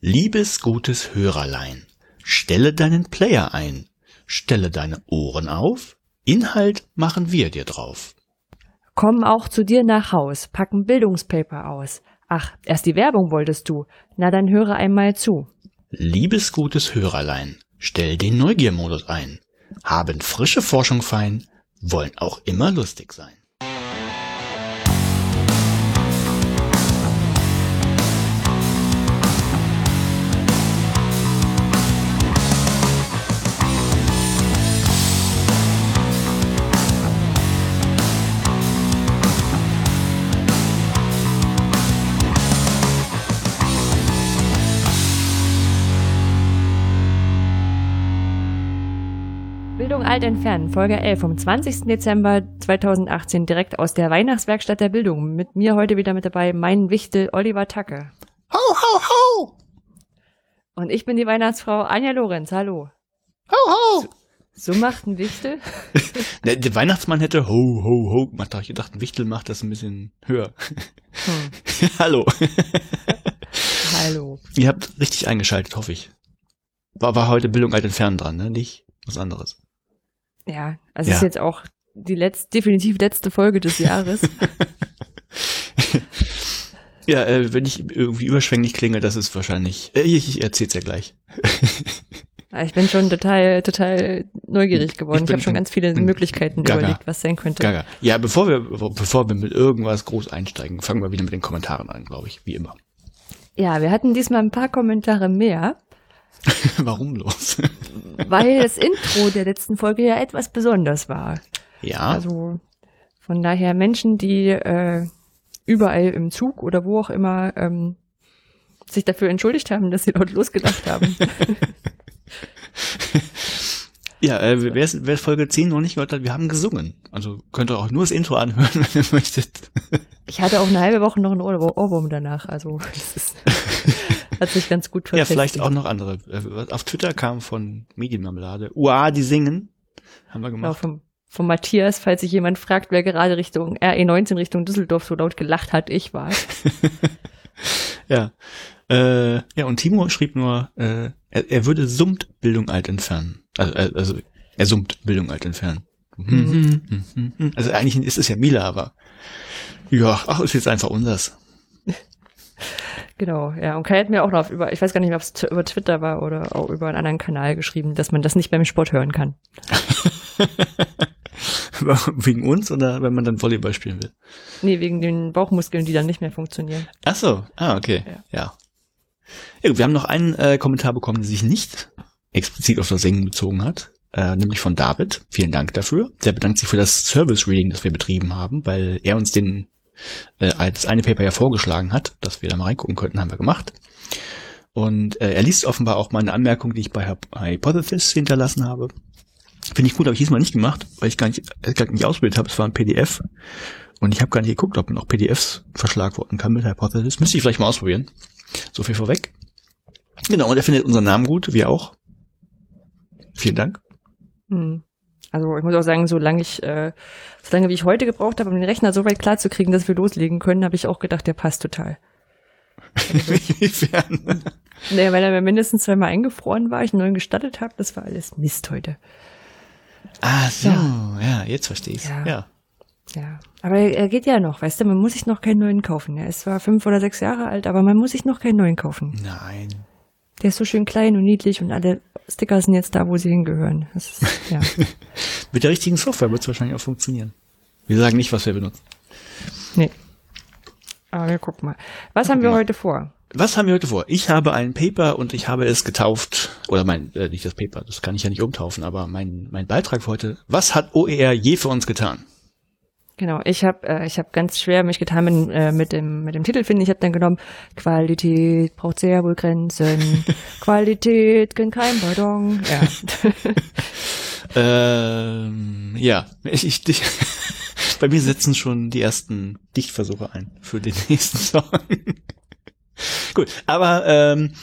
Liebes gutes Hörerlein, stelle deinen Player ein, stelle deine Ohren auf, Inhalt machen wir dir drauf. Kommen auch zu dir nach Haus, packen Bildungspaper aus. Ach, erst die Werbung wolltest du. Na dann höre einmal zu. Liebes gutes Hörerlein, stell den Neugiermodus ein. Haben frische Forschung fein, wollen auch immer lustig sein. Alt entfernen, Folge 11 vom 20. Dezember 2018, direkt aus der Weihnachtswerkstatt der Bildung. Mit mir heute wieder mit dabei mein Wichtel Oliver Tacke. Ho, ho, ho! Und ich bin die Weihnachtsfrau Anja Lorenz. Hallo. Ho, ho! So macht ein Wichtel? Der, der Weihnachtsmann hätte ho, ho, ho gemacht. Ich dachte, ein Wichtel macht das ein bisschen höher. Hm. Hallo. Hallo. Ihr habt richtig eingeschaltet, hoffe ich. War, war heute Bildung alt entfernen dran, ne? Nicht was anderes. Ja, also Ja. ist jetzt auch die letzte, definitiv letzte Folge des Jahres. Ja, äh, wenn ich irgendwie überschwänglich klinge, das ist wahrscheinlich. Äh, ich ich erzähl's ja gleich. Ich bin schon total, total neugierig geworden. Ich Ich, habe schon ganz viele Möglichkeiten gaga. überlegt, was sein könnte. Gaga. Ja, bevor wir, bevor wir mit irgendwas groß einsteigen, fangen wir wieder mit den Kommentaren an, glaube ich, wie immer. Ja, wir hatten diesmal ein paar Kommentare mehr, Warum los? weil das Intro der letzten Folge ja etwas besonders war. ja, Also von daher Menschen, die äh, überall im Zug oder wo auch immer ähm, sich dafür entschuldigt haben, dass sie laut losgelacht haben. ja, äh, wer, wer Folge 10 noch nicht gehört hat, wir haben gesungen. Also könnt ihr auch nur das Intro anhören, wenn ihr möchtet. Ich hatte auch eine halbe Woche noch einen Ohr- Ohrwurm danach, also das ist, hat sich ganz gut Ja, verfestigt. vielleicht auch noch andere. Äh, Auf Twitter kam von Medienmarmelade, Uah, die singen. Haben wir Genau, gemacht. vom, vom Matthias, falls sich jemand fragt, wer gerade Richtung RE19 Richtung Düsseldorf so laut gelacht hat, ich war. Ja. Äh, ja, und Timo schrieb nur, äh, er, er würde summt Bildung alt entfernen. Also, äh, also er summt Bildung alt entfernen. Mhm. Mhm. Also eigentlich ist es ja Mila, aber ja, ach, ist jetzt einfach unseres. Genau, ja. Und Kai hat mir auch noch über, ich weiß gar nicht mehr, ob es über Twitter war oder auch über einen anderen Kanal geschrieben, dass man das nicht beim Sport hören kann. Wegen uns oder wenn man dann Volleyball spielen will? Nee, wegen den Bauchmuskeln, die dann nicht mehr funktionieren. Ach so, ah, okay, Ja. ja. ja. gut, wir haben noch einen äh, Kommentar bekommen, der sich nicht explizit auf das Singen bezogen hat, äh, nämlich von David. Vielen Dank dafür. Der bedankt sich für das Service Reading, das wir betrieben haben, weil er uns den äh, als eine Paper ja vorgeschlagen hat, dass wir da mal reingucken könnten, haben wir gemacht. Und äh, er liest offenbar auch meine Anmerkung, die ich bei Hyp- Hypothesis hinterlassen habe. Finde ich gut, habe ich diesmal nicht gemacht, weil ich gar nicht, äh, gar nicht ausgebildet habe. Es war ein PDF. Und ich habe gar nicht geguckt, ob man auch PDFs verschlagworten kann mit Hypothesis. Müsste ich vielleicht mal ausprobieren. So viel vorweg. Genau, und er findet unseren Namen gut, wir auch. Vielen Dank. Hm. Also ich muss auch sagen, solange ich, äh, solange wie ich heute gebraucht habe, um den Rechner so weit klar zu kriegen, dass wir loslegen können, habe ich auch gedacht, der passt total. Inwiefern? Naja, weil er mir mindestens zweimal eingefroren war, ich einen neuen gestattet habe, das war alles Mist heute. ah, so, ja, Ja. jetzt verstehe ich's. Ja. Ja. Ja, aber er, er geht ja noch, weißt du, man muss sich noch keinen neuen kaufen. Er ist zwar fünf oder sechs Jahre alt, aber man muss sich noch keinen neuen kaufen. Nein. Der ist so schön klein und niedlich und alle Sticker sind jetzt da, wo sie hingehören. Ist, ja. Mit der richtigen Software wird es wahrscheinlich auch funktionieren. Wir sagen nicht, was wir benutzen. nee. Aber wir gucken mal. Was haben wir heute vor? Was haben wir heute vor? Ich habe ein Paper und ich habe es getauft, oder mein, äh, nicht das Paper, das kann ich ja nicht umtaufen, aber mein, mein Beitrag für heute. Was hat OER je für uns getan? Genau, ich habe äh, ich hab ganz schwer mich getan mit, äh, mit dem mit dem Titel finden. Ich habe dann genommen Qualität braucht sehr wohl Grenzen. Qualität kennt kein Pardon. Ja. Ähm, ja, ich, ich, ich bei mir setzen schon die ersten Dichtversuche ein für den nächsten Song. Gut, aber ähm,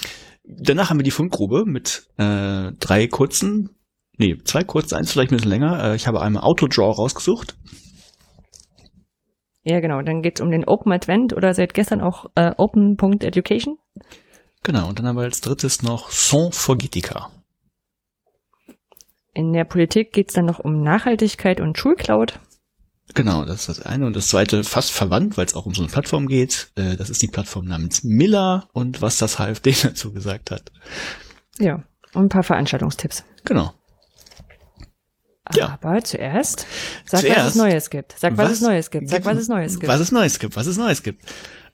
danach haben wir die Fundgrube mit äh, drei kurzen, nee, zwei kurze, eins vielleicht ein bisschen länger. Äh, ich habe einmal Autodraw rausgesucht. Ja, genau. Dann geht's um den Open Advent oder seit gestern auch äh, Open.education. Genau, und dann haben wir als drittes noch Son Forgetica. In der Politik geht's dann noch um Nachhaltigkeit und Schulcloud. Genau, das ist das eine. Und das zweite fast verwandt, weil es auch um so eine Plattform geht. Äh, das ist die Plattform namens Miller und was das HFD dazu gesagt hat. Ja, und ein paar Veranstaltungstipps. Genau. Ja. Aber zuerst, sag, Zuerst- was es Neues gibt. Sag, was, Was es Neues gibt. Sag, was es Neues gibt. Was es Neues gibt, was es Neues gibt.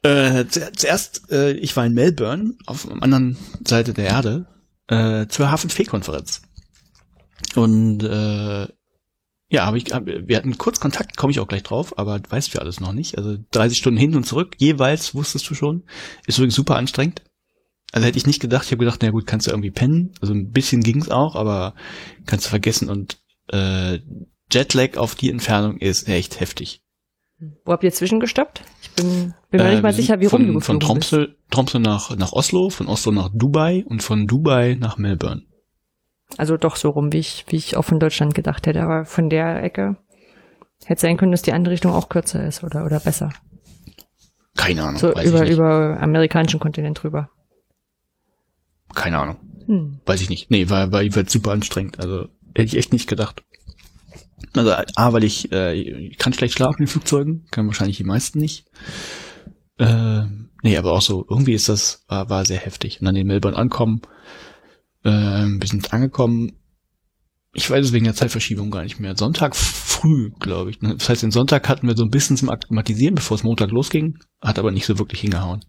Äh, zu, zuerst, äh, ich war in Melbourne, auf der anderen Seite der Erde, äh, zur H5P-Konferenz. Und äh, ja, hab ich, hab, wir hatten kurz Kontakt, komme ich auch gleich drauf, aber weißt du alles noch nicht. Also 30 Stunden hin und zurück, jeweils wusstest du schon. Ist übrigens super anstrengend. Also hätte ich nicht gedacht, ich habe gedacht, na gut, kannst du irgendwie pennen. Also ein bisschen ging's auch, aber kannst du vergessen. Und äh, Jetlag auf die Entfernung ist echt heftig. Wo habt ihr zwischengestoppt? Ich bin, bin mir Äh, nicht mal sind sicher, wie von, rum du Von. Tromsø, Tromsø nach, nach Oslo, von Oslo nach Dubai und von Dubai nach Melbourne. Also doch so rum, wie ich, wie ich auch von Deutschland gedacht hätte. Aber von der Ecke hätte sein können, dass die andere Richtung auch kürzer ist oder, oder besser. Keine Ahnung, So über, über amerikanischen Kontinent drüber. Keine Ahnung, Hm. weiß ich nicht. Nee, war, war, war super anstrengend. Also hätte ich echt nicht gedacht. Also A, weil ich, äh, ich kann schlecht schlafen in Flugzeugen, kann wahrscheinlich die meisten nicht. Äh, nee, aber auch so, irgendwie ist das, war, war sehr heftig. Und dann in Melbourne ankommen, äh, wir sind angekommen, ich weiß es wegen der Zeitverschiebung gar nicht mehr. Sonntag früh, glaube ich. ne? Das heißt, den Sonntag hatten wir so ein bisschen zum Akklimatisieren, bevor es Montag losging, hat aber nicht so wirklich hingehauen.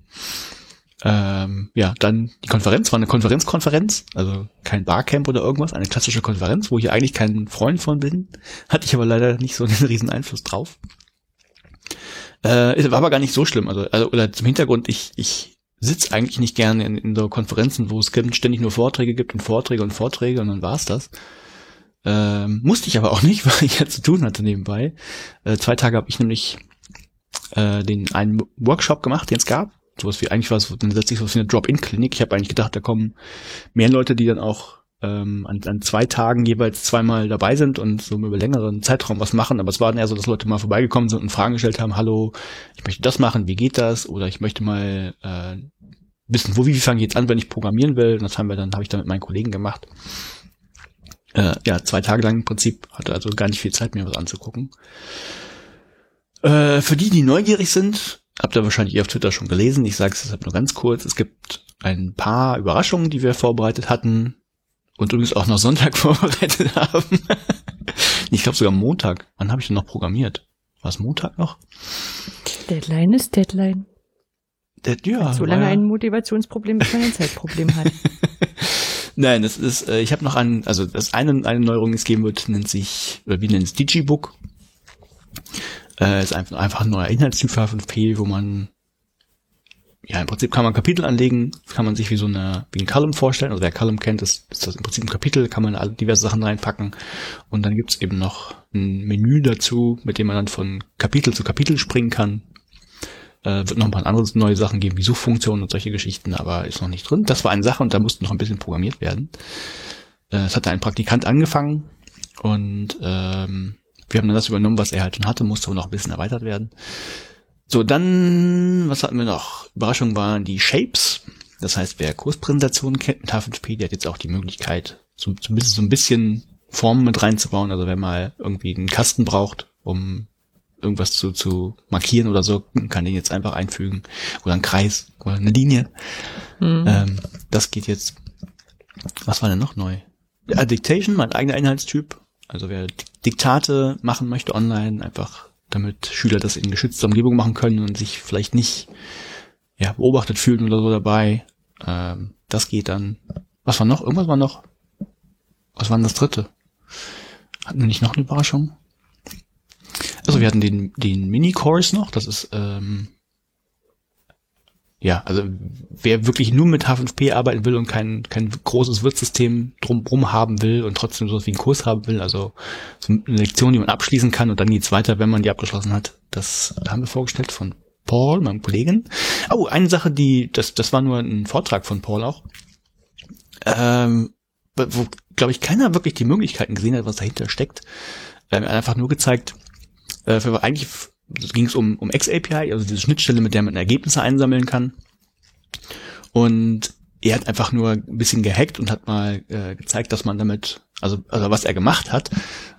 Ähm, ja, dann die Konferenz war eine Konferenzkonferenz, also kein Barcamp oder irgendwas, eine klassische Konferenz, wo ich eigentlich kein Freund von bin. Hatte ich aber leider nicht so einen riesen Einfluss drauf. Äh, es war aber gar nicht so schlimm. Also, also oder zum Hintergrund, ich, ich sitze eigentlich nicht gerne in, in so Konferenzen, wo es ständig nur Vorträge gibt und Vorträge und Vorträge und dann war's das. Ähm, musste ich aber auch nicht, weil ich ja zu tun hatte nebenbei. Äh, zwei Tage habe ich nämlich äh, den einen Workshop gemacht, den es gab. Sowas wie eigentlich war es letztlich so wie eine Drop-in-Klinik. Ich habe eigentlich gedacht, da kommen mehr Leute, die dann auch ähm, an, an zwei Tagen jeweils zweimal dabei sind und so über längeren Zeitraum was machen. Aber es war dann eher so, dass Leute mal vorbeigekommen sind und Fragen gestellt haben, hallo, ich möchte das machen, wie geht das? Oder ich möchte mal äh, wissen, wo, wie fange ich jetzt an, wenn ich programmieren will? Und das haben wir dann, habe ich dann mit meinen Kollegen gemacht. Äh, ja, zwei Tage lang im Prinzip, hatte also gar nicht viel Zeit mehr was anzugucken. Äh, für die, die neugierig sind, habt ihr wahrscheinlich auf Twitter schon gelesen. Ich sage es deshalb nur ganz kurz. Es gibt ein paar Überraschungen, die wir vorbereitet hatten und übrigens auch noch Sonntag vorbereitet haben. ich glaube sogar Montag. Wann habe ich denn noch programmiert? War es Montag noch? Deadline ist Deadline. Der, ja, so war lange ja- ein Motivationsproblem, bis man ein Zeitproblem hat. Nein, das ist, äh, ich habe noch ein, also das eine, eine Neuerung, die es geben wird, nennt sich, oder wie nennt es Digibook. Äh, ist einfach, einfach ein neuer Inhaltstyp für H5P, wo man, ja, im Prinzip kann man Kapitel anlegen, kann man sich wie so eine, wie ein Column vorstellen, also wer Column kennt, ist, ist das im Prinzip ein Kapitel, kann man alle diverse Sachen reinpacken und dann gibt's eben noch ein Menü dazu, mit dem man dann von Kapitel zu Kapitel springen kann. Äh, wird noch ein paar andere neue Sachen geben, wie Suchfunktionen und solche Geschichten, aber ist noch nicht drin. Das war eine Sache und da musste noch ein bisschen programmiert werden. Äh, es hatte ein Praktikant angefangen und ähm, wir haben dann das übernommen, was er halt schon hatte, musste aber noch ein bisschen erweitert werden. So, dann, was hatten wir noch? Überraschung waren die Shapes. Das heißt, wer Kurspräsentationen kennt mit H5P, der hat jetzt auch die Möglichkeit, so, zumindest so ein bisschen Formen mit reinzubauen. Also wenn mal irgendwie einen Kasten braucht, um irgendwas zu, zu markieren oder so, kann den jetzt einfach einfügen. Oder einen Kreis oder eine Linie. Hm. Ähm, das geht jetzt. Was war denn noch neu? Ja, Dictation, mein eigener Inhaltstyp. Also wer Dik- Diktate machen möchte online, einfach damit Schüler das in geschützter Umgebung machen können und sich vielleicht nicht ja, beobachtet fühlen oder so dabei. Ähm, das geht dann. Was war noch? Irgendwas war noch. Was war denn das dritte? Hatten wir nicht noch eine Überraschung? Also wir hatten den, den Mini-Course noch, das ist ähm, ja, also wer wirklich nur mit H5P arbeiten will und kein, kein großes Wirtssystem drumrum haben will und trotzdem sowas wie einen Kurs haben will, also so eine Lektion, die man abschließen kann und dann geht's weiter, wenn man die abgeschlossen hat, das haben wir vorgestellt von Paul, meinem Kollegen. Oh, eine Sache, die, das, das war nur ein Vortrag von Paul auch, ähm, wo, glaube ich, keiner wirklich die Möglichkeiten gesehen hat, was dahinter steckt. Ähm, einfach nur gezeigt, äh, für, eigentlich ging es um, um X-API, also diese Schnittstelle, mit der man Ergebnisse einsammeln kann. Und er hat einfach nur ein bisschen gehackt und hat mal äh, gezeigt, dass man damit, also, also was er gemacht hat,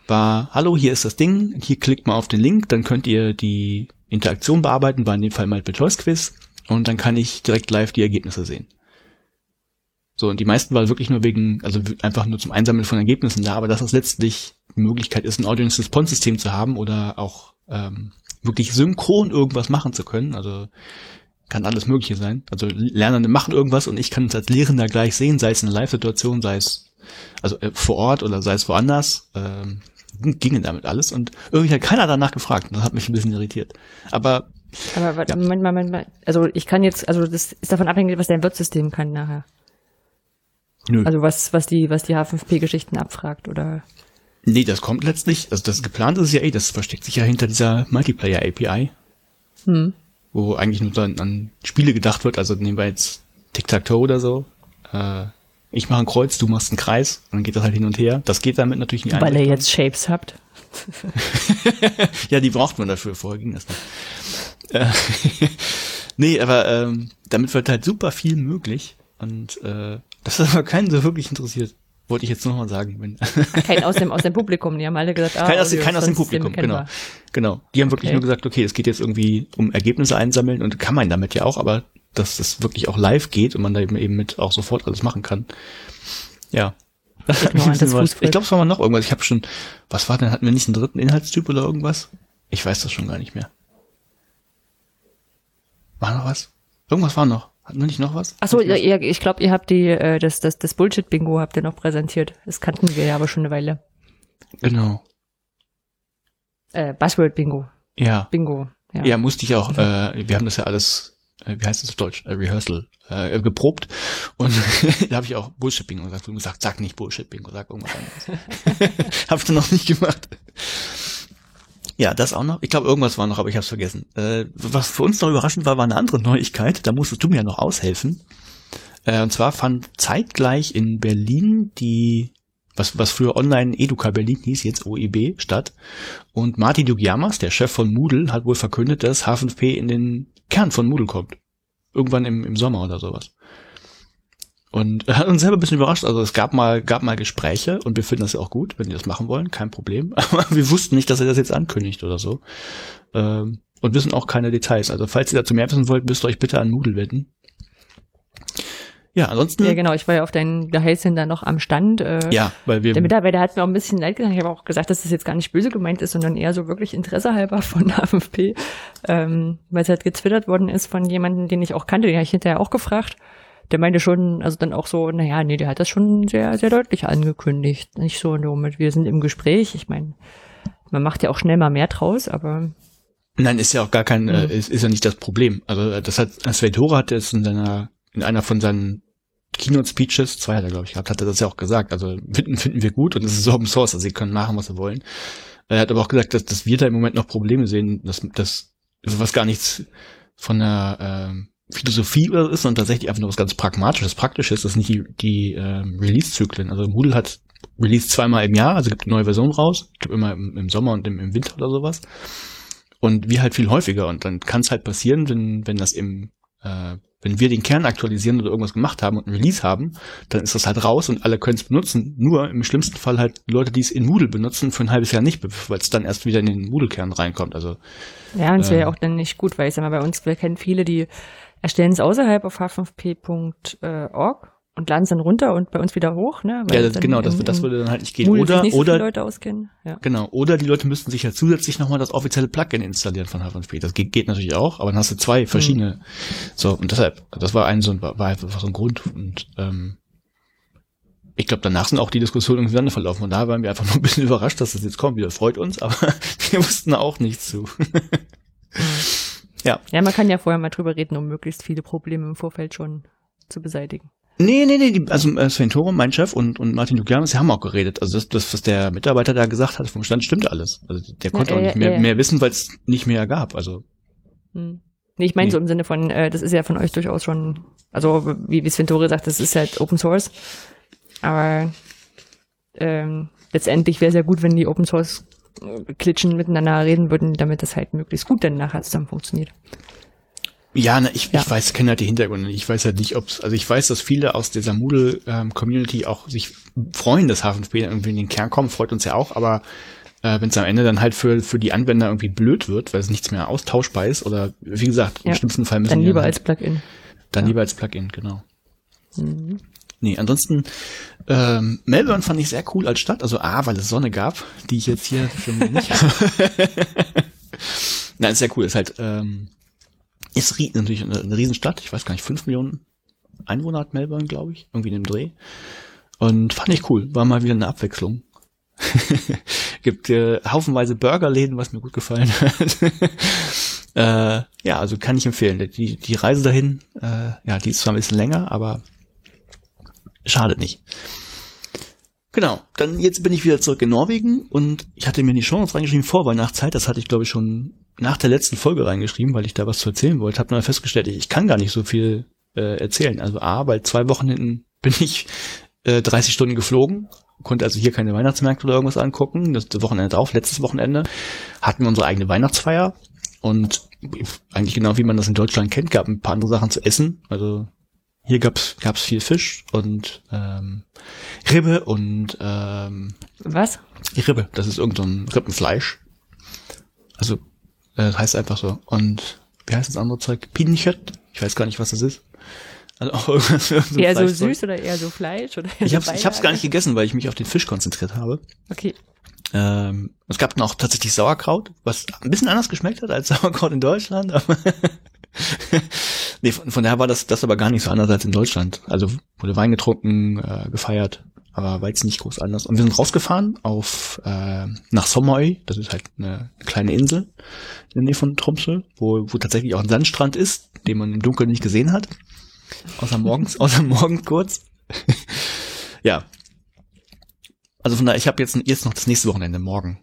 war, hallo, hier ist das Ding, hier klickt mal auf den Link, dann könnt ihr die Interaktion bearbeiten, war in dem Fall Multiple Choice Quiz, und dann kann ich direkt live die Ergebnisse sehen. So, und die meisten waren wirklich nur wegen, also einfach nur zum Einsammeln von Ergebnissen da, aber dass das letztlich die Möglichkeit ist, ein Audience Response System zu haben oder auch ähm, wirklich synchron irgendwas machen zu können, also kann alles Mögliche sein. Also Lernende machen irgendwas und ich kann es als Lehrender gleich sehen, sei es in einer Live-Situation, sei es also äh, vor Ort oder sei es woanders. Ähm, ginge damit alles und irgendwie hat keiner danach gefragt. Das hat mich ein bisschen irritiert. Aber aber warte, ja. Moment, Moment, Moment. Also ich kann jetzt, also das ist davon abhängig, was dein Wirtsystem kann nachher. Nö. Also was, was die, was die H5P-Geschichten abfragt, oder? Nee, das kommt letztlich, also das geplant ist ja eh, das versteckt sich ja hinter dieser Multiplayer-API. Hm. Wo eigentlich nur dann an Spiele gedacht wird, also nehmen wir jetzt Tic-Tac-Toe oder so. Äh, ich mache ein Kreuz, du machst einen Kreis, und dann geht das halt hin und her. Das geht damit natürlich nicht Weil ihr jetzt Shapes habt. ja, die braucht man dafür, vorher ging das nicht. Äh, nee, aber ähm, damit wird halt super viel möglich und äh, das ist aber keinen so wirklich interessiert. Wollte ich jetzt nochmal sagen. Wenn Kein aus dem, aus dem Publikum, die haben alle gesagt, ah, kein aus, kein aus dem Publikum, genau. Genau. Die haben wirklich okay. nur gesagt, okay, es geht jetzt irgendwie um Ergebnisse einsammeln und kann man damit ja auch, aber dass das wirklich auch live geht und man da eben, eben mit auch sofort alles machen kann. Ja. Ich, ich glaube, es war mal noch irgendwas. Ich habe schon, was war denn, hatten wir nicht einen dritten Inhaltstyp oder irgendwas? Ich weiß das schon gar nicht mehr. War noch was? Irgendwas war noch. Hatten wir nicht noch was? Achso, ihr, ich glaube, ihr habt die, äh, das, das, das Bullshit-Bingo habt ihr noch präsentiert. Das kannten wir ja aber schon eine Weile. Genau. Äh, Buzzword-Bingo. Ja. Bingo. Ja. ja, musste ich auch, äh, wir haben das ja alles, äh, wie heißt das auf Deutsch? Äh, Rehearsal, äh, geprobt. Und da habe ich auch Bullshit-Bingo gesagt. Du gesagt, sag nicht Bullshit-Bingo, sag irgendwas anderes. hab ich dann noch nicht gemacht. Ja, das auch noch. Ich glaube, irgendwas war noch, aber ich habe es vergessen. Äh, was für uns noch überraschend war, war eine andere Neuigkeit. Da musstest du mir ja noch aushelfen. Äh, und zwar fand zeitgleich in Berlin die, was, was früher Online Educa Berlin hieß, jetzt OEB statt. Und Martin Dugiamas, der Chef von Moodle, hat wohl verkündet, dass H5P in den Kern von Moodle kommt. Irgendwann im, im Sommer oder sowas. Und er hat uns selber ein bisschen überrascht. Also es gab mal, gab mal Gespräche und wir finden das ja auch gut, wenn die das machen wollen, kein Problem. Aber wir wussten nicht, dass er das jetzt ankündigt oder so. Ähm, und wissen auch keine Details. Also falls ihr dazu mehr wissen wollt, müsst ihr euch bitte an Moodle wenden. Ja, ansonsten. Ja, genau. Ich war ja auf deinen Geheißen da noch am Stand. Äh, ja, weil wir. Der Mitarbeiter hat mir auch ein bisschen leid gesagt. Ich habe auch gesagt, dass das jetzt gar nicht böse gemeint ist, sondern eher so wirklich Interesse halber von H5P. Ähm, weil es halt gezwittert worden ist von jemandem, den ich auch kannte. Den habe ich hinterher auch gefragt der meinte schon, also dann auch so, naja, nee, der hat das schon sehr, sehr deutlich angekündigt. Nicht so nur mit, wir sind im Gespräch. Ich meine, man macht ja auch schnell mal mehr draus, aber. Nein, ist ja auch gar kein, äh, ist, ist ja nicht das Problem. Also das hat, Svetora hat es in seiner, in einer von seinen Keynote-Speeches, zwei hat er, glaube ich, gehabt, hat er das ja auch gesagt. Also finden, finden wir gut und es ist Open Source, also sie können machen, was sie wollen. Er hat aber auch gesagt, dass, dass wir da im Moment noch Probleme sehen, dass, dass was gar nichts von der äh, Philosophie oder ist, sondern tatsächlich einfach nur was ganz Pragmatisches, Praktisches, das sind die, die ähm, Release-Zyklen. Also Moodle hat Release zweimal im Jahr, also gibt eine neue Version raus, gibt immer im, im Sommer und im, im, Winter oder sowas. Und wir halt viel häufiger. Und dann kann es halt passieren, wenn, wenn das im, äh, wenn wir den Kern aktualisieren oder irgendwas gemacht haben und ein Release haben, dann ist das halt raus und alle können es benutzen. Nur im schlimmsten Fall halt Leute, die es in Moodle benutzen, für ein halbes Jahr nicht, weil es dann erst wieder in den Moodle-Kern reinkommt. Also ja, und es wäre ja ähm, auch dann nicht gut, weil ich sag mal, bei uns, wir kennen viele, die erstellen es außerhalb auf h5p.org und laden es dann runter und bei uns wieder hoch, ne? Weil ja, das, genau, das, das würde dann halt nicht gehen. Moodle oder, nicht oder, so Leute auskennen. Ja. Genau, oder die Leute müssten sich ja zusätzlich nochmal das offizielle Plugin installieren von H5P. Das geht, geht natürlich auch, aber dann hast du zwei verschiedene. Mhm. So, und deshalb, das war ein so ein, war einfach so ein Grund und ähm, ich glaube, danach sind auch die Diskussionen irgendwie verlaufen. Und da waren wir einfach nur ein bisschen überrascht, dass das jetzt kommt. Wieder freut uns, aber wir wussten auch nichts zu. Ja. Ja, man kann ja vorher mal drüber reden, um möglichst viele Probleme im Vorfeld schon zu beseitigen. Nee, nee, nee, die, also äh, Sven Torum, mein Chef und, und Martin Lukianos, die haben auch geredet. Also das, das, was der Mitarbeiter da gesagt hat, vom Stand stimmt alles. Also der konnte ja, auch nicht mehr, äh, mehr wissen, weil es nicht mehr gab. Also. Hm. Nee, ich meine nee. so im Sinne von, äh, das ist ja von euch durchaus schon, also wie, wie Sven Tore sagt, das ist halt Open Source. Aber ähm, letztendlich wäre es ja gut, wenn die Open Source klitschen, miteinander reden würden, damit das halt möglichst gut dann nachher zusammen funktioniert. Ja, ne, ich, ja. ich weiß, kenne halt die Hintergründe. Ich weiß halt nicht, ob's, also ich weiß, dass viele aus dieser Moodle-Community ähm, auch sich freuen, dass H5P irgendwie in den Kern kommt, freut uns ja auch, aber äh, wenn es am Ende dann halt für, für die Anwender irgendwie blöd wird, weil es nichts mehr austauschbar ist oder wie gesagt, im schlimmsten Fall müssen Dann lieber halt, als Plugin. Dann ja. lieber als Plugin, genau. Mhm. Nee, ansonsten ähm, Melbourne fand ich sehr cool als Stadt. Also A, weil es Sonne gab, die ich jetzt hier schon nicht habe. Nein, ist sehr cool. Ist halt ähm, ist natürlich eine, eine Riesenstadt. Ich weiß gar nicht, fünf Millionen Einwohner hat Melbourne, glaube ich, irgendwie in dem Dreh. Und fand ich cool. War mal wieder eine Abwechslung. Gibt äh, haufenweise Burgerläden, was mir gut gefallen hat. äh, ja, also kann ich empfehlen. Die, die Reise dahin, äh, ja, die ist zwar ein bisschen länger, aber schadet nicht. Genau, dann jetzt bin ich wieder zurück in Norwegen und ich hatte mir die Show reingeschrieben vor Weihnachtszeit, das hatte ich glaube ich schon nach der letzten Folge reingeschrieben, weil ich da was zu erzählen wollte, habe dann festgestellt, ich kann gar nicht so viel äh, erzählen. Also A, weil zwei Wochen hinten bin ich äh, 30 Stunden geflogen, konnte also hier keine Weihnachtsmärkte oder irgendwas angucken. Das Wochenende drauf, letztes Wochenende, hatten wir unsere eigene Weihnachtsfeier und eigentlich genau wie man das in Deutschland kennt, gab ein paar andere Sachen zu essen. Also hier gab's gab's viel Fisch und ähm, Ribbe und ähm, was? Ribbe, das ist irgendein so Rippenfleisch. Also äh, das heißt einfach so. Und wie heißt das andere Zeug? Pinchett? Ich weiß gar nicht, was das ist. Also auch irgendwas so Eher so süß oder eher so Fleisch? Oder ich hab's, ich hab's gar nicht gegessen, weil ich mich auf den Fisch konzentriert habe. Okay. Ähm, es gab noch tatsächlich Sauerkraut, was ein bisschen anders geschmeckt hat als Sauerkraut in Deutschland. Aber nee, von, von daher war das, das aber gar nicht so anders als in Deutschland. Also wurde Wein getrunken, äh, gefeiert, aber war jetzt nicht groß anders. Und wir sind rausgefahren auf äh, nach Sommerøy, das ist halt eine kleine Insel in der Nähe von Tromsø, wo, wo tatsächlich auch ein Sandstrand ist, den man im Dunkeln nicht gesehen hat. Außer morgens, außer morgens kurz. ja. Also von daher, ich habe jetzt, jetzt noch das nächste Wochenende morgen.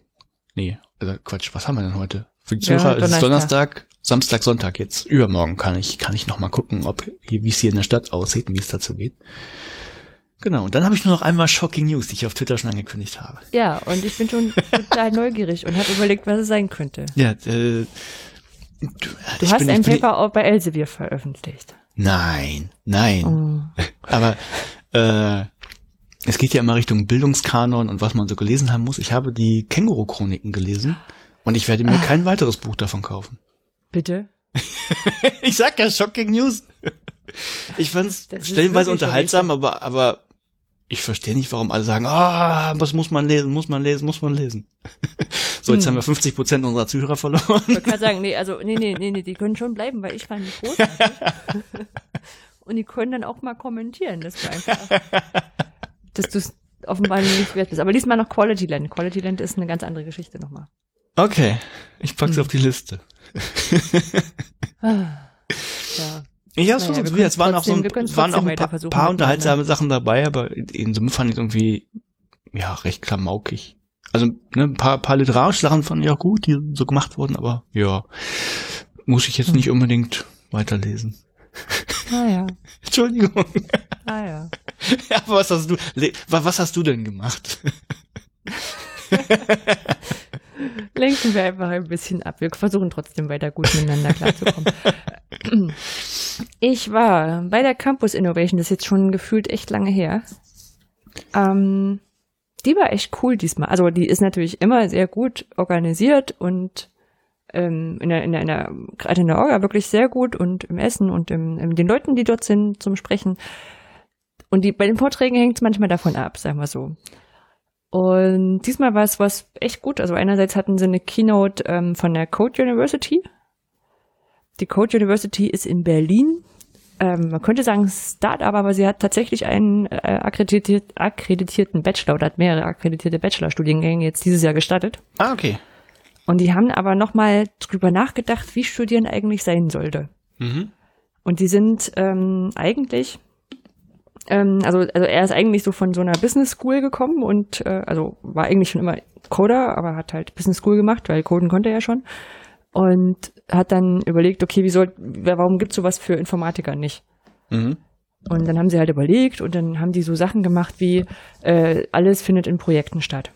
Nee, also Quatsch, was haben wir denn heute? Für die Zuhörer ja, ist es Donnerstag, Samstag, Sonntag jetzt. Übermorgen kann ich, kann ich noch mal gucken, ob, wie es hier in der Stadt aussieht und wie es dazu geht. Genau, und dann habe ich nur noch einmal Shocking News, die ich auf Twitter schon angekündigt habe. Ja, und ich bin schon total neugierig und habe überlegt, was es sein könnte. Ja, äh, du, du hast bin, ein Paper auch bei Elsevier veröffentlicht. Nein, nein. Oh. Aber äh, es geht ja immer Richtung Bildungskanon und was man so gelesen haben muss. Ich habe die Känguru-Chroniken gelesen und ich werde mir ah. kein weiteres Buch davon kaufen. Bitte? ich sag ja Shocking News. Ich fand's stellenweise unterhaltsam, aber, aber ich verstehe nicht, warum alle sagen, ah, was muss man lesen, muss man lesen, muss man lesen. so, jetzt hm. haben wir 50 Prozent unserer Zuhörer verloren. Ich kann sagen, nee, also, nee, nee, nee, nee, die können schon bleiben, weil ich fand die großartig. Und die können dann auch mal kommentieren, dass du einfach, dass du es offenbar nicht wert bist. Aber lies mal noch Quality Land. Quality Land ist eine ganz andere Geschichte nochmal. Okay, ich pack's hm. auf die Liste. Ah, ja. Ich hab's naja, versucht. Es waren auch so ein, waren auch ein paar, paar unterhaltsame Sachen dabei, aber in Summe fand ich irgendwie, ja, recht klamaukig. Also, ne, ein paar, paar literarische Sachen fand ich auch gut, die so gemacht wurden, aber ja, muss ich jetzt hm. nicht unbedingt weiterlesen. Ah ja. Entschuldigung. Ah ja. ja aber was hast du, was hast du denn gemacht? Lenken wir einfach ein bisschen ab. Wir versuchen trotzdem weiter gut miteinander klarzukommen. Ich war bei der Campus Innovation, das ist jetzt schon gefühlt echt lange her. Ähm, die war echt cool diesmal. Also die ist natürlich immer sehr gut organisiert und ähm, in der, in der, in der, gerade in der Orga wirklich sehr gut und im Essen und im, in den Leuten, die dort sind zum Sprechen. Und die, bei den Vorträgen hängt es manchmal davon ab, sagen wir so. Und diesmal war es was echt gut. Also einerseits hatten sie eine Keynote ähm, von der Code University. Die Code University ist in Berlin. Ähm, man könnte sagen Start-up, aber sie hat tatsächlich einen äh, akkreditiert, akkreditierten Bachelor oder hat mehrere akkreditierte Bachelorstudiengänge jetzt dieses Jahr gestartet. Ah, okay. Und die haben aber nochmal drüber nachgedacht, wie Studieren eigentlich sein sollte. Mhm. Und die sind ähm, eigentlich ähm, also, also er ist eigentlich so von so einer Business School gekommen und äh, also war eigentlich schon immer Coder, aber hat halt Business School gemacht, weil Coden konnte er ja schon. Und hat dann überlegt, okay, wie soll, warum gibt's sowas für Informatiker nicht? Mhm. Und dann haben sie halt überlegt und dann haben die so Sachen gemacht wie, äh, alles findet in Projekten statt.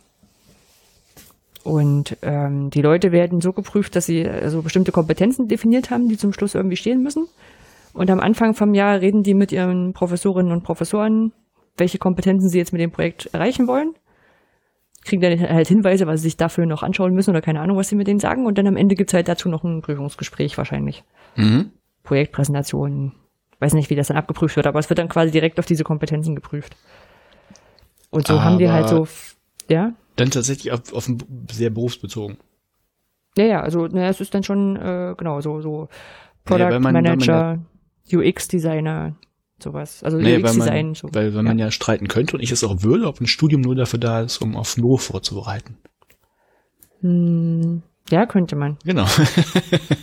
Und ähm, die Leute werden so geprüft, dass sie also bestimmte Kompetenzen definiert haben, die zum Schluss irgendwie stehen müssen. Und am Anfang vom Jahr reden die mit ihren Professorinnen und Professoren, welche Kompetenzen sie jetzt mit dem Projekt erreichen wollen. Kriegen dann halt Hinweise, was sie sich dafür noch anschauen müssen oder keine Ahnung, was sie mit denen sagen. Und dann am Ende gibt's halt dazu noch ein Prüfungsgespräch wahrscheinlich. Mhm. Projektpräsentation. Weiß nicht, wie das dann abgeprüft wird, aber es wird dann quasi direkt auf diese Kompetenzen geprüft. Und so haben wir halt so, ja. Dann tatsächlich auf, auf sehr berufsbezogen. Ja, ja, also naja, es ist dann schon äh, genau so so Product weil man Manager, UX-Designer, sowas. Also Nee, weil UX-Design. man, so. weil, weil man ja streiten könnte und ich es auch würde, ob ein Studium nur dafür da ist, um auf Nur vorzubereiten. Hm, ja, könnte man. Genau.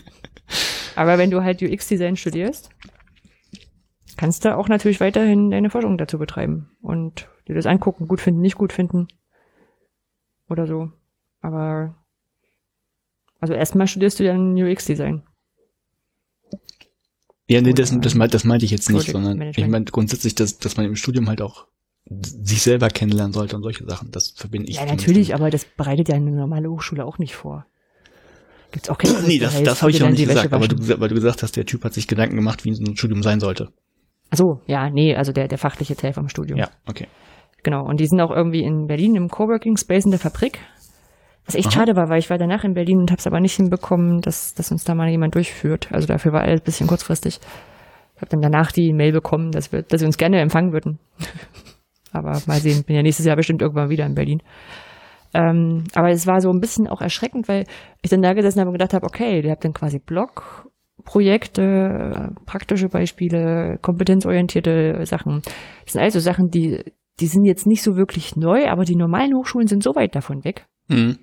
Aber wenn du halt UX-Design studierst, kannst du auch natürlich weiterhin deine Forschung dazu betreiben und dir das angucken, gut finden, nicht gut finden oder so. Aber also erstmal studierst du dann UX-Design. Ja, nee, das, das, meint- das meinte ich jetzt nicht, sondern Management. ich meine grundsätzlich, dass, dass man im Studium halt auch sich selber kennenlernen sollte und solche Sachen. Das verbinde ich. Ja, natürlich, aber das bereitet ja eine normale Hochschule auch nicht vor. Gibt's auch keinen Nee, das, das habe ich auch nicht gesagt, aber du, weil du gesagt hast, der Typ hat sich Gedanken gemacht, wie ein Studium sein sollte. Ach so, ja, nee, also der, der fachliche Teil vom Studium. Ja, okay. Genau, und die sind auch irgendwie in Berlin im Coworking Space in der Fabrik. Was echt Aha. schade war, weil ich war danach in Berlin und habe es aber nicht hinbekommen, dass, dass uns da mal jemand durchführt. Also dafür war alles ein bisschen kurzfristig. Ich habe dann danach die Mail bekommen, dass wir, dass wir uns gerne empfangen würden. aber mal sehen, bin ja nächstes Jahr bestimmt irgendwann wieder in Berlin. Ähm, aber es war so ein bisschen auch erschreckend, weil ich dann da gesessen habe und gedacht habe, okay, ihr habt dann quasi Blogprojekte, äh, praktische Beispiele, kompetenzorientierte Sachen. Das sind also Sachen, die, die sind jetzt nicht so wirklich neu, aber die normalen Hochschulen sind so weit davon weg. Mhm.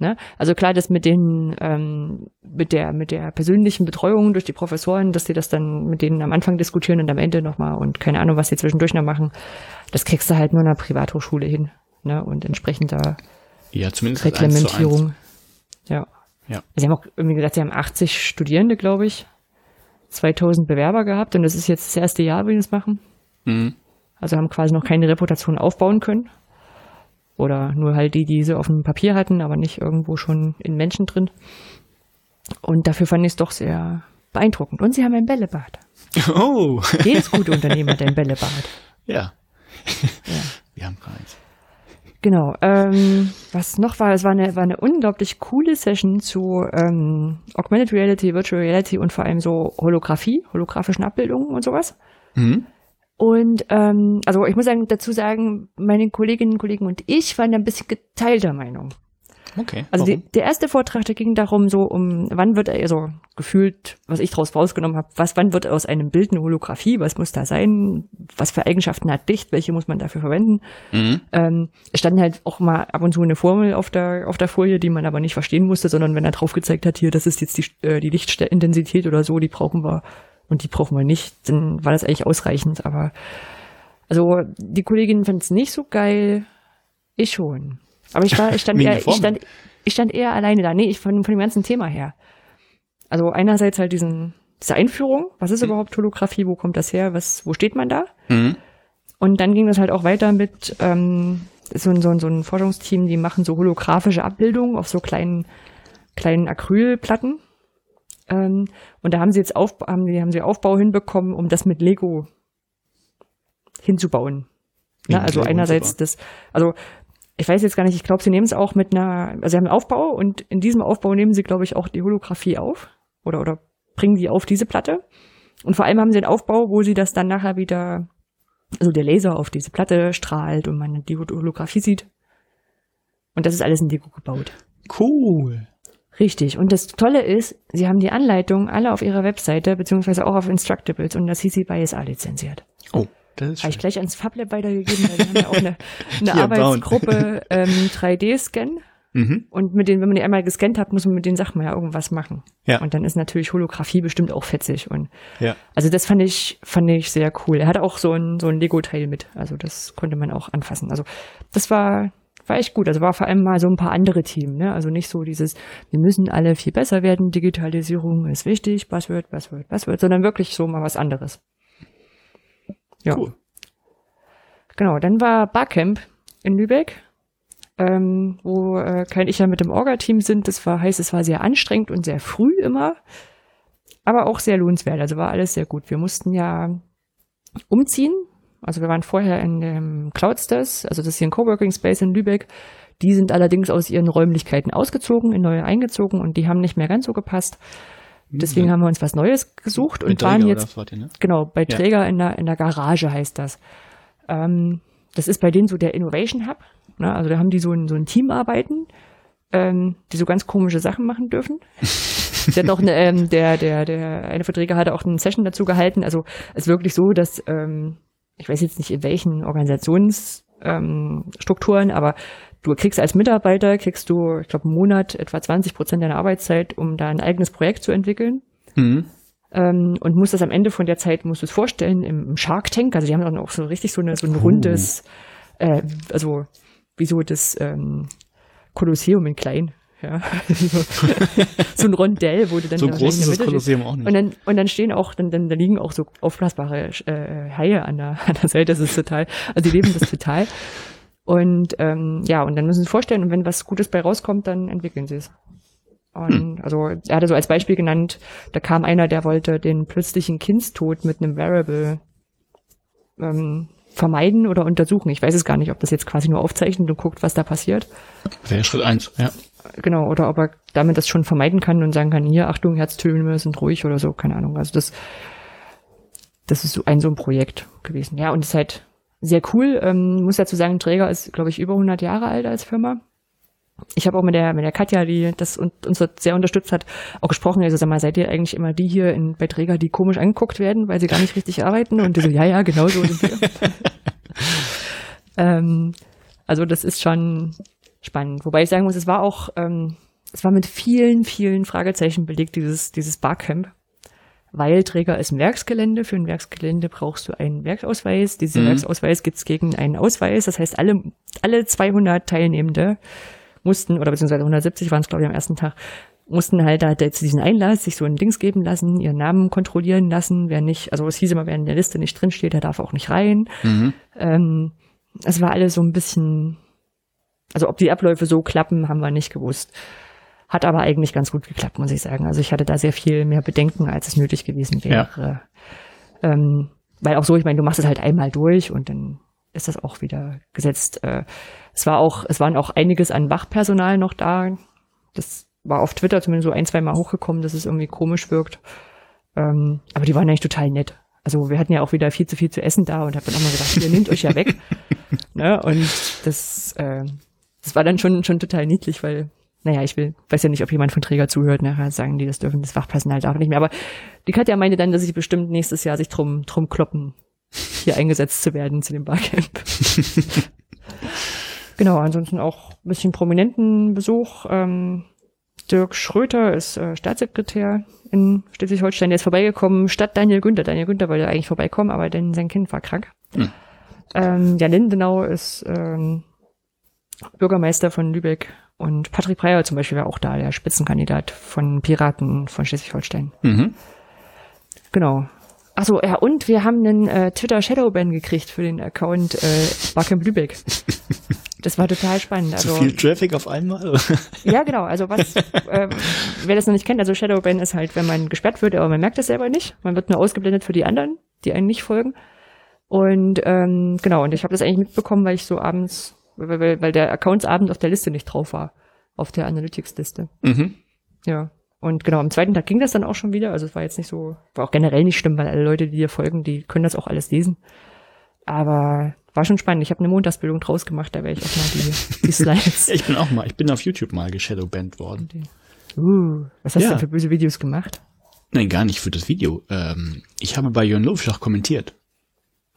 Ne? Also klar, das mit den, ähm, mit der, mit der persönlichen Betreuung durch die Professoren, dass die das dann mit denen am Anfang diskutieren und am Ende nochmal und keine Ahnung, was die zwischendurch noch machen, das kriegst du halt nur in einer Privathochschule hin. Ne? Und entsprechender Ja, zumindest als eins zu eins. Reglementierung. Ja. Ja. Sie haben auch irgendwie gesagt, sie haben 80 Studierende, glaube ich, 2000 Bewerber gehabt und das ist jetzt das erste Jahr, wie wir das machen. Mhm. Also haben quasi noch keine Reputation aufbauen können. Oder nur halt die, die sie auf dem Papier hatten, aber nicht irgendwo schon in Menschen drin. Und dafür fand ich es doch sehr beeindruckend. Und sie haben ein Bällebad. Oh, Jedes gute Unternehmen hat ein Bällebad. ja. Ja. Wir haben keins. Genau. Ähm, was noch war, es war eine, war eine unglaublich coole Session zu ähm, Augmented Reality, Virtual Reality und vor allem so Holographie, holographischen Abbildungen und sowas. Mhm. Und ähm, also ich muss sagen, dazu sagen, meine Kolleginnen und Kollegen und ich waren ein bisschen geteilter Meinung. Okay. Also die, der erste Vortrag, der ging darum, so um wann wird also gefühlt, was ich daraus rausgenommen habe, was wann wird aus einem Bild eine Holographie, was muss da sein, was für Eigenschaften hat Licht, welche muss man dafür verwenden. Mhm. Ähm, es stand halt auch mal ab und zu eine Formel auf der auf der Folie, die man aber nicht verstehen musste, sondern wenn er drauf gezeigt hat, hier, das ist jetzt die äh, die Lichtintensität oder so, die brauchen wir und die brauchen wir nicht, dann war das eigentlich ausreichend. Aber also die Kolleginnen fanden es nicht so geil, ich schon. Aber ich war, ich stand eher, ich stand, ich stand eher alleine da. Nee, ich von, von dem ganzen Thema her. Also einerseits halt diesen, diese Einführung, was ist überhaupt Holographie, wo kommt das her, was, wo steht man da? Mhm. Und dann ging das halt auch weiter mit ähm, so, ein- so, ein- so ein Forschungsteam, die machen so holographische Abbildungen auf so kleinen, kleinen Acrylplatten. Ähm, und da haben sie jetzt auf, haben, die, haben sie Aufbau hinbekommen, um das mit Lego hinzubauen. Wie Ne? Also Lego einerseits das, also ich weiß jetzt gar nicht, ich glaube, sie nehmen es auch mit einer, also sie haben einen Aufbau und in diesem Aufbau nehmen sie, glaube ich, auch die Holographie auf oder, oder bringen die auf diese Platte. Und vor allem haben sie einen Aufbau, wo sie das dann nachher wieder, also der Laser auf diese Platte strahlt und man die Holographie sieht. Und das ist alles in Lego gebaut. Cool. Richtig. Und das Tolle ist, sie haben die Anleitungen alle auf ihrer Webseite, beziehungsweise auch auf Instructables und das CC BY SA lizenziert. Oh, das ist Habe ich gleich ans FabLab weitergegeben, weil wir haben ja auch eine, eine Arbeitsgruppe ähm, 3D-Scan. Mhm. Und mit denen, wenn man die einmal gescannt hat, muss man mit den Sachen ja irgendwas machen. Ja. Und dann ist natürlich Holographie bestimmt auch fetzig. Und Ja. also das fand ich, fand ich sehr cool. Er hatte auch so ein, so ein Lego-Teil mit. Also das konnte man auch anfassen. Also das war, war echt gut. Also war vor allem mal so ein paar andere Themen, ne? Also nicht so dieses, wir müssen alle viel besser werden, Digitalisierung ist wichtig, Buzzword, Buzzword, Buzzword, sondern wirklich so mal was anderes. Ja. Cool. Genau, dann war Barcamp in Lübeck. ähm, wo äh, kein ich ja mit dem Orga-Team sind. Das war heißt, es war sehr anstrengend und sehr früh immer, aber auch sehr lohnenswert. Also war alles sehr gut. Wir mussten ja umziehen. Also wir waren vorher in dem Cloudsters, also das ist hier ein Coworking Space in Lübeck. Die sind allerdings aus ihren Räumlichkeiten ausgezogen, in neue eingezogen und die haben nicht mehr ganz so gepasst. Deswegen ja. haben wir uns was Neues gesucht und waren jetzt ihr, ne? genau bei Träger ja. in der in der Garage heißt das. Ähm, das ist bei denen so der Innovation Hub. Ne? Also da haben die so ein, so ein Team arbeiten, ähm, die so ganz komische Sachen machen dürfen. der hat noch eine, ähm, der, der, der eine Verträger hatte auch eine Session dazu gehalten. Also es ist wirklich so, dass ähm, ich weiß jetzt nicht in welchen Organisationsstrukturen, ähm, aber du kriegst als Mitarbeiter, kriegst du, ich glaube, einen Monat etwa 20 Prozent deiner Arbeitszeit, um da ein eigenes Projekt zu entwickeln. Mhm. Ähm, und musst das am Ende von der Zeit, musst du es vorstellen, im, Shark Tank, also die haben dann auch so richtig so, eine, so ein rundes, äh, also wie so das ähm, Kolosseum in klein. Ja, so ein Rondell, wo du dann so groß ist das Kolosseum auch nicht. Und dann und dann stehen auch dann dann da liegen auch so aufblasbare äh, Haie an der an der Seite. Das ist total, also die leben das total. Und ähm, ja, und dann müssen sie sich vorstellen, und wenn was Gutes bei rauskommt, dann entwickeln sie es. Und hm. also er hatte so als Beispiel genannt, da kam einer, der wollte den plötzlichen Kindstod mit einem Variable ähm, vermeiden oder untersuchen. Ich weiß es gar nicht, ob das jetzt quasi nur aufzeichnet und guckt, was da passiert. Wäre Schritt eins, ja. Genau, oder ob er damit das schon vermeiden kann und sagen kann, hier, Achtung, Herztöne sind ruhig oder so, keine Ahnung. Also das, das ist so ein so ein Projekt gewesen. Ja, und es ist halt sehr cool. Ähm, muss dazu sagen, Träger ist, glaube ich, über 100 Jahre alt als Firma. Ich habe auch mit der mit der Katja, die das uns sehr unterstützt hat, auch gesprochen. Also sag mal, seid ihr eigentlich immer die hier in, bei Träger, die komisch angeguckt werden, weil sie gar nicht richtig arbeiten? Und die so, ja, ja, genau so sind wir. ähm, also das ist schon spannend. Wobei ich sagen muss, es war auch, ähm, es war mit vielen, vielen Fragezeichen belegt, dieses, dieses Barcamp weil Träger ist ein Werksgelände. Für ein Werksgelände brauchst du einen Werksausweis. Dieser mhm. Werksausweis gibt's gegen einen Ausweis. Das heißt, alle, alle 200 Teilnehmende mussten, oder beziehungsweise 170 waren es, glaube ich, am ersten Tag, mussten halt da zu diesen Einlass sich so ein Dings geben lassen, ihren Namen kontrollieren lassen. Wer nicht, also es hieß immer, wer in der Liste nicht drinsteht, der darf auch nicht rein. Mhm. Ähm, es war alles so ein bisschen, also ob die Abläufe so klappen, haben wir nicht gewusst. Hat aber eigentlich ganz gut geklappt, muss ich sagen. Also ich hatte da sehr viel mehr Bedenken, als es nötig gewesen wäre. Ja. Ähm, weil auch so, ich meine, du machst es halt einmal durch und dann ist das auch wieder gesetzt. Äh, es war auch, es waren auch einiges an Wachpersonal noch da. Das war auf Twitter zumindest so ein, zwei Mal hochgekommen, dass es irgendwie komisch wirkt. Ähm, aber die waren eigentlich total nett. Also wir hatten ja auch wieder viel zu viel zu essen da und hab dann auch mal gedacht, ihr nehmt euch ja weg. ne? Und das, äh, das war dann schon, schon total niedlich, weil naja, ich will, weiß ja nicht, ob jemand von Träger zuhört, nachher sagen die, das dürfen das Fachpersonal darf nicht mehr. Aber die Katja meinte dann, dass sie bestimmt nächstes Jahr sich drum, drum kloppen, hier eingesetzt zu werden zu dem Barcamp. genau, ansonsten auch ein bisschen prominenten Besuch. Ähm, Dirk Schröter ist äh, Staatssekretär in Schleswig-Holstein. Der ist vorbeigekommen statt Daniel Günther. Daniel Günther wollte eigentlich vorbeikommen, aber denn sein Kind war krank. Hm. Ähm, ja, Lindenau ist ähm, Bürgermeister von Lübeck und Patrick Breyer zum Beispiel war auch da, der Spitzenkandidat von Piraten von Schleswig-Holstein. Mhm. Genau. Achso, ja, und wir haben einen äh, Twitter Shadowban gekriegt für den Account äh, Barcamp Lübeck. Das war total spannend. Also, Zu viel Traffic auf einmal? ja, genau. Also was, äh, wer das noch nicht kennt, also Shadowban ist halt, wenn man gesperrt wird, aber man merkt das selber nicht. Man wird nur ausgeblendet für die anderen, die einen nicht folgen. Und ähm, genau, und ich habe das eigentlich mitbekommen, weil ich so abends weil, weil, weil der Accountsabend auf der Liste nicht drauf war, auf der Analytics-Liste. Mhm. Ja. Und genau, am zweiten Tag ging das dann auch schon wieder. Also es war jetzt nicht so, war auch generell nicht schlimm, weil alle Leute, die dir folgen, die können das auch alles lesen. Aber war schon spannend. Ich habe eine Montagsbildung draus gemacht, da werde ich auch mal die, die Slides. ich bin auch mal, ich bin auf YouTube mal geshadowbanned worden. Uh, was hast ja. du denn für böse Videos gemacht? Nein, gar nicht für das Video. Ähm, ich habe bei Jörn Lofschach kommentiert.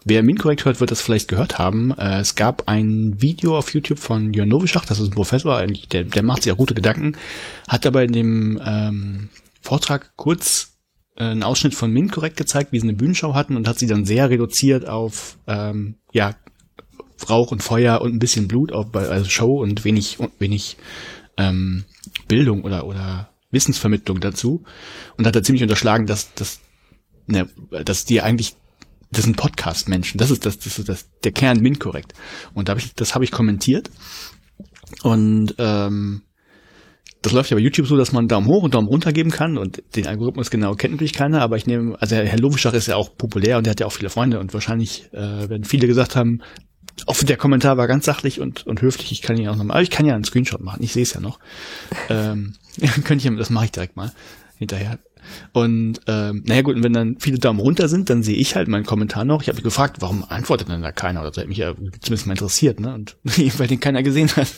Wer Minkorrekt hört, wird das vielleicht gehört haben. Äh, es gab ein Video auf YouTube von Jörn Novischach, das ist ein Professor, eigentlich, der, der macht sich auch gute Gedanken, hat dabei in dem ähm, Vortrag kurz äh, einen Ausschnitt von Minkorrekt gezeigt, wie sie eine Bühnenshow hatten und hat sie dann sehr reduziert auf ähm, ja Rauch und Feuer und ein bisschen Blut, auf, also Show und wenig wenig ähm, Bildung oder oder Wissensvermittlung dazu und hat da ziemlich unterschlagen, dass dass ne, dass die eigentlich das sind Podcast-Menschen. Das ist das, das ist das, der Kern MINT korrekt. Und da hab ich, das habe ich kommentiert. Und ähm, das läuft ja bei YouTube so, dass man Daumen hoch und Daumen runter geben kann und den Algorithmus genau kennt natürlich keiner, aber ich nehme, also Herr Lovischach ist ja auch populär und der hat ja auch viele Freunde und wahrscheinlich äh, werden viele gesagt haben, auch der Kommentar war ganz sachlich und, und höflich, ich kann ihn auch nochmal, aber ich kann ja einen Screenshot machen, ich sehe es ja noch. ähm, könnte ich, das mache ich direkt mal hinterher. Und ähm, naja gut, und wenn dann viele Daumen runter sind, dann sehe ich halt meinen Kommentar noch. Ich habe gefragt, warum antwortet denn da keiner? Oder das hat mich ja zumindest mal interessiert, ne? Und weil den keiner gesehen hat.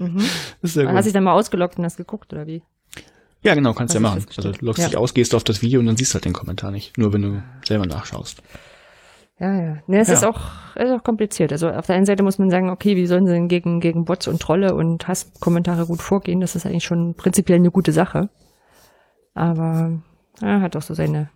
Mhm. Das ist ja Hast dich dann mal ausgeloggt und hast geguckt, oder wie? Ja, genau, kannst du ja machen. Also du loggst ja. dich aus, gehst auf das Video und dann siehst du halt den Kommentar nicht. Nur wenn du selber nachschaust. Ja, ja. Ne, es ja. ist auch, ist auch kompliziert. Also auf der einen Seite muss man sagen, okay, wie sollen sie denn gegen, gegen Bots und Trolle und Hasskommentare gut vorgehen? Das ist eigentlich schon prinzipiell eine gute Sache. Aber ja, hat auch so seine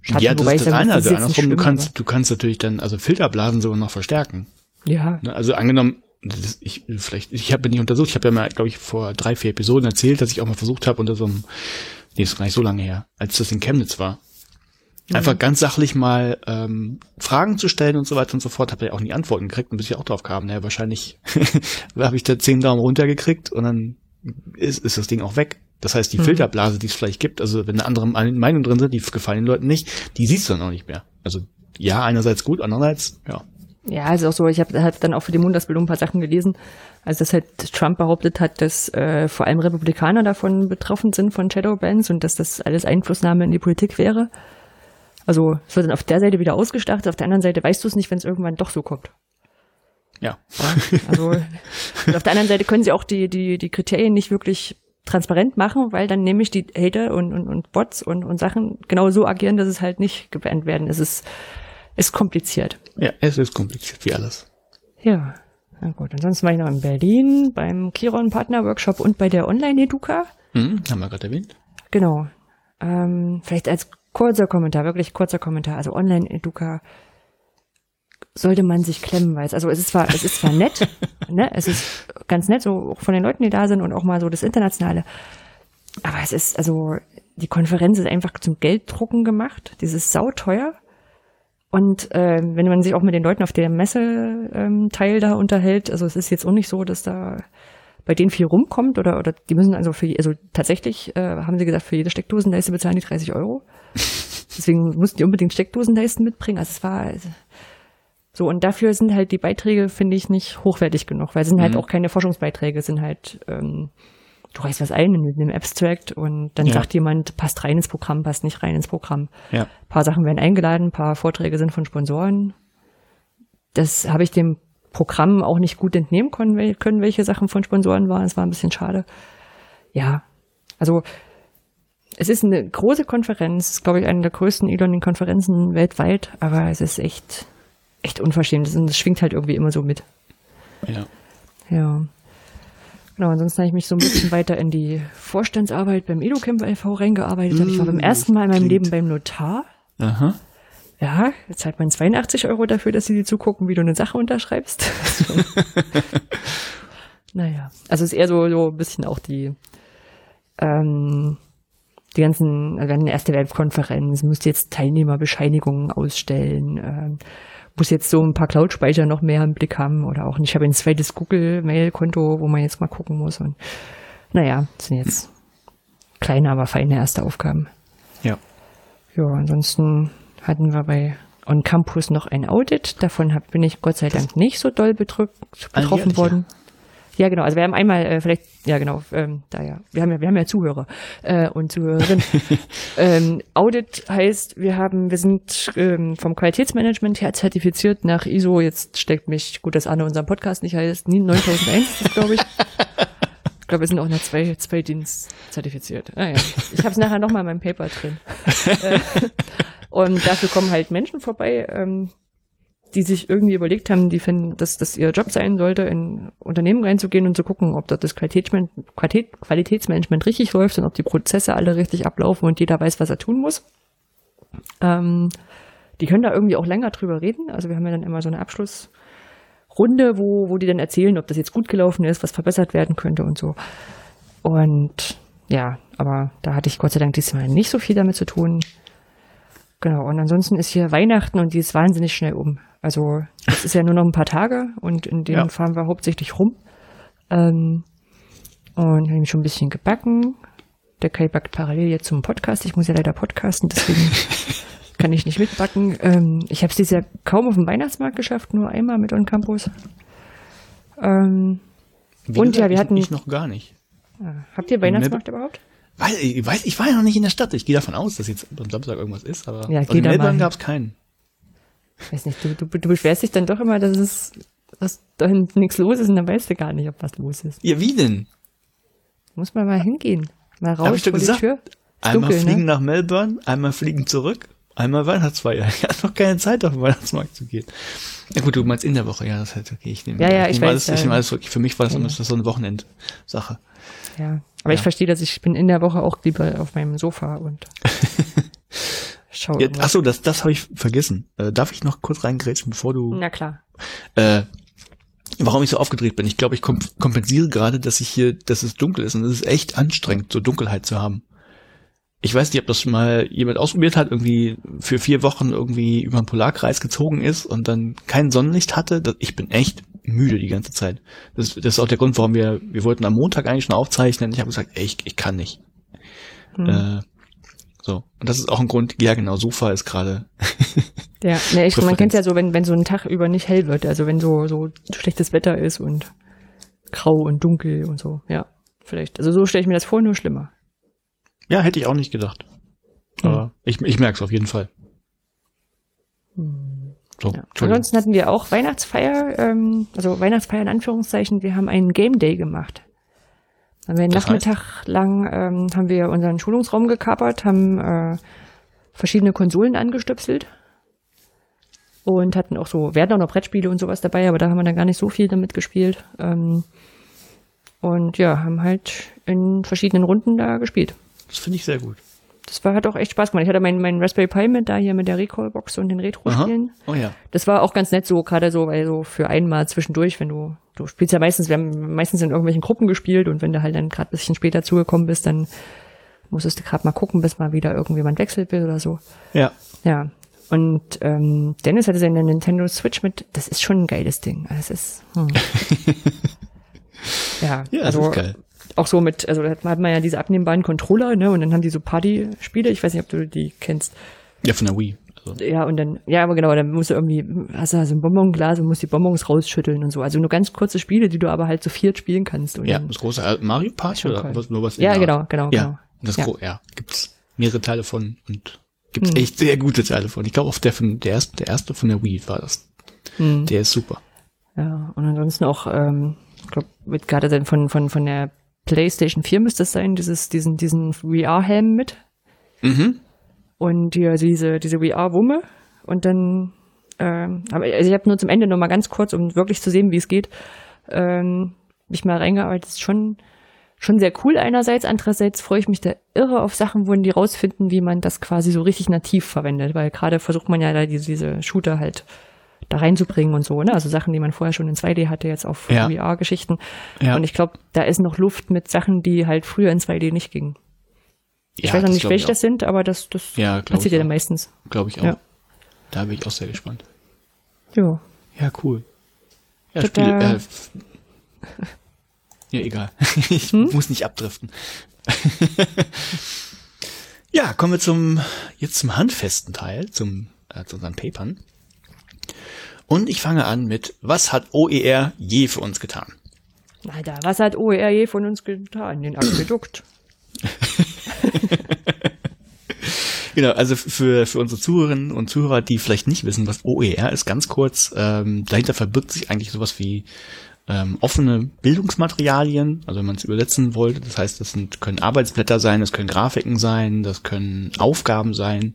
Schatten, ja, das ist das eine. Also andersrum, du kannst, du kannst natürlich dann, also Filterblasen sogar noch verstärken. Ja. Ne, also angenommen, das, ich vielleicht, ich habe nicht untersucht, ich habe ja mal, glaube ich, vor drei, vier Episoden erzählt, dass ich auch mal versucht habe unter so einem, nee, ist gar nicht so lange her, als das in Chemnitz war. Mhm. Einfach ganz sachlich mal ähm, Fragen zu stellen und so weiter und so fort, habe ja auch nie Antworten gekriegt und bis ich auch drauf kam, naja, wahrscheinlich habe ich da zehn Daumen runtergekriegt und dann ist, ist das Ding auch weg. Das heißt, die mhm. Filterblase, die es vielleicht gibt, also wenn eine andere Meinung drin sind, die gefallen den Leuten nicht, die siehst du dann auch nicht mehr. Also ja, einerseits gut, andererseits, ja. Ja, also auch so, ich habe halt dann auch für die Montagsbildung ein paar Sachen gelesen. Also dass halt Trump behauptet hat, dass äh, vor allem Republikaner davon betroffen sind von Shadowbans und dass das alles Einflussnahme in die Politik wäre. Also es wird dann auf der Seite wieder ausgestartet, auf der anderen Seite weißt du es nicht, wenn es irgendwann doch so kommt. Ja. ja also auf der anderen Seite können sie auch die, die, die Kriterien nicht wirklich transparent machen, weil dann nämlich die Hater und, und, und Bots und, und Sachen genau so agieren, dass es halt nicht gebannt werden. Es ist ist kompliziert. Ja, es ist kompliziert, wie alles. Ja, na gut. Ansonsten war ich noch in Berlin beim Chiron Partner Workshop und bei der Online-Educa. Mhm, haben wir gerade erwähnt. Genau. Ähm, vielleicht als kurzer Kommentar, wirklich kurzer Kommentar. Also Online-Educa sollte man sich klemmen, weil es, also es ist zwar, es ist zwar nett, ne, es ist ganz nett, so auch von den Leuten, die da sind und auch mal so das Internationale. Aber es ist, also, die Konferenz ist einfach zum Gelddrucken gemacht. Dieses sauteuer. Und äh, wenn man sich auch mit den Leuten auf der Messe ähm, Teil da unterhält, also es ist jetzt auch nicht so, dass da bei denen viel rumkommt oder oder die müssen also für also tatsächlich äh, haben sie gesagt für jede Steckdosenleiste bezahlen die 30 Euro. Deswegen mussten die unbedingt Steckdosenleisten mitbringen. Also es war also, so und dafür sind halt die Beiträge finde ich nicht hochwertig genug, weil es sind halt mhm. halt auch keine Forschungsbeiträge, sind halt ähm, du reichst was ein in einem Abstract und dann ja. sagt jemand, passt rein ins Programm, passt nicht rein ins Programm. Ja. Ein paar Sachen werden eingeladen, ein paar Vorträge sind von Sponsoren. Das habe ich dem Programm auch nicht gut entnehmen können, können, welche Sachen von Sponsoren waren. Es war ein bisschen schade. Ja, also es ist eine große Konferenz, glaube ich, eine der größten E-Learning-Konferenzen weltweit, aber es ist echt, echt unverschämt. Das schwingt halt irgendwie immer so mit. Ja. Ja. Genau, ansonsten habe ich mich so ein bisschen weiter in die Vorstandsarbeit beim EduCamp e.V. reingearbeitet. Mm, ich war beim ersten Mal in meinem Leben beim Notar. Aha. Ja, jetzt zahlt man 82 Euro dafür, dass sie dir zugucken, wie du eine Sache unterschreibst. naja, also es ist eher so, so ein bisschen auch die, ähm, die ganzen, also eine erste Webkonferenz, musst jetzt Teilnehmerbescheinigungen ausstellen, ähm, muss jetzt so ein paar Cloud-Speicher noch mehr im Blick haben oder auch nicht. Ich habe ein zweites Google-Mail-Konto, wo man jetzt mal gucken muss. Und naja, das sind jetzt kleine, aber feine erste Aufgaben. Ja. Ja, ansonsten hatten wir bei On Campus noch ein Audit. Davon hab, bin ich Gott sei Dank nicht so doll bedrückt, betroffen worden. Ja. Ja, genau. Also wir haben einmal äh, vielleicht, ja genau, ähm, da ja, wir haben ja, wir haben ja Zuhörer äh, und Zuhörerinnen. ähm, Audit heißt, wir haben, wir sind ähm, vom Qualitätsmanagement her zertifiziert nach ISO. Jetzt steckt mich gut, dass Anne unseren Podcast nicht heißt, 9001, glaube ich. Ich glaube, wir sind auch noch zwei, zwei Dienst zertifiziert. Ah, ja. Ich habe es nachher noch mal in meinem Paper drin. Äh, und dafür kommen halt Menschen vorbei, ähm, die sich irgendwie überlegt haben, die finden, dass das ihr Job sein sollte, in Unternehmen reinzugehen und zu gucken, ob dort das Qualitätsmanagement, Qualitätsmanagement richtig läuft und ob die Prozesse alle richtig ablaufen und jeder weiß, was er tun muss. Ähm, die können da irgendwie auch länger drüber reden. Also wir haben ja dann immer so eine Abschlussrunde, wo, wo die dann erzählen, ob das jetzt gut gelaufen ist, was verbessert werden könnte und so. Und ja, aber da hatte ich Gott sei Dank diesmal nicht so viel damit zu tun. Genau, und ansonsten ist hier Weihnachten und die ist wahnsinnig schnell um. Also es ist ja nur noch ein paar Tage und in denen Ja. fahren wir hauptsächlich rum. Ähm, und habe schon ein bisschen gebacken. Der Kai backt parallel jetzt zum Podcast. Ich muss ja leider podcasten, deswegen kann ich nicht mitbacken. Ähm, ich habe es dieses Jahr kaum auf dem Weihnachtsmarkt geschafft, nur einmal mit On Campus. Ähm, Und ja, wir hatten- Ich noch gar nicht. äh, habt ihr Weihnachtsmarkt überhaupt? Weil, ich, weiß, ich war ja noch nicht in der Stadt. Ich gehe davon aus, dass jetzt am Samstag irgendwas ist, aber Ja, also in Melbourne gab es keinen. Ich weiß nicht, du, du, du beschwerst dich dann doch immer, dass es dass da hinten nichts los ist und dann weißt du gar nicht, ob was los ist. Ja, wie denn? Muss man mal hingehen. Mal raus Hab ich doch gesagt. die Tür. Einmal dunkel, fliegen ne? nach Melbourne, einmal fliegen zurück, einmal Weihnachtsfeier. Ich hatte noch keine Zeit, auf den Weihnachtsmarkt zu gehen. Ja gut, du meinst in der Woche, ja, das ist halt okay. Ich nehme, Ja, ja, ich ich nehme weiß, alles, ich nehme alles zurück. Für mich war das, Ja, so eine Wochenendsache. Ja. Aber ich Ja. verstehe das, ich bin in der Woche auch lieber auf meinem Sofa und schau. Ja, irgendwas. achso, das, das habe ich vergessen. Äh, darf ich noch kurz reingrätschen, bevor du Na klar. äh, warum ich so aufgedreht bin. Ich glaube, ich kom kompensiere gerade, dass ich hier, dass es dunkel ist und es ist echt anstrengend, so Dunkelheit zu haben. Ich weiß nicht, ob das schon mal jemand ausprobiert hat, irgendwie für vier Wochen irgendwie über den Polarkreis gezogen ist und dann kein Sonnenlicht hatte. Das, ich bin echt müde die ganze Zeit. Das, das ist auch der Grund, warum wir, wir wollten am Montag eigentlich schon aufzeichnen. Ich habe gesagt, ey, ich, ich kann nicht. Hm. Äh, so. Und das ist auch ein Grund, ja genau, Sofa ist gerade ja, ne, ich, man kennt ja so, wenn, wenn so ein Tag über nicht hell wird, also wenn so, so schlechtes Wetter ist und grau und dunkel und so, ja. Vielleicht. Also so stelle ich mir das vor, nur schlimmer. Ja, hätte ich auch nicht gedacht. Hm. Aber ich, ich merke es auf jeden Fall. So, Ja. Ansonsten hatten wir auch Weihnachtsfeier, ähm, also Weihnachtsfeier in Anführungszeichen. Wir haben einen Game Day gemacht. Haben wir einen Das heißt? Nachmittag lang ähm, haben wir unseren Schulungsraum gekapert, haben äh, verschiedene Konsolen angestöpselt und hatten auch so, wir hatten auch noch Brettspiele und sowas dabei, aber da haben wir dann gar nicht so viel damit gespielt. Ähm, und ja, haben halt in verschiedenen Runden da gespielt. Das finde ich sehr gut. Das war, hat auch echt Spaß gemacht. Ich hatte meinen meinen Raspberry Pi mit, da hier mit der Recall-Box und den Retro-Spielen. Oh ja. Das war auch ganz nett so, gerade so, weil so für einmal zwischendurch, wenn du, du spielst ja meistens, wir haben meistens in irgendwelchen Gruppen gespielt und wenn du halt dann gerade ein bisschen später zugekommen bist, dann musstest du gerade mal gucken, bis mal wieder irgendjemand wechselt will oder so. Ja. Ja. Und ähm, Dennis hatte seine Nintendo Switch mit, das ist schon ein geiles Ding. Also Das ist, hm. ja, Ja, das also ist geil. Auch so mit, also da hat man ja diese abnehmbaren Controller, ne, und dann haben die so Party-Spiele, ich weiß nicht, ob du die kennst. Ja, von der Wii. Also, Ja, und dann, ja, aber genau, dann musst du irgendwie, hast du so ein Bonbonglas und musst die Bonbons rausschütteln und so. Also nur ganz kurze Spiele, die du aber halt zu viert spielen kannst. Ja, das große Mario Party oder was, nur was? Ja, genau, genau, Ja, genau. das Ja. Gro ja, gibt's mehrere Teile von und gibt's Hm. echt sehr gute Teile von. Ich glaube, auf der von der erste, der erste von der Wii war das. Hm. Der ist super. Ja, und ansonsten auch, ähm, ich glaube, mit gerade dann von, von, von der PlayStation 4 müsste es sein, dieses, diesen, diesen VR-Helm mit Mhm. und die, also diese, diese VR-Wumme und dann, ähm, aber also ich habe nur zum Ende noch mal ganz kurz, um wirklich zu sehen, wie es geht, ähm, mich mal reingearbeitet. ist schon, schon sehr cool einerseits, andererseits freue ich mich da irre auf Sachen, wo die rausfinden, wie man das quasi so richtig nativ verwendet, weil gerade versucht man ja da diese, diese Shooter halt da reinzubringen und so, ne? Also Sachen, die man vorher schon in 2D hatte, jetzt auf Ja. VR-Geschichten. Ja. Und ich glaube, da ist noch Luft mit Sachen, die halt früher in 2D nicht gingen. Ich ja, weiß noch nicht, welche das sind, aber das, das Ja, passiert ja dann meistens. Glaube ich auch. Ja. Da bin ich auch sehr gespannt. Ja. Ja, cool. Ja, Tada. Spiele, äh, ja, egal. Ich Hm? muss nicht abdriften. ja, kommen wir zum, jetzt zum handfesten Teil, zum, äh, zu unseren Papern. Und ich fange an mit, was hat OER je für uns getan? Alter, was hat OER je von uns getan? Den Aquädukt. Genau, also für, für unsere Zuhörerinnen und Zuhörer, die vielleicht nicht wissen, was OER ist, ganz kurz, ähm, dahinter verbirgt sich eigentlich sowas wie ähm, offene Bildungsmaterialien, also wenn man es übersetzen wollte, das heißt, das sind, können Arbeitsblätter sein, das können Grafiken sein, das können Aufgaben sein,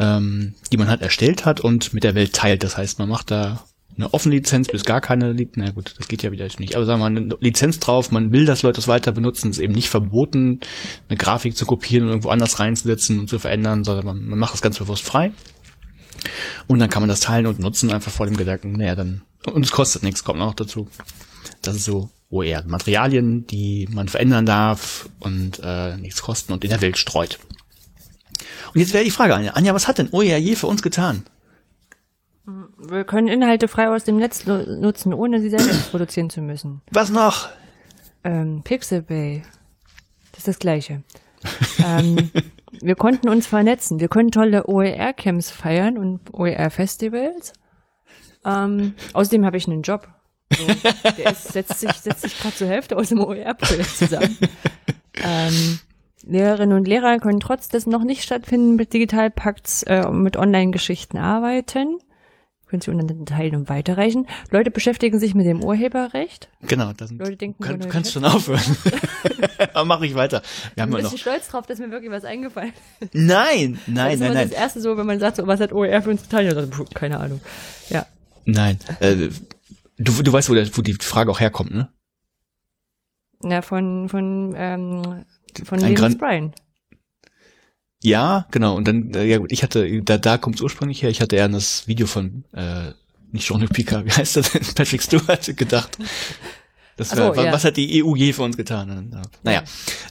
ähm, die man halt erstellt hat und mit der Welt teilt. Das heißt, man macht da eine offene Lizenz bis gar keine Lizenz, na gut, das geht ja wieder nicht, aber sagen wir mal eine Lizenz drauf, man will, dass Leute das weiter benutzen, es ist eben nicht verboten, eine Grafik zu kopieren und irgendwo anders reinzusetzen und zu verändern, sondern man, man macht das ganz bewusst frei. Und dann kann man das teilen und nutzen, einfach vor dem Gedanken, naja, dann, und es kostet nichts, kommt noch dazu. Das ist so OER. Materialien, die man verändern darf und äh, nichts kosten und in der Welt streut. Und jetzt wäre die Frage, Anja. Anja, was hat denn OER je für uns getan? Wir können Inhalte frei aus dem Netz nutzen, ohne sie selbst produzieren zu müssen. Was noch? Ähm, Pixabay. Das ist das Gleiche. ähm, wir konnten uns vernetzen. Wir können tolle OER-Camps feiern und OER-Festivals. Ähm, außerdem habe ich einen Job. So, der ist, setzt sich, setzt sich gerade zur Hälfte aus dem OER-Projekt zusammen. Ähm, Lehrerinnen und Lehrer können trotz des noch nicht stattfindenden Digitalpakts äh, mit Online-Geschichten arbeiten. Können Sie unter den Teilen weiterreichen. Leute beschäftigen sich mit dem Urheberrecht. Genau, das sind, Leute denken, kann, du kannst schon aufhören. Aber mache ich weiter. Wir haben Ich bin ein noch. bisschen stolz drauf, dass mir wirklich was eingefallen ist. Nein, das nein, ist nein, nein. das erste so, wenn man sagt, so, was hat OER für uns getan? Ja, dann, keine Ahnung. Ja. Nein. Äh, du, du weißt, wo, der, wo die Frage auch herkommt, ne? Ja, von, von, ähm, von Gran- Bryan. Ja, genau. Und dann, äh, ja gut, ich hatte, da, da kommt es ursprünglich her, ich hatte eher an das Video von, äh, nicht Jean-Luc Picard, wie heißt das? Patrick Stewart gedacht. Das war, so, ja. Was hat die EU je für uns getan? Äh, Naja,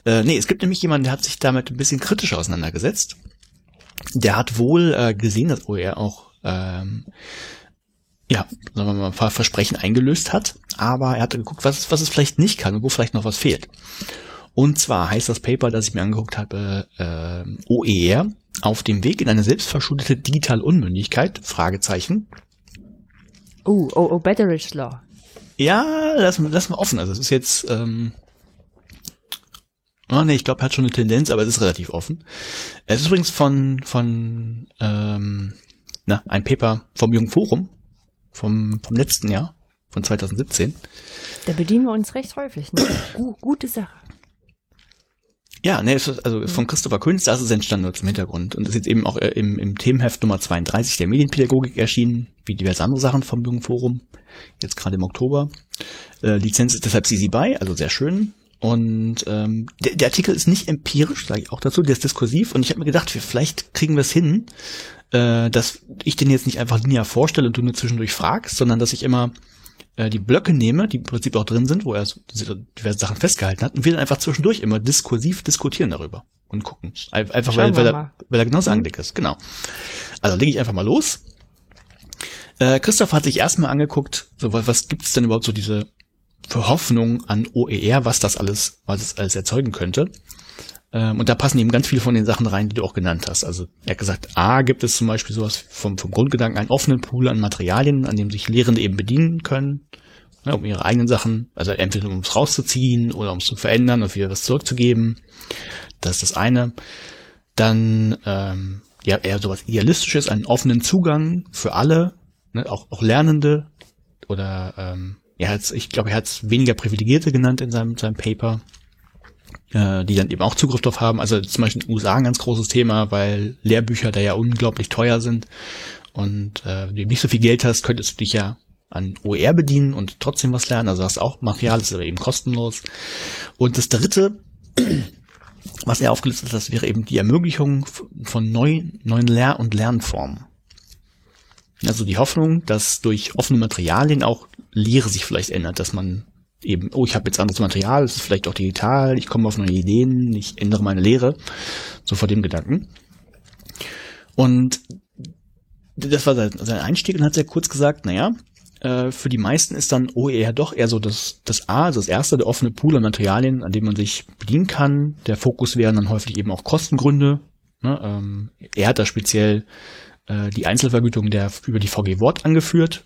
äh, nee, es gibt nämlich jemanden, der hat sich damit ein bisschen kritischer auseinandergesetzt. Der hat wohl äh, gesehen, dass OER auch ähm, ja, sagen wir mal, ein paar Versprechen eingelöst hat, aber er hatte geguckt, was, was es vielleicht nicht kann und wo vielleicht noch was fehlt. Und zwar heißt das Paper, das ich mir angeguckt habe, äh, OER auf dem Weg in eine selbstverschuldete digitale Unmündigkeit? Fragezeichen. Oh, oh, oh, Betteridge Law. Ja, lassen wir lassen wir offen. Also es ist jetzt, ähm, oh nee, ich glaube, hat schon eine Tendenz, aber es ist relativ offen. Es ist übrigens von von ähm, na, ein Paper vom Jungen Forum vom vom letzten Jahr von 2017. Da bedienen wir uns recht häufig. Ne? Gu gute Sache. Ja, es ist also von Christopher Kunz, das ist entstanden nur zum Hintergrund. Und ist jetzt eben auch äh, im, im Themenheft Nummer 32 der Medienpädagogik erschienen, wie diverse andere Sachen vom Jungen Forum, jetzt gerade im Oktober. Äh, Lizenz ist deshalb CC BY, also sehr schön. Und ähm, der, der Artikel ist nicht empirisch, sage ich auch dazu, der ist diskursiv. Und ich habe mir gedacht, vielleicht kriegen wir es hin, äh, dass ich den jetzt nicht einfach linear vorstelle und du nur zwischendurch fragst, sondern dass ich immer äh, die Blöcke nehme, die im Prinzip auch drin sind, wo er so diverse Sachen festgehalten hat, und wir dann einfach zwischendurch immer diskursiv diskutieren darüber und gucken. Ein- Einfach weil, Schauen weil, er, weil er genauso angelegt ist. Genau. Also lege ich einfach mal los. Äh, Christoph hat sich erstmal angeguckt, so, was, gibt's denn überhaupt so diese für Hoffnung an OER, was das alles, was es alles erzeugen könnte. Ähm, und da passen eben ganz viele von den Sachen rein, die du auch genannt hast. Also er hat gesagt, A gibt es zum Beispiel sowas vom, vom Grundgedanken einen offenen Pool an Materialien, an dem sich Lehrende eben bedienen können, ne, um ihre eigenen Sachen, also entweder um es rauszuziehen oder um es zu verändern und wieder was zurückzugeben. Das ist das eine. Dann ähm, ja eher sowas Idealistisches, einen offenen Zugang für alle, ne, auch, auch Lernende oder ähm, ja, jetzt, ich glaube, er hat es weniger Privilegierte genannt in seinem, seinem Paper, äh, die dann eben auch Zugriff drauf haben. Also zum Beispiel in den USA ein ganz großes Thema, weil Lehrbücher da ja unglaublich teuer sind und äh, wenn du nicht so viel Geld hast, könntest du dich ja an OER bedienen und trotzdem was lernen. Also hast auch Material, ist aber eben kostenlos. Und das dritte, was er aufgelistet hat, das wäre eben die Ermöglichung von neuen, neuen Lehr- und Lernformen. Also die Hoffnung, dass durch offene Materialien auch Lehre sich vielleicht ändert, dass man eben, oh, ich habe jetzt anderes Material, es ist vielleicht auch digital, ich komme auf neue Ideen, ich ändere meine Lehre, so vor dem Gedanken. Und das war sein Einstieg und hat sehr kurz gesagt, naja, äh, für die meisten ist dann OER doch eher so das, das A, also das erste, der offene Pool an Materialien, an dem man sich bedienen kann. Der Fokus wären dann häufig eben auch Kostengründe. Ne? Ähm, er hat da speziell äh, die Einzelvergütung der über die VG Wort angeführt,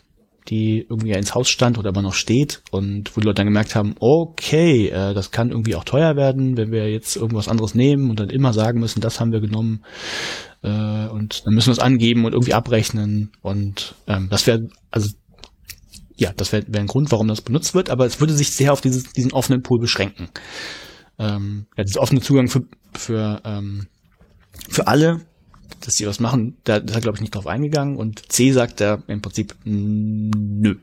die irgendwie ins Haus stand oder aber noch steht und wo die Leute dann gemerkt haben, okay, äh, das kann irgendwie auch teuer werden, wenn wir jetzt irgendwas anderes nehmen und dann immer sagen müssen, das haben wir genommen äh, und dann müssen wir es angeben und irgendwie abrechnen und ähm, das wäre also ja, das wäre wär ein Grund, warum das benutzt wird, aber es würde sich sehr auf dieses, diesen offenen Pool beschränken. Ähm, ja, dieser offene Zugang für, für, ähm, für alle, dass sie was machen, da ist er, glaube ich, nicht drauf eingegangen. Und C sagt da im Prinzip, mm, nö.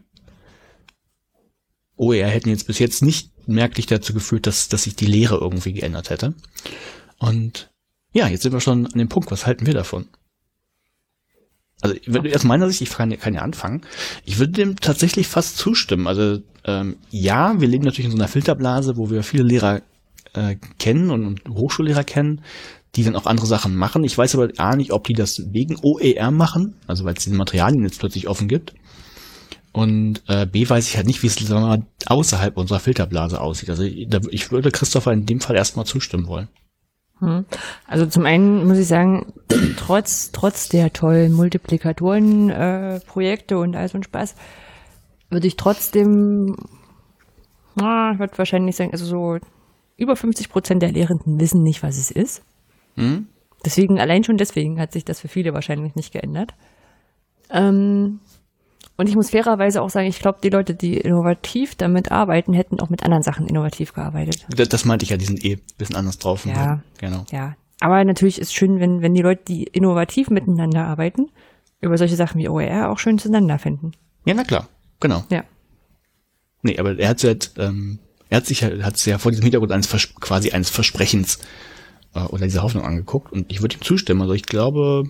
OER hätten jetzt bis jetzt nicht merklich dazu geführt, dass, dass sich die Lehre irgendwie geändert hätte. Und ja, jetzt sind wir schon an dem Punkt, was halten wir davon? Also aus meiner Sicht, ich kann, ja- kann ja anfangen, ich würde dem tatsächlich fast zustimmen. Also ähm, ja, wir leben natürlich in so einer Filterblase, wo wir viele Lehrer äh, kennen und, und Hochschullehrer kennen, die dann auch andere Sachen machen. Ich weiß aber gar nicht, ob die das wegen OER machen, also weil es diese Materialien jetzt plötzlich offen gibt. Und äh, B weiß ich halt nicht, wie es außerhalb unserer Filterblase aussieht. Also ich würde Christopher in dem Fall erstmal zustimmen wollen. Hm. Also zum einen muss ich sagen, trotz, trotz der tollen Multiplikatoren-Projekte äh, und all so ein Spaß, würde ich trotzdem, ich würde wahrscheinlich sagen, also so über 50 Prozent der Lehrenden wissen nicht, was es ist. Hm? Deswegen, allein schon deswegen hat sich das für viele wahrscheinlich nicht geändert. Ähm, und ich muss fairerweise auch sagen, ich glaube, die Leute, die innovativ damit arbeiten, hätten auch mit anderen Sachen innovativ gearbeitet. Das, das meinte ich ja, die sind eh ein bisschen anders drauf. Ja, genau. Ja, aber natürlich ist schön, wenn, wenn die Leute, die innovativ miteinander arbeiten, über solche Sachen wie OER auch schön zueinander finden. Ja, na klar, genau. Ja. Nee, aber er hat halt, ähm, er hat sich hat sich ja vor diesem Hintergrund eines Vers quasi eines Versprechens äh, oder dieser Hoffnung angeguckt und ich würde ihm zustimmen. Also ich glaube,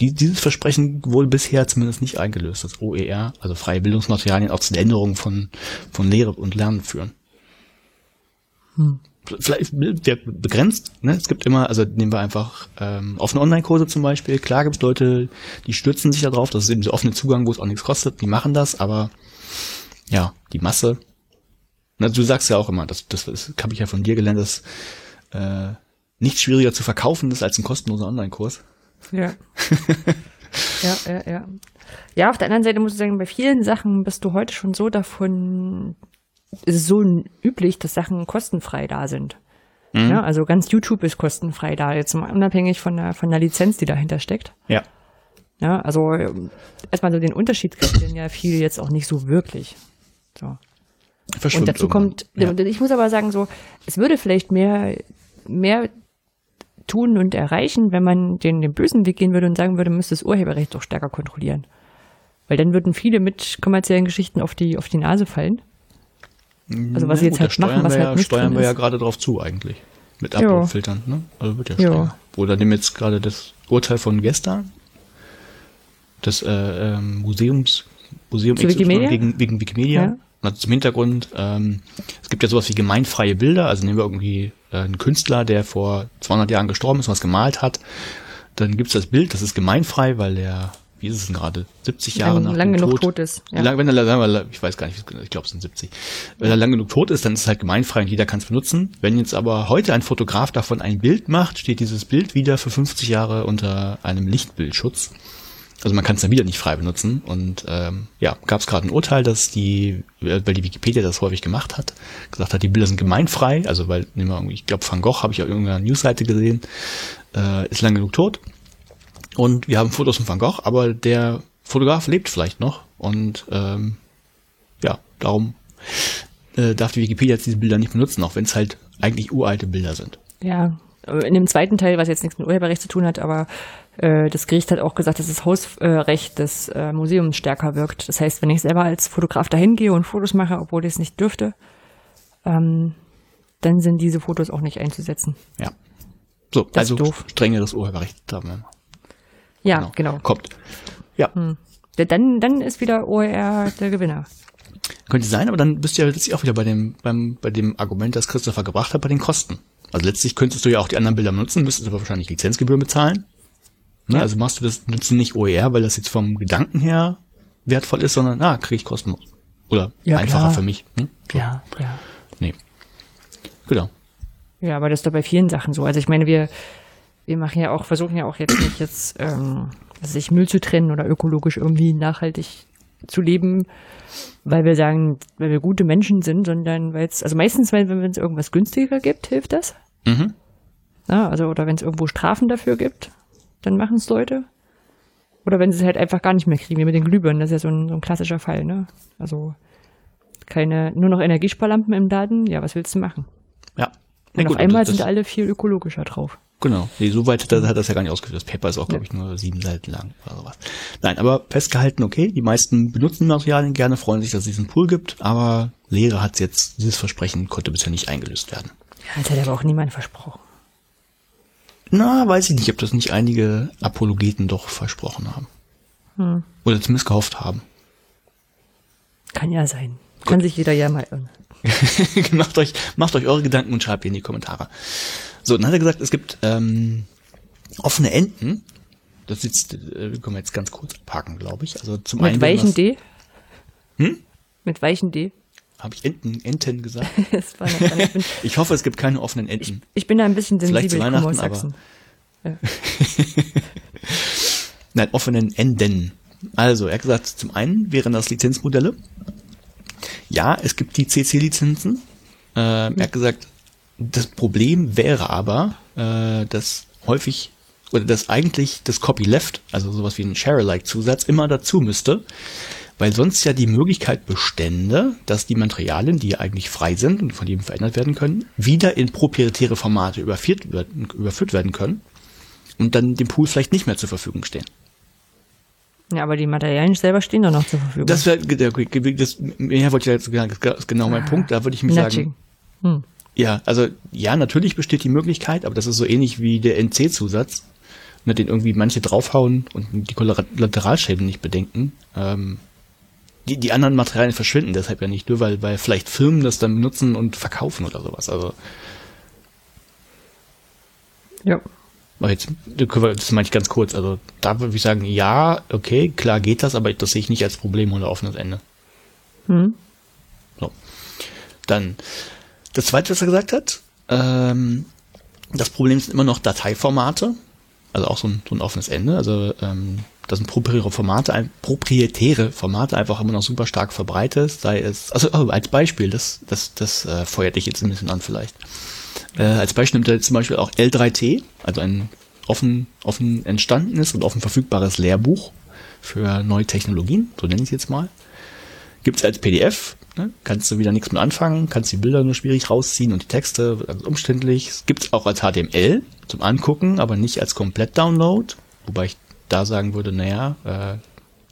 die, dieses Versprechen wohl bisher zumindest nicht eingelöst, dass OER, also freie Bildungsmaterialien, auch zu der Änderung von, von Lehre und Lernen führen. Hm. Vielleicht begrenzt, ne? Es gibt immer, also nehmen wir einfach ähm, offene Online-Kurse zum Beispiel. Klar gibt es Leute, die stürzen sich da drauf, das ist eben der offene Zugang, wo es auch nichts kostet, die machen das, aber ja, die Masse. Na, du sagst ja auch immer, das, das, das habe ich ja von dir gelernt, dass äh, nichts schwieriger zu verkaufen ist als ein kostenloser Online-Kurs. Ja. ja, ja, ja. Ja, auf der anderen Seite muss ich sagen, bei vielen Sachen bist du heute schon so davon, ist es so üblich, dass Sachen kostenfrei da sind. Mhm. Ja, also ganz YouTube ist kostenfrei da, jetzt unabhängig von der, von der Lizenz, die dahinter steckt. Ja. Ja, also erstmal so den Unterschied kriegt denn ja viele jetzt auch nicht so wirklich. So. Und dazu kommt, ja. ich muss aber sagen, so, es würde vielleicht mehr, mehr tun und erreichen, wenn man den, den bösen Weg gehen würde und sagen würde, man müsste das Urheberrecht doch stärker kontrollieren. Weil dann würden viele mit kommerziellen Geschichten auf die, auf die Nase fallen. Also was sie jetzt halt machen, was halt ja, nicht Steuern wir ja gerade drauf zu eigentlich. Mit Upload-Filtern, ne? Also wird ja steuern. Oder dem jetzt gerade das Urteil von gestern, das äh, ähm, Museums, Museum X gegen, wegen Wikimedia. Ja. Also zum Hintergrund, ähm, es gibt ja sowas wie gemeinfreie Bilder, also nehmen wir irgendwie einen Künstler, der vor 200 Jahren gestorben ist und was gemalt hat, dann gibt's das Bild, das ist gemeinfrei, weil der, wie ist es denn gerade, 70 Jahre lang, nach lang dem genug Tod, tot ist. Ja. Lang, wenn er, ich weiß gar nicht, ich glaube es sind 70. Wenn er lang genug tot ist, dann ist es halt gemeinfrei und jeder kann es benutzen. Wenn jetzt aber heute ein Fotograf davon ein Bild macht, steht dieses Bild wieder für 50 Jahre unter einem Lichtbildschutz. Also man kann es dann wieder nicht frei benutzen. Und ähm, ja, gab es gerade ein Urteil, dass die, weil die Wikipedia das häufig gemacht hat, gesagt hat, die Bilder sind gemeinfrei. Also weil, nehmen wir, ich glaube, Van Gogh habe ich auf irgendeiner Newsseite gesehen, äh, ist lang genug tot. Und wir haben Fotos von Van Gogh, aber der Fotograf lebt vielleicht noch. Und ähm, ja, darum äh, darf die Wikipedia jetzt diese Bilder nicht benutzen, auch wenn es halt eigentlich uralte Bilder sind. Ja, in dem zweiten Teil, was jetzt nichts mit Urheberrecht zu tun hat, aber äh, das Gericht hat auch gesagt, dass das Hausrecht des äh, Museums stärker wirkt. Das heißt, wenn ich selber als Fotograf dahin gehe und Fotos mache, obwohl ich es nicht dürfte, ähm, dann sind diese Fotos auch nicht einzusetzen. Ja. So, das also strengeres Urheberrecht haben wir. Ja, genau. genau. Kommt. Ja. Hm. Dann, dann ist wieder OER der Gewinner. Könnte sein, aber dann bist du ja letztlich auch wieder bei dem, beim, bei dem Argument, das Christopher gebracht hat, bei den Kosten. Also letztlich könntest du ja auch die anderen Bilder nutzen, müsstest aber wahrscheinlich Lizenzgebühren bezahlen. Ne? Ja. Also machst du das, nutzt du nicht OER, weil das jetzt vom Gedanken her wertvoll ist, sondern, ah, kriege ich kostenlos. Oder ja, einfacher klar. für mich. Hm? So. Ja, ja. Nee. Genau. Ja, aber das ist doch bei vielen Sachen so. Also ich meine, wir, wir machen ja auch, versuchen ja auch jetzt nicht jetzt, ähm, sich Müll zu trennen oder ökologisch irgendwie nachhaltig zu leben, weil wir sagen, weil wir gute Menschen sind, sondern weil es, also meistens, weil wenn es irgendwas günstiger gibt, hilft das. Mhm. Ja, also, oder wenn es irgendwo Strafen dafür gibt, dann machen es Leute. Oder wenn sie es halt einfach gar nicht mehr kriegen, wie mit den Glühbirnen, das ist ja so ein, so ein klassischer Fall, ne? Also keine, nur noch Energiesparlampen im Laden, ja, was willst du machen? Ja. Und ja, auf einmal sind alle viel ökologischer drauf. Genau. Nee, so weit hat, hat das ja gar nicht ausgeführt. Das Paper ist auch, glaube ich, nur sieben Seiten lang oder sowas. Nein, aber festgehalten, okay, die meisten benutzen Materialien gerne, freuen sich, dass es diesen Pool gibt, aber Lehre hat jetzt, dieses Versprechen konnte bisher nicht eingelöst werden. Ja, das hat aber auch niemand versprochen. Na, weiß ich nicht, ob das nicht einige Apologeten doch versprochen haben. Hm. Oder zumindest gehofft haben. Kann ja sein. Kann sich jeder ja mal irren. macht euch, macht euch eure Gedanken und schreibt die in die Kommentare. So, dann hat er gesagt, es gibt ähm, offene Enden. Das jetzt, äh, können wir jetzt ganz kurz abhaken, glaube ich. Also zum Mit einen weichen das- D? Hm? Mit weichen D? Habe ich Enten, Enten gesagt? Ich, bin, Ich hoffe, es gibt keine offenen Enten. ich bin da ein bisschen Vielleicht zu sensibel, ich komme aus Weihnachten, aber- Sachsen. Nein, offenen Enden. Also, er hat gesagt, zum einen wären das Lizenzmodelle. Ja, es gibt die CC-Lizenzen. Ähm, er hat gesagt, das Problem wäre aber, äh, dass häufig oder dass eigentlich das Copyleft, also sowas wie ein Share-alike-Zusatz, immer dazu müsste, weil sonst ja die Möglichkeit bestände, dass die Materialien, die ja eigentlich frei sind und von jedem verändert werden können, wieder in proprietäre Formate überführt werden, überführt werden können und dann dem Pool vielleicht nicht mehr zur Verfügung stehen. Ja, aber die Materialien selber stehen doch noch zur Verfügung. Das wäre, das, mehr wollte ich sagen, das ist genau mein Ah, Punkt, da würde ich mir sagen, ja, also, ja, natürlich besteht die Möglichkeit, aber das ist so ähnlich wie der NC-Zusatz, ne, den irgendwie manche draufhauen und die Kollateralschäden nicht bedenken. Ähm, die, die anderen Materialien verschwinden deshalb ja nicht nur, weil, weil vielleicht Firmen das dann benutzen und verkaufen oder sowas. Also, Ja. aber jetzt, das meine ich ganz kurz, also da würde ich sagen, ja, okay, klar geht das, aber das sehe ich nicht als Problem oder offenes Ende. Hm. So. Dann das zweite, was er gesagt hat, ähm, das Problem sind immer noch Dateiformate, also auch so ein, so ein offenes Ende. Also ähm, das sind proprietäre Formate, proprietäre Formate einfach immer noch super stark verbreitet, sei es, also oh, als Beispiel, das, das, das äh, feuert dich jetzt ein bisschen an vielleicht. Äh, als Beispiel nimmt er zum Beispiel auch L3T, also ein offen, offen entstandenes und offen verfügbares Lehrbuch für neue Technologien, so nenne ich es jetzt mal. Gibt's als PDF, ne? kannst du wieder nichts mit anfangen, kannst die Bilder nur schwierig rausziehen und die Texte wird alles umständlich. Es gibt's auch als HTML zum Angucken, aber nicht als Komplett-Download, wobei ich da sagen würde, naja, äh,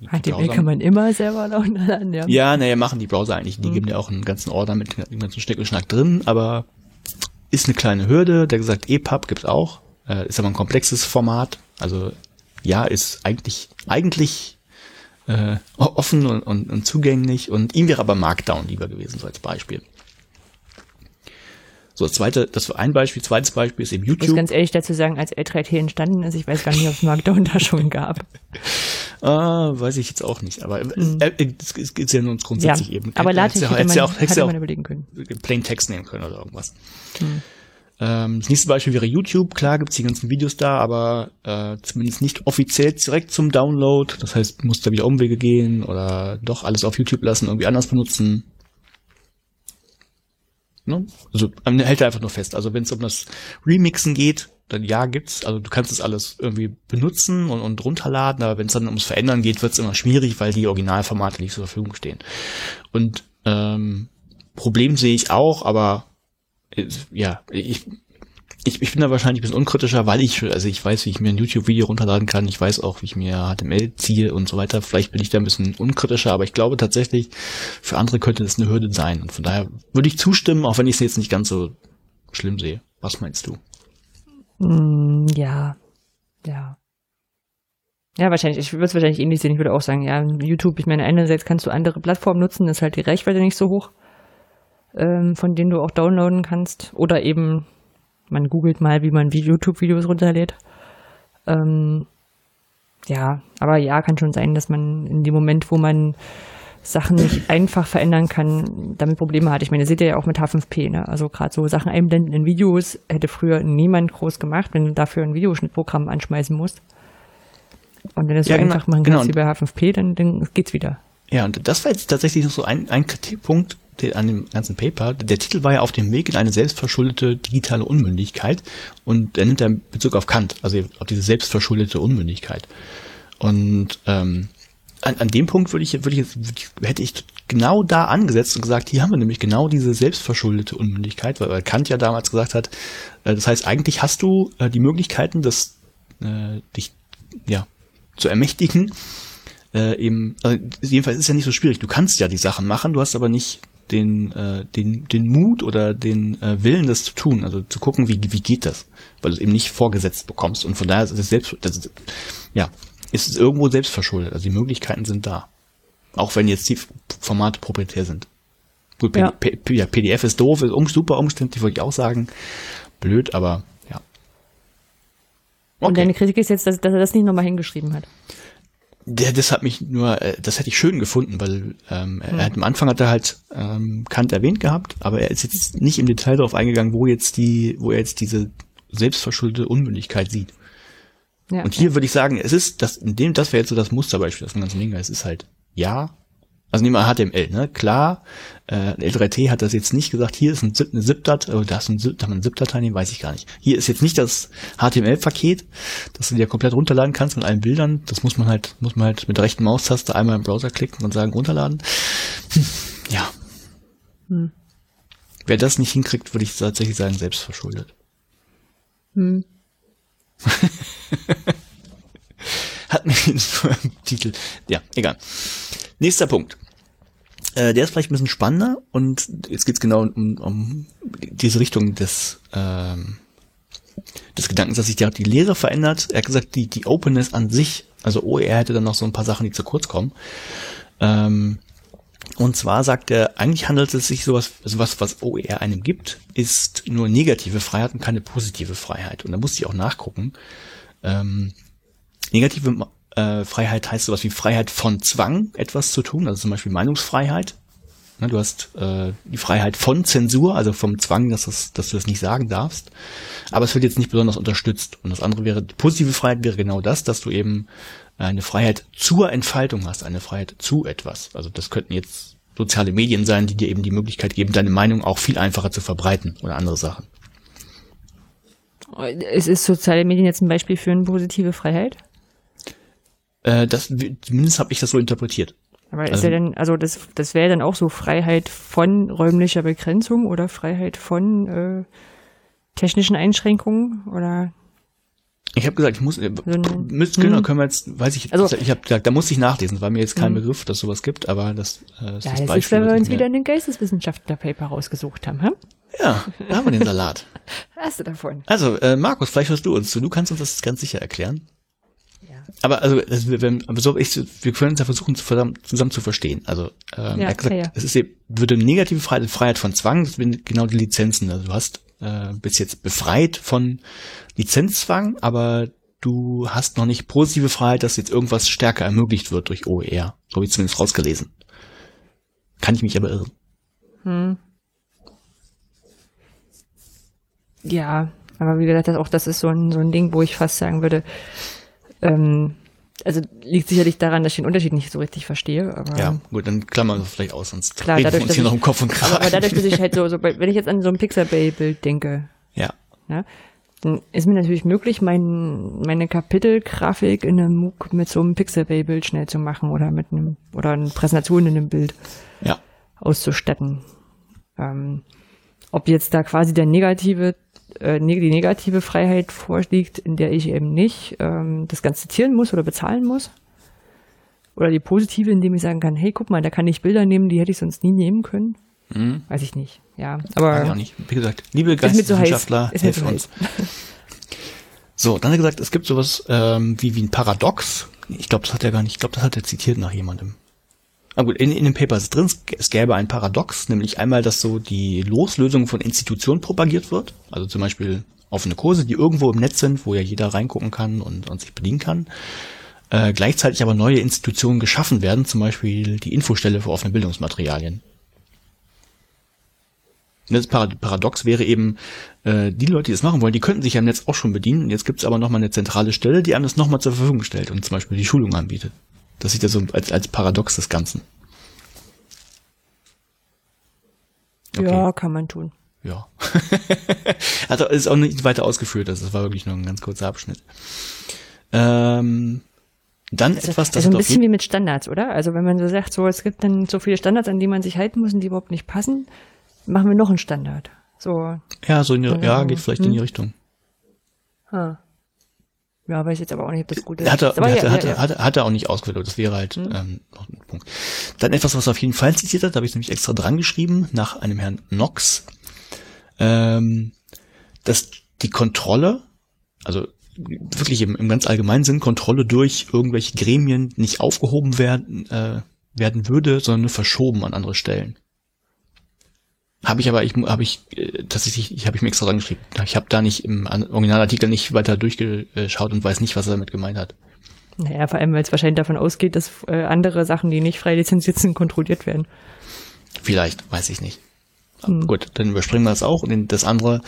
HTML kann man immer selber laden, ja. ja, naja, machen die Browser eigentlich. Die geben dir auch einen ganzen Ordner mit dem ganzen Schnick und Schnack drin, aber ist eine kleine Hürde. Der gesagt, EPUB gibt's auch. Äh, ist aber ein komplexes Format. Also ja, ist eigentlich, eigentlich äh, offen und, und, und zugänglich. Und ihm wäre aber Markdown lieber gewesen, so als Beispiel. So, das zweite, das war ein Beispiel. Zweites Beispiel ist eben Ich muss YouTube. ganz ehrlich dazu sagen, als L3T entstanden ist, ich weiß gar nicht, ob es Markdown da schon gab. Ah, weiß ich jetzt auch nicht. Aber äh, äh, es es geht ja nur uns Ja, grundsätzlich eben. aber LaTeX ja- hätte hättest man, ja auch, hätte ja auch man überlegen können. Plain Text nehmen können oder irgendwas. Ähm, das nächste Beispiel wäre YouTube. Klar gibt's die ganzen Videos da, aber äh, zumindest nicht offiziell direkt zum Download. Das heißt, muss da wieder Umwege gehen oder doch alles auf YouTube lassen, irgendwie anders benutzen. Ne? Also man hält einfach nur fest. Also wenn es um das Remixen geht, dann ja gibt's. Also du kannst es alles irgendwie benutzen und, und runterladen, aber wenn es dann ums Verändern geht, wird's immer schwierig, weil die Originalformate nicht zur Verfügung stehen. Und ähm, Problem sehe ich auch, aber äh, ja, ich, ich, ich bin da wahrscheinlich ein bisschen unkritischer, weil ich, also ich weiß, wie ich mir ein YouTube-Video runterladen kann, ich weiß auch, wie ich mir HTML ziehe und so weiter. Vielleicht bin ich da ein bisschen unkritischer, aber ich glaube tatsächlich, für andere könnte das eine Hürde sein. Und von daher würde ich zustimmen, auch wenn ich es jetzt nicht ganz so schlimm sehe. Was meinst du? Mm, ja, ja. Ja, wahrscheinlich. Ich würde es wahrscheinlich ähnlich sehen. Ich würde auch sagen, ja, YouTube, ich meine, einerseits kannst du andere Plattformen nutzen, ist halt die Reichweite nicht so hoch, ähm, von denen du auch downloaden kannst. Oder eben, man googelt mal, wie man YouTube-Videos runterlädt. Ähm, ja, aber ja, kann schon sein, dass man in dem Moment, wo man Sachen nicht einfach verändern kann, damit Probleme hat. Ich meine, das seht ihr ja auch mit H5P, ne? Also gerade so Sachen einblenden in Videos hätte früher niemand groß gemacht, wenn du dafür ein Videoschnittprogramm anschmeißen musst. Und wenn du es Ja, so genau, einfach machen genau. kannst wie bei H5P, dann, dann geht's wieder. Ja, und das war jetzt tatsächlich noch so ein, ein Kritikpunkt an dem ganzen Paper. Der Titel war ja auf dem Weg in eine selbstverschuldete digitale Unmündigkeit und er nimmt da Bezug auf Kant, also auf diese selbstverschuldete Unmündigkeit. Und ähm, an, an dem Punkt würde ich, würde ich, würde ich, hätte ich genau da angesetzt und gesagt, hier haben wir nämlich genau diese selbstverschuldete Unmündigkeit, weil, weil Kant ja damals gesagt hat, äh, das heißt, eigentlich hast du äh, die Möglichkeiten, das, äh, dich ja, zu ermächtigen, äh, eben, also jedenfalls ist es ja nicht so schwierig. Du kannst ja die Sachen machen, du hast aber nicht den, äh, den, den Mut oder den äh, Willen, das zu tun, also zu gucken, wie, wie geht das, weil du es eben nicht vorgesetzt bekommst. Und von daher ist es selbst, das ist, ja, ist es irgendwo selbst verschuldet. Also die Möglichkeiten sind da. Auch wenn jetzt die Formate proprietär sind. Gut, Ja. Ja, PDF ist doof, ist um, super umständlich, würde ich auch sagen. Blöd, aber Und Okay. deine Kritik ist jetzt, dass, dass er das nicht nochmal hingeschrieben hat. Der, das hat mich nur, äh, das hätte ich schön gefunden, weil ähm, er, er hat am Anfang hat er halt ähm, Kant erwähnt gehabt, aber er ist jetzt nicht im Detail darauf eingegangen, wo jetzt die, wo er jetzt diese selbstverschuldete Unmündigkeit sieht. Ja. Und hier würde ich sagen, es ist das, in dem, das wäre jetzt so das Musterbeispiel, das ganzen Ding, es ist halt ja. Also nehmen wir HTML, ne? Klar, äh, L3T hat das jetzt nicht gesagt, hier ist ein ZIP, eine ZIP-Dat, oder da ist ein ZIP, da man ZIP-Datei nehmen, weiß ich gar nicht. Hier ist jetzt nicht das HTML-Paket, das du dir komplett runterladen kannst mit allen Bildern. Das muss man halt, muss man halt mit der rechten Maustaste einmal im Browser klicken und sagen, runterladen. Hm, ja. Hm. Wer das nicht hinkriegt, würde ich tatsächlich sagen, selbst verschuldet. Hm. Hat mir den Titel. Ja, egal. Nächster Punkt. Äh, der ist vielleicht ein bisschen spannender und jetzt geht's genau um, um diese Richtung des, ähm, des Gedankens, dass sich die, die Lehre verändert. Er hat gesagt, die, die Openness an sich, also OER hätte dann noch so ein paar Sachen, die zu kurz kommen. Ähm, und zwar sagt er, eigentlich handelt es sich sowas, also was, was OER einem gibt, ist nur negative Freiheit und keine positive Freiheit. Und da musste ich auch nachgucken. Ähm, negative äh, Freiheit heißt sowas wie Freiheit von Zwang, etwas zu tun, also zum Beispiel Meinungsfreiheit. Ne, du hast äh, die Freiheit von Zensur, also vom Zwang, dass, das, dass du das nicht sagen darfst. Aber es wird jetzt nicht besonders unterstützt. Und das andere wäre, die positive Freiheit wäre genau das, dass du eben eine Freiheit zur Entfaltung hast, eine Freiheit zu etwas. Also das könnten jetzt soziale Medien sein, die dir eben die Möglichkeit geben, deine Meinung auch viel einfacher zu verbreiten oder andere Sachen. Es ist soziale Medien jetzt ein Beispiel für eine positive Freiheit? Äh, das, zumindest habe ich das so interpretiert. Aber ist Also- ja dann, also das, das wäre dann auch so Freiheit von räumlicher Begrenzung oder Freiheit von äh, technischen Einschränkungen oder Ich habe gesagt, ich muss, äh, ein- müsst, genau, können wir jetzt, weiß ich, Also- ich habe gesagt, da muss ich nachlesen, war mir jetzt kein Mhm. Begriff, dass sowas gibt, aber das, äh, das ja, ist das das ist, wenn wir uns wieder einen Geisteswissenschaftler-Paper rausgesucht haben, hm? Ja, da haben wir den Salat. Hast du davon? Also, äh, Markus, vielleicht hörst du uns zu, du kannst uns das ganz sicher erklären. Aber also, es- wir, wenn, so, ich, wir können uns ja versuchen, zusammen, zusammen zu verstehen. Also, ähm, Ja, er hat gesagt, ja, es ist eben, würde negative Freiheit, Freiheit von Zwang, das sind genau die Lizenzen. Also du hast äh, bist jetzt befreit von Lizenzzwang, aber du hast noch nicht positive Freiheit, dass jetzt irgendwas stärker ermöglicht wird durch OER. So habe ich zumindest rausgelesen. Kann ich mich aber irren. Hm. Ja, aber wie gesagt, auch das ist so ein, so ein Ding, wo ich fast sagen würde, ähm, also liegt sicherlich daran, dass ich den Unterschied nicht so richtig verstehe. Aber, Ja, gut, dann klammern wir vielleicht aus, sonst Klar, reden wir dadurch, uns dass hier ich- noch im Kopf und Kragen. aber dadurch, dass ich halt so, so, wenn ich jetzt an so ein Pixabay-Bild denke, ja, ne, dann ist mir natürlich möglich, mein, meine Kapitelgrafik in einem MOOC mit so einem Pixabay-Bild schnell zu machen oder mit einem, oder eine Präsentation in einem Bild ja. auszustatten. Ähm, ob jetzt da quasi der negative, äh, neg- die negative Freiheit vorliegt, in der ich eben nicht ähm, das Ganze zitieren muss oder bezahlen muss. Oder die positive, indem ich sagen kann, hey, guck mal, da kann ich Bilder nehmen, die hätte ich sonst nie nehmen können. Mhm. Weiß ich nicht. Ja, aber auch nicht. Wie gesagt, liebe. Geisteswissenschaftler, Ist mir helft zu uns. So, dann hat er gesagt, es gibt sowas ähm, wie, wie ein Paradox. Ich glaube, das hat er gar nicht, ich glaube, das hat er zitiert nach jemandem. Ah gut, in, in dem Paper ist drin, es gäbe ein Paradox, nämlich einmal, dass so die Loslösung von Institutionen propagiert wird. Also zum Beispiel offene Kurse, die irgendwo im Netz sind, wo ja jeder reingucken kann und, und sich bedienen kann. Äh, gleichzeitig aber neue Institutionen geschaffen werden, zum Beispiel die Infostelle für offene Bildungsmaterialien. Das Parad- Paradox wäre eben, äh, die Leute, die das machen wollen, die könnten sich ja im Netz auch schon bedienen. Jetzt gibt es aber nochmal eine zentrale Stelle, die einem das nochmal zur Verfügung stellt und zum Beispiel die Schulung anbietet. Das sieht er so als, als Paradox des Ganzen. Okay. Ja, kann man tun. Ja. also ist auch nicht weiter ausgeführt, also das war wirklich nur ein ganz kurzer Abschnitt. Ähm, dann etwas, das also ein bisschen wie mit Standards, oder? Also wenn man so sagt, so es gibt dann so viele Standards, an die man sich halten muss und die überhaupt nicht passen, machen wir noch einen Standard. So, ja, so in die, ja, geht vielleicht in die Hm. Richtung. ha. Ja, weiß jetzt aber auch nicht, ob das gut ist. Hat er, hat, ja, er, hat, ja, er, hat, hat er auch nicht ausgewählt, das wäre halt ähm, noch ein Punkt. Dann etwas, was er auf jeden Fall zitiert hat, da habe ich nämlich extra dran geschrieben, nach einem Herrn Knox, ähm, dass die Kontrolle, also wirklich im, im ganz allgemeinen Sinn, Kontrolle durch irgendwelche Gremien nicht aufgehoben werden, äh, werden würde, sondern nur verschoben an andere Stellen. Habe ich aber, ich habe ich äh, tatsächlich, ich habe ich mir extra rangeschrieben. Ich habe da nicht im Originalartikel nicht weiter durchgeschaut und weiß nicht, was er damit gemeint hat. Naja, vor allem, weil es wahrscheinlich davon ausgeht, dass äh, andere Sachen, die nicht frei lizenziert sind, kontrolliert werden. Vielleicht, weiß ich nicht. Hm. Gut, dann überspringen wir das auch. Und das andere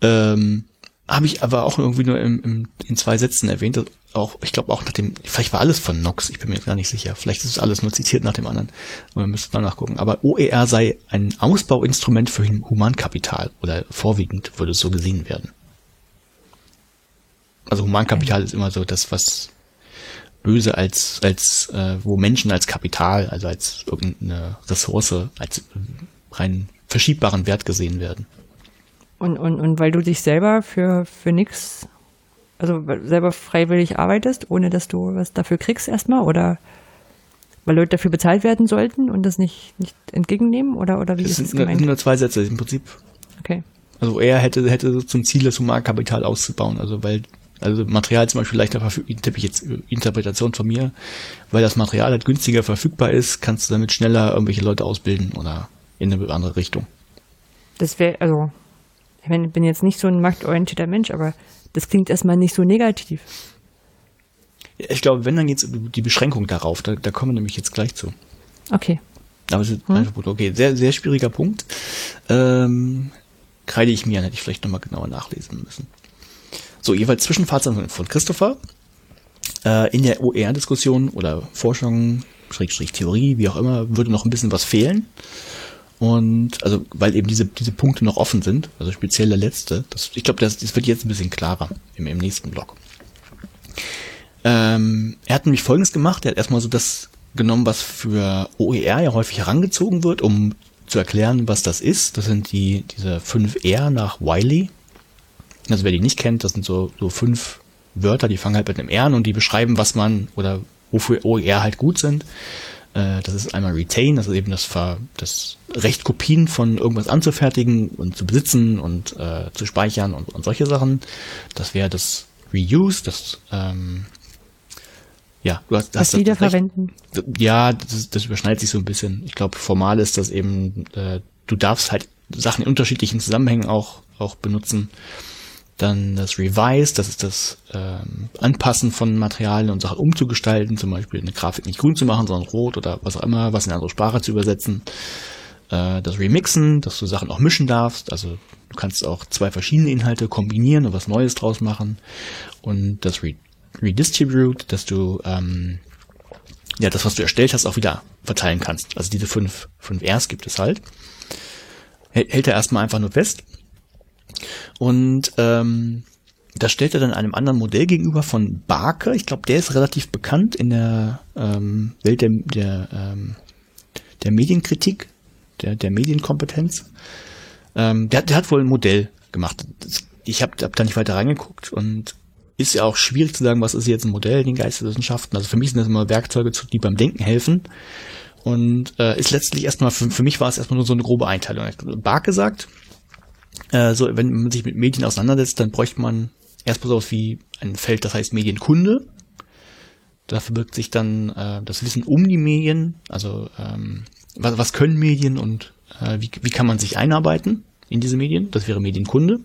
ähm, habe ich aber auch irgendwie nur im, im, in zwei Sätzen erwähnt. Auch, ich glaube auch nach dem, vielleicht war alles von Nox, ich bin mir gar nicht sicher. Vielleicht ist es alles nur zitiert nach dem anderen. Aber wir müssen da nachgucken. Aber OER sei ein Ausbauinstrument für Humankapital oder vorwiegend würde es so gesehen werden. Also Humankapital ist immer so das, was böse als, als äh, wo Menschen als Kapital, also als irgendeine Ressource, als rein verschiebbaren Wert gesehen werden. Und, und, und weil du dich selber für, für nix, also selber freiwillig arbeitest, ohne dass du was dafür kriegst erstmal, oder weil Leute dafür bezahlt werden sollten und das nicht, nicht entgegennehmen, oder, oder wie das ist das gemeint? Das sind nur zwei Sätze im Prinzip. Okay. Also er hätte, hätte zum Ziel, das Humankapital auszubauen, also weil also Material zum Beispiel leichter verfügbar, tippe ich jetzt Interpretation von mir, weil das Material halt günstiger verfügbar ist, kannst du damit schneller irgendwelche Leute ausbilden oder in eine andere Richtung. Das wäre, also ich meine, ich bin jetzt nicht so ein marktorientierter Mensch, aber das klingt erstmal nicht so negativ. Ich glaube, wenn, dann jetzt die Beschränkung darauf, da, da kommen wir nämlich jetzt gleich zu. Okay. Aber es ist hm? Okay, sehr, sehr schwieriger Punkt. Ähm, kreide ich mir, hätte ich vielleicht nochmal genauer nachlesen müssen. So, jeweils Zwischenfazit von Christopher. Äh, in der OER-Diskussion oder Forschung, Schrägstrich Theorie, wie auch immer, würde noch ein bisschen was fehlen. Und also, weil eben diese, diese Punkte noch offen sind, also speziell der letzte, das, ich glaube, das, das wird jetzt ein bisschen klarer im, im nächsten Blog. Ähm, er hat nämlich folgendes gemacht, er hat erstmal so das genommen, was für OER ja häufig herangezogen wird, um zu erklären, was das ist. Das sind die, diese fünf R nach Wiley. Also wer die nicht kennt, das sind so, so fünf Wörter, die fangen halt mit einem R an und die beschreiben, was man oder wofür OER halt gut sind. Äh, das ist einmal Retain, das ist eben das, Ver, das Recht, Kopien von irgendwas anzufertigen und zu besitzen und äh, zu speichern und, und solche Sachen. Das wäre das Reuse, das ähm, ja, du hast, das wiederverwenden. Ja, das, das überschneidet sich so ein bisschen. Ich glaube, formal ist das eben, äh, du darfst halt Sachen in unterschiedlichen Zusammenhängen auch auch benutzen. Dann das Revise, das ist das ähm, Anpassen von Materialien und Sachen umzugestalten, zum Beispiel eine Grafik nicht grün zu machen, sondern rot oder was auch immer, was in eine andere Sprache zu übersetzen. Äh, das Remixen, dass du Sachen auch mischen darfst, also du kannst auch zwei verschiedene Inhalte kombinieren und was Neues draus machen. Und das Re Redistribute, dass du ähm, ja das, was du erstellt hast, auch wieder verteilen kannst. Also diese fünf, fünf Rs gibt es halt. Hält er erstmal einfach nur fest. Und ähm, das stellt er dann einem anderen Modell gegenüber von Barker. Ich glaube, der ist relativ bekannt in der ähm, Welt der, der, ähm, der Medienkritik, der, der Medienkompetenz. Ähm, der, der hat wohl ein Modell gemacht. Ich habe hab da nicht weiter reingeguckt und ist ja auch schwierig zu sagen, was ist jetzt ein Modell in den Geisteswissenschaften. Also für mich sind das immer Werkzeuge, die beim Denken helfen. Und äh, ist letztlich erstmal, für, für mich war es erstmal nur so eine grobe Einteilung. Barke sagt, äh, so, wenn man sich mit Medien auseinandersetzt, dann bräuchte man erstmal sowas wie ein Feld, das heißt Medienkunde. Da verbirgt sich dann äh, das Wissen um die Medien, also ähm, was, was können Medien und äh, wie, wie kann man sich einarbeiten in diese Medien? Das wäre Medienkunde.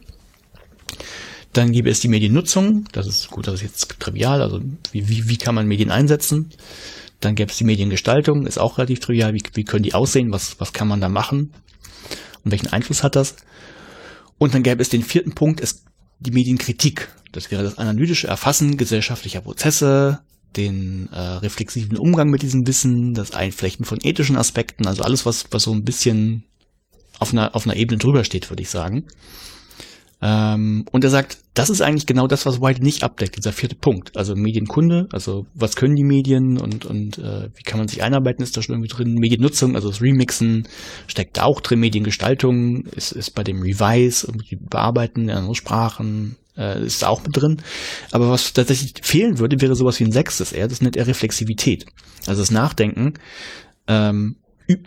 Dann gäbe es die Mediennutzung, das ist gut, das ist jetzt trivial, also wie, wie, wie kann man Medien einsetzen? Dann gäbe es die Mediengestaltung, ist auch relativ trivial, wie, wie können die aussehen, was, was kann man da machen und welchen Einfluss hat das? Und dann gäbe es den vierten Punkt, ist die Medienkritik. Das wäre das analytische Erfassen gesellschaftlicher Prozesse, den äh, reflexiven Umgang mit diesem Wissen, das Einflechten von ethischen Aspekten, also alles, was, was so ein bisschen auf einer, auf einer Ebene drüber steht, würde ich sagen. Ähm, und er sagt, das ist eigentlich genau das, was White nicht abdeckt, dieser vierte Punkt. Also Medienkunde, also was können die Medien und, und äh, wie kann man sich einarbeiten, ist da schon irgendwie drin. Mediennutzung, also das Remixen steckt da auch drin. Mediengestaltung ist, ist bei dem Revise, irgendwie Bearbeiten in anderen Sprachen, äh, ist da auch mit drin. Aber was tatsächlich fehlen würde, wäre sowas wie ein sechstes R, das nennt er Reflexivität. Also das Nachdenken, ähm,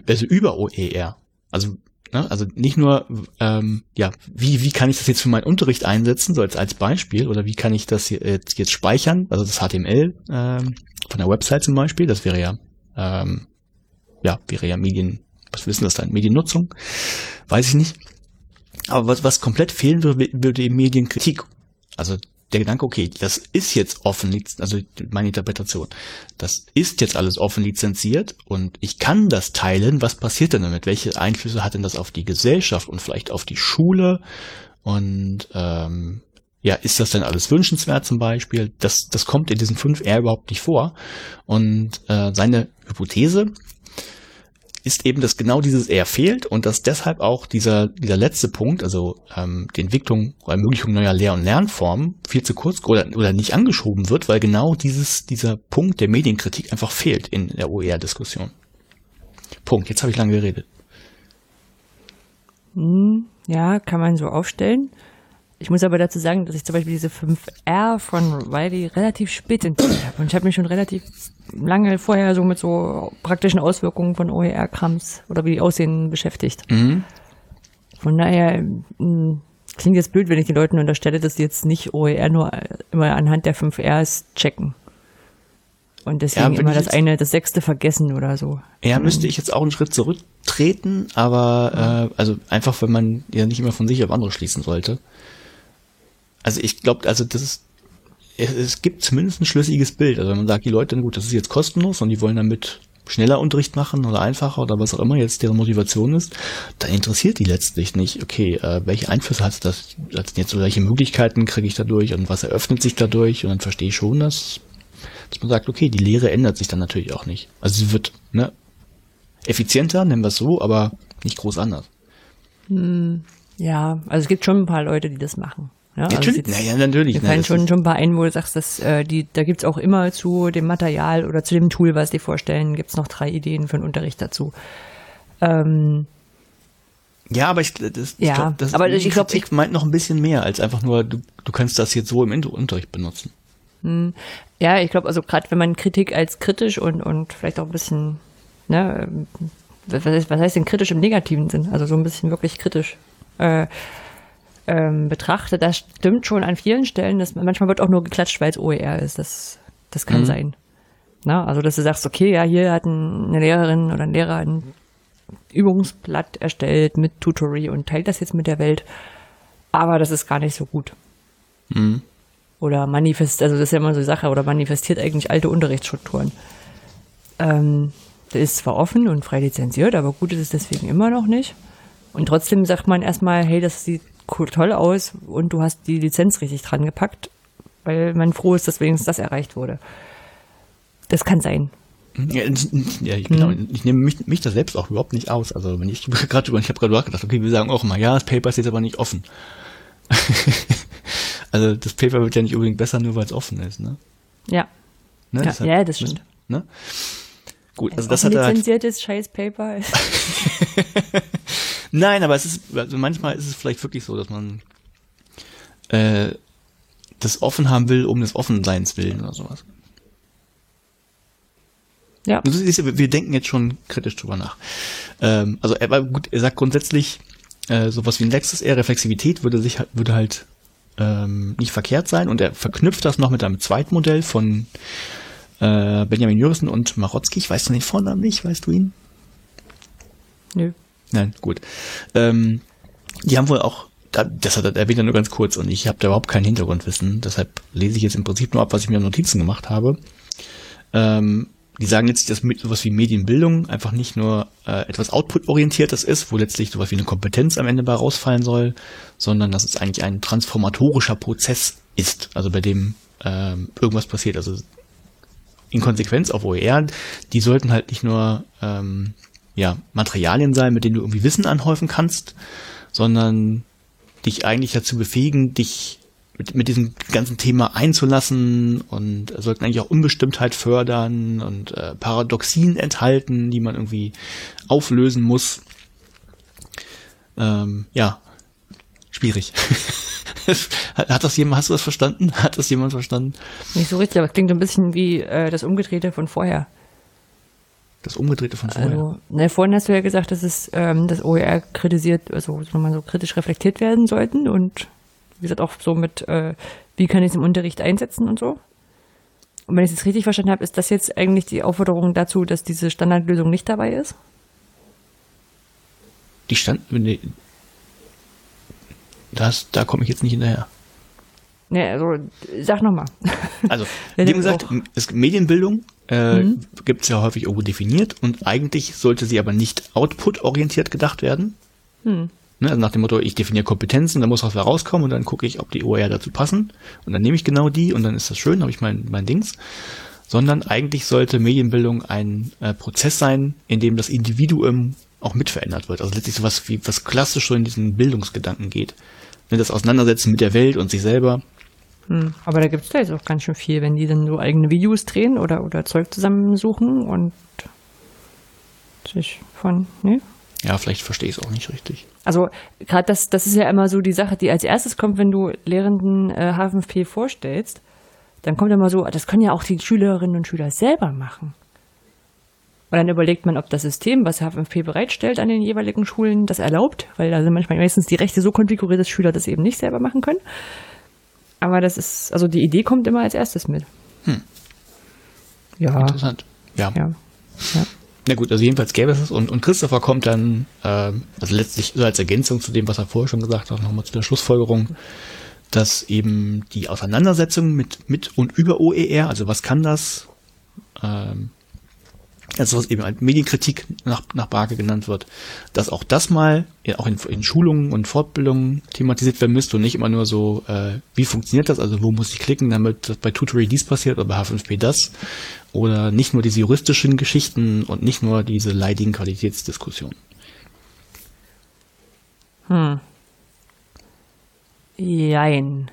also über OER. Also Ne? Also nicht nur, ähm, ja, wie, wie kann ich das jetzt für meinen Unterricht einsetzen, so als, als Beispiel, oder wie kann ich das jetzt, jetzt speichern, also das HTML ähm, von der Website zum Beispiel, das wäre ja, ähm, ja, wäre ja Medien, was wissen das dann, Mediennutzung. weiß ich nicht. Aber was, was komplett fehlen würde, würde die Medienkritik. Also der Gedanke, okay, das ist jetzt offen, also meine Interpretation, das ist jetzt alles offen lizenziert und ich kann das teilen. Was passiert denn damit? Welche Einflüsse hat denn das auf die Gesellschaft und vielleicht auf die Schule? Und ähm, ja, ist das denn alles wünschenswert zum Beispiel? Das, das kommt in diesen 5R überhaupt nicht vor. Und äh, seine Hypothese ist eben, dass genau dieses R fehlt und dass deshalb auch dieser, dieser letzte Punkt, also ähm, die Entwicklung oder Ermöglichung neuer Lehr- und Lernformen, viel zu kurz oder, oder nicht angeschoben wird, weil genau dieses, dieser Punkt der Medienkritik einfach fehlt in der OER-Diskussion. Punkt. Jetzt habe ich lange geredet. Hm, ja, kann man so aufstellen. Ich muss aber dazu sagen, dass ich zum Beispiel diese 5R von Wiley relativ spät entdeckt habe. Und ich habe mich schon relativ lange vorher so mit so praktischen Auswirkungen von OER-Krams oder wie die aussehen beschäftigt. Mhm. Von daher mh, hm, klingt jetzt blöd, wenn ich den Leuten unterstelle, dass sie jetzt nicht OER nur immer anhand der 5Rs checken. Und deswegen ja, immer das eine, das sechste vergessen oder so. Ja, müsste ich jetzt auch einen Schritt zurücktreten, aber äh, also einfach, wenn man ja nicht immer von sich auf andere schließen sollte. Also ich glaube, also das ist, es, es, gibt zumindest ein schlüssiges Bild. Also wenn man sagt, die Leute, gut, das ist jetzt kostenlos und die wollen damit schneller Unterricht machen oder einfacher oder was auch immer jetzt deren Motivation ist, dann interessiert die letztlich nicht, okay, äh, welche Einflüsse hat das, hat jetzt so welche Möglichkeiten kriege ich dadurch und was eröffnet sich dadurch und dann verstehe ich schon, dass, dass man sagt, okay, die Lehre ändert sich dann natürlich auch nicht. Also sie wird ne, effizienter, nennen wir es so, aber nicht groß anders. Hm, ja, also es gibt schon ein paar Leute, die das machen. Ja, also natürlich, jetzt, ja, natürlich. Mir fallen schon, schon ein paar ein, wo du sagst, dass, äh, die, da gibt's auch immer zu dem Material oder zu dem Tool, was die vorstellen, gibt's noch drei Ideen für den Unterricht dazu. Ähm, ja, aber ich, das, ja, ich glaub, das aber ich glaube, ich meint noch ein bisschen mehr als einfach nur, du, du kannst das jetzt so im Unterricht benutzen. Hm. Ja, ich glaube, also gerade wenn man Kritik als kritisch und, und vielleicht auch ein bisschen, ne, was heißt, was heißt denn kritisch im negativen Sinn? Also so ein bisschen wirklich kritisch. Äh, ähm, betrachte, das stimmt schon an vielen Stellen. Dass manchmal wird auch nur geklatscht, weil es OER ist. Das, das kann mhm. sein. Na, also, dass du sagst, okay, ja, hier hat eine Lehrerin oder ein Lehrer ein Übungsblatt erstellt mit Tutory und teilt das jetzt mit der Welt. Aber das ist gar nicht so gut. Mhm. Oder manifest, also das ist ja immer so eine Sache, oder manifestiert eigentlich alte Unterrichtsstrukturen. Ähm, der ist zwar offen und frei lizenziert, aber gut ist es deswegen immer noch nicht. Und trotzdem sagt man erstmal, hey, das sieht toll aus und du hast die Lizenz richtig dran gepackt, weil man froh ist, dass wenigstens das erreicht wurde. Das kann sein. Ja, ja genau. Mhm. Ich nehme mich, mich da selbst auch überhaupt nicht aus. Also wenn ich gerade über, ich habe gerade gedacht, okay, wir sagen auch immer, ja, das Paper ist jetzt aber nicht offen. also das Paper wird ja nicht unbedingt besser, nur weil es offen ist, ne? Ja. Ne? Ja, ja, das stimmt. Ne? Gut, also das hat er halt lizenziertes Scheiß Paper. Nein, aber es ist, also manchmal ist es vielleicht wirklich so, dass man äh, das offen haben will, um des Offenseins willen oder sowas. Ja. Wir denken jetzt schon kritisch drüber nach. Ähm, also er war gut, er sagt grundsätzlich, äh, sowas wie ein letztes eher Reflexivität würde sich würde halt ähm, nicht verkehrt sein und er verknüpft das noch mit einem zweiten Modell von äh, Benjamin Jürgen und Marotzki. Ich weiß noch den Vornamen nicht, weißt du ihn? Nö. Nein, gut. Ähm, die haben wohl auch, das hat er erwähnt nur ganz kurz und ich habe da überhaupt kein Hintergrundwissen, deshalb lese ich jetzt im Prinzip nur ab, was ich mir Notizen gemacht habe. Ähm, die sagen jetzt, dass sowas wie Medienbildung einfach nicht nur äh, etwas Output-orientiertes ist, wo letztlich sowas wie eine Kompetenz am Ende bei rausfallen soll, sondern dass es eigentlich ein transformatorischer Prozess ist, also bei dem ähm, irgendwas passiert. Also in Konsequenz auf OER, die sollten halt nicht nur ähm, ja, Materialien sein, mit denen du irgendwie Wissen anhäufen kannst, sondern dich eigentlich dazu befähigen, dich mit, mit diesem ganzen Thema einzulassen und sollten eigentlich auch Unbestimmtheit fördern und äh, Paradoxien enthalten, die man irgendwie auflösen muss. Ähm, ja, schwierig. hat, das jemand, hast du das verstanden? Hat das jemand verstanden? Nicht so richtig, aber klingt ein bisschen wie äh, das Umgedrehte von vorher. Das Umgedrehte von vorher. Also, ne, vorhin hast du ja gesagt, dass es ähm, das OER kritisiert, also nochmal so kritisch reflektiert werden sollten und wie gesagt auch so mit, äh, wie kann ich es im Unterricht einsetzen und so. Und wenn ich es richtig verstanden habe, ist das jetzt eigentlich die Aufforderung dazu, dass diese Standardlösung nicht dabei ist? Die stand, nee, das, da komme ich jetzt nicht hinterher. Ne, also sag nochmal. Also, wie gesagt, es, Medienbildung äh, mhm. gibt es ja häufig irgendwo definiert und eigentlich sollte sie aber nicht output-orientiert gedacht werden. Mhm. Ne, also nach dem Motto, ich definiere Kompetenzen, da muss was rauskommen und dann gucke ich, ob die OER dazu passen und dann nehme ich genau die und dann ist das schön, habe ich mein, mein Dings. Sondern eigentlich sollte Medienbildung ein äh, Prozess sein, in dem das Individuum auch mitverändert wird. Also letztlich sowas wie was klassisch so in diesen Bildungsgedanken geht. Ne, das Auseinandersetzen mit der Welt und sich selber. Hm, aber da gibt es da jetzt auch ganz schön viel, wenn die dann so eigene Videos drehen oder, oder Zeug zusammensuchen und sich von, ne? Ja, vielleicht verstehe ich es auch nicht richtig. Also gerade das, das ist ja immer so die Sache, die als erstes kommt, wenn du Lehrenden äh, HFP vorstellst. Dann kommt immer so, das können ja auch die Schülerinnen und Schüler selber machen. Und dann überlegt man, ob das System, was HFP bereitstellt an den jeweiligen Schulen, das erlaubt, weil da sind manchmal meistens die Rechte so konfiguriert, dass Schüler das eben nicht selber machen können. Aber das ist, also die Idee kommt immer als erstes mit. Hm. Ja. Interessant. Ja. ja. ja. Na gut, also jedenfalls gäbe es es und, und Christopher kommt dann, äh, also letztlich so als Ergänzung zu dem, was er vorher schon gesagt hat, nochmal zu der Schlussfolgerung, dass eben die Auseinandersetzung mit, mit und über OER, also was kann das, ähm, also was eben als Medienkritik nach, nach Barke genannt wird, dass auch das mal ja, auch in, in Schulungen und Fortbildungen thematisiert werden müsste und nicht immer nur so, äh, wie funktioniert das, also wo muss ich klicken, damit bei Tutorial dies passiert oder bei H5P das oder nicht nur diese juristischen Geschichten und nicht nur diese leidigen Qualitätsdiskussionen. Hm. Jein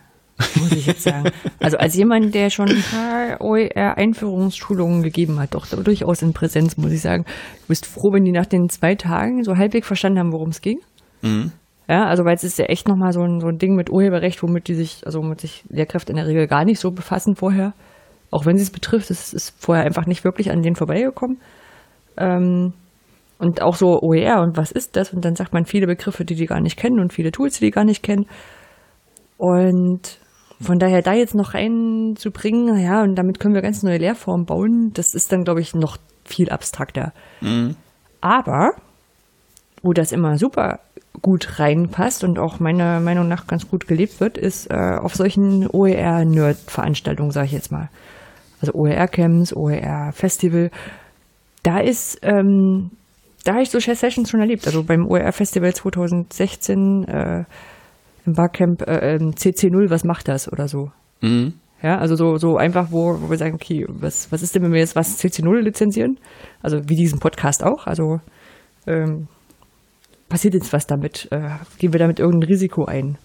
muss ich jetzt sagen. Also als jemand, der schon ein paar OER-Einführungsschulungen gegeben hat, doch durchaus in Präsenz, muss ich sagen, du bist froh, wenn die nach den zwei Tagen so halbwegs verstanden haben, worum es ging. Mhm. Ja, also weil es ist ja echt nochmal so ein, so ein Ding mit Urheberrecht, womit die sich, also womit sich Lehrkräfte in der Regel gar nicht so befassen vorher. Auch wenn sie es betrifft, es ist vorher einfach nicht wirklich an denen vorbeigekommen. Ähm, und auch so OER und was ist das? Und dann sagt man viele Begriffe, die die gar nicht kennen und viele Tools, die die gar nicht kennen. Und von daher da jetzt noch reinzubringen, ja, und damit können wir ganz neue Lehrformen bauen, das ist dann, glaube ich, noch viel abstrakter. Mhm. Aber, wo das immer super gut reinpasst und auch meiner Meinung nach ganz gut gelebt wird, ist äh, auf solchen OER-Nerd-Veranstaltungen, sage ich jetzt mal. Also OER-Camps, OER-Festival. Da ist, ähm, da habe ich so Sessions schon erlebt. Also beim OER-Festival 2016 äh, im Barcamp äh, CC0, was macht das oder so. Mhm. Ja, also so, so einfach, wo, wo wir sagen, okay, was, was ist denn, wenn wir jetzt was CC0 lizenzieren? Also wie diesen Podcast auch. Also ähm, passiert jetzt was damit? Äh, gehen wir damit irgendein Risiko ein?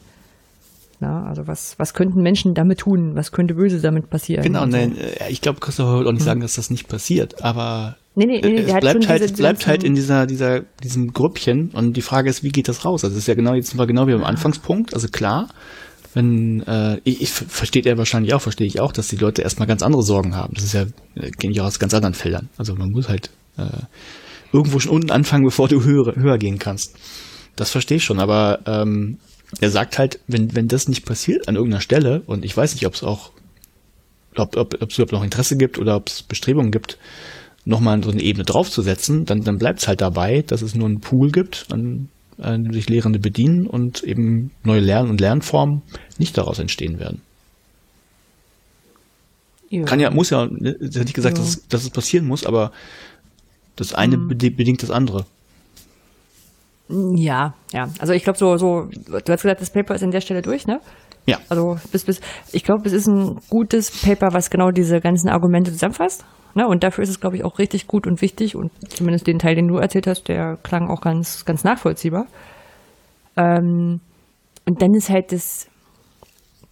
Na, also was, was könnten Menschen damit tun? Was könnte böse damit passieren? Genau, nein, so. Äh, ich glaube, Christopher wird auch nicht hm. sagen, dass das nicht passiert, aber Nee, nee, nee, es bleibt halt, diese, bleibt halt in dieser, dieser, diesem Grüppchen und die Frage ist, wie geht das raus? Also es ist ja genau, jetzt sind wir genau wie am Anfangspunkt, also klar, wenn, äh, ich, ich versteht er wahrscheinlich auch, verstehe ich auch, dass die Leute erstmal ganz andere Sorgen haben. Das ist ja, äh, kenne ich auch aus ganz anderen Feldern. Also man muss halt äh, irgendwo schon unten anfangen, bevor du höher, höher gehen kannst. Das verstehe ich schon, aber ähm, er sagt halt, wenn, wenn das nicht passiert an irgendeiner Stelle, und ich weiß nicht, ob es auch, ob, ob, ob es überhaupt noch Interesse gibt oder ob es Bestrebungen gibt, nochmal so eine Ebene draufzusetzen, dann, dann bleibt es halt dabei, dass es nur einen Pool gibt, an, an dem sich Lehrende bedienen und eben neue Lern- und Lernformen nicht daraus entstehen werden. Ja. Kann ja, muss ja, ne, hätte ich gesagt, ja. dass, es, dass es passieren muss, aber das eine mhm. bedingt das andere. Ja, ja. Also ich glaube so, so, du hast gesagt, das Paper ist an der Stelle durch, ne? Ja. Also bis, bis, ich glaube, es ist ein gutes Paper, was genau diese ganzen Argumente zusammenfasst. Ne? Und dafür ist es, glaube ich, auch richtig gut und wichtig. Und zumindest den Teil, den du erzählt hast, der klang auch ganz, ganz nachvollziehbar. Ähm, und dann ist halt das,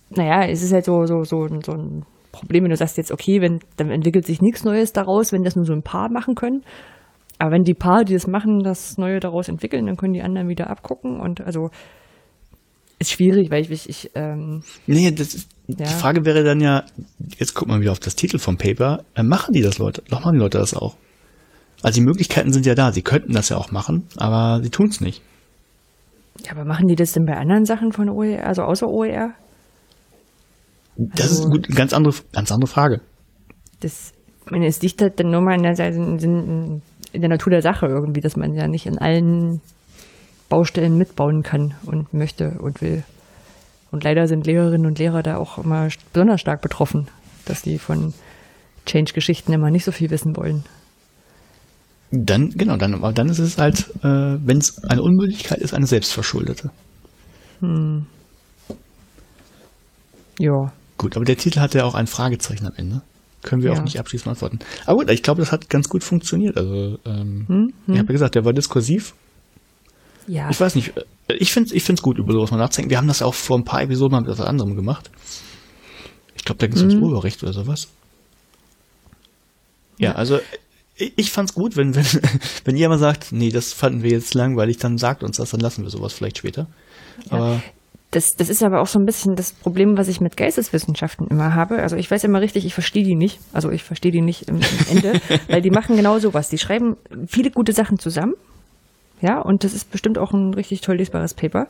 naja, es ist halt so, so, so, so ein Problem, wenn du sagst jetzt, okay, wenn, dann entwickelt sich nichts Neues daraus, wenn das nur so ein paar machen können. Aber wenn die paar, die das machen, das Neue daraus entwickeln, dann können die anderen wieder abgucken. Und also ist schwierig, weil ich, ich, ich ähm, Nee, das ist, ja. die Frage wäre dann ja, jetzt guck mal wieder auf das Titel vom Paper, äh, machen die das Leute, doch machen die Leute das auch. Also die Möglichkeiten sind ja da, sie könnten das ja auch machen, aber sie tun es nicht. Ja, aber machen die das denn bei anderen Sachen von OER, also außer OER? Das also, ist gut, ganz andere, ganz andere Frage. Das, ich meine, es liegt halt dann nur mal in der, in der Natur der Sache irgendwie, dass man ja nicht in allen Baustellen mitbauen kann und möchte und will. Und leider sind Lehrerinnen und Lehrer da auch immer besonders stark betroffen, dass die von Change-Geschichten immer nicht so viel wissen wollen. Dann, genau, dann, dann ist es halt, äh, wenn es eine Unmöglichkeit ist, eine selbstverschuldete. Hm. Ja. Gut, aber der Titel hat ja auch ein Fragezeichen am Ende. Können wir Ja. auch nicht abschließend antworten. Aber gut, ich glaube, das hat ganz gut funktioniert. Also, ähm, Hm? ich Hm? habe ja gesagt, der war diskursiv. Ja. Ich weiß nicht, äh, ich finde ich find's gut, über sowas mal nachzudenken. Wir haben das auch vor ein paar Episoden mal mit etwas anderem gemacht. Ich glaube, da ging es ums Mhm. Urheberrecht oder sowas. Ja, also ich, ich fand's gut, wenn, wenn, wenn mal sagt, nee, das fanden wir jetzt langweilig, dann sagt uns das, dann lassen wir sowas vielleicht später. Aber Das, das ist aber auch so ein bisschen das Problem, was ich mit Geisteswissenschaften immer habe. Also ich weiß immer richtig, ich verstehe die nicht. Also ich verstehe die nicht im, im Ende, weil die machen genau sowas. Die schreiben viele gute Sachen zusammen. Ja, und das ist bestimmt auch ein richtig toll lesbares Paper.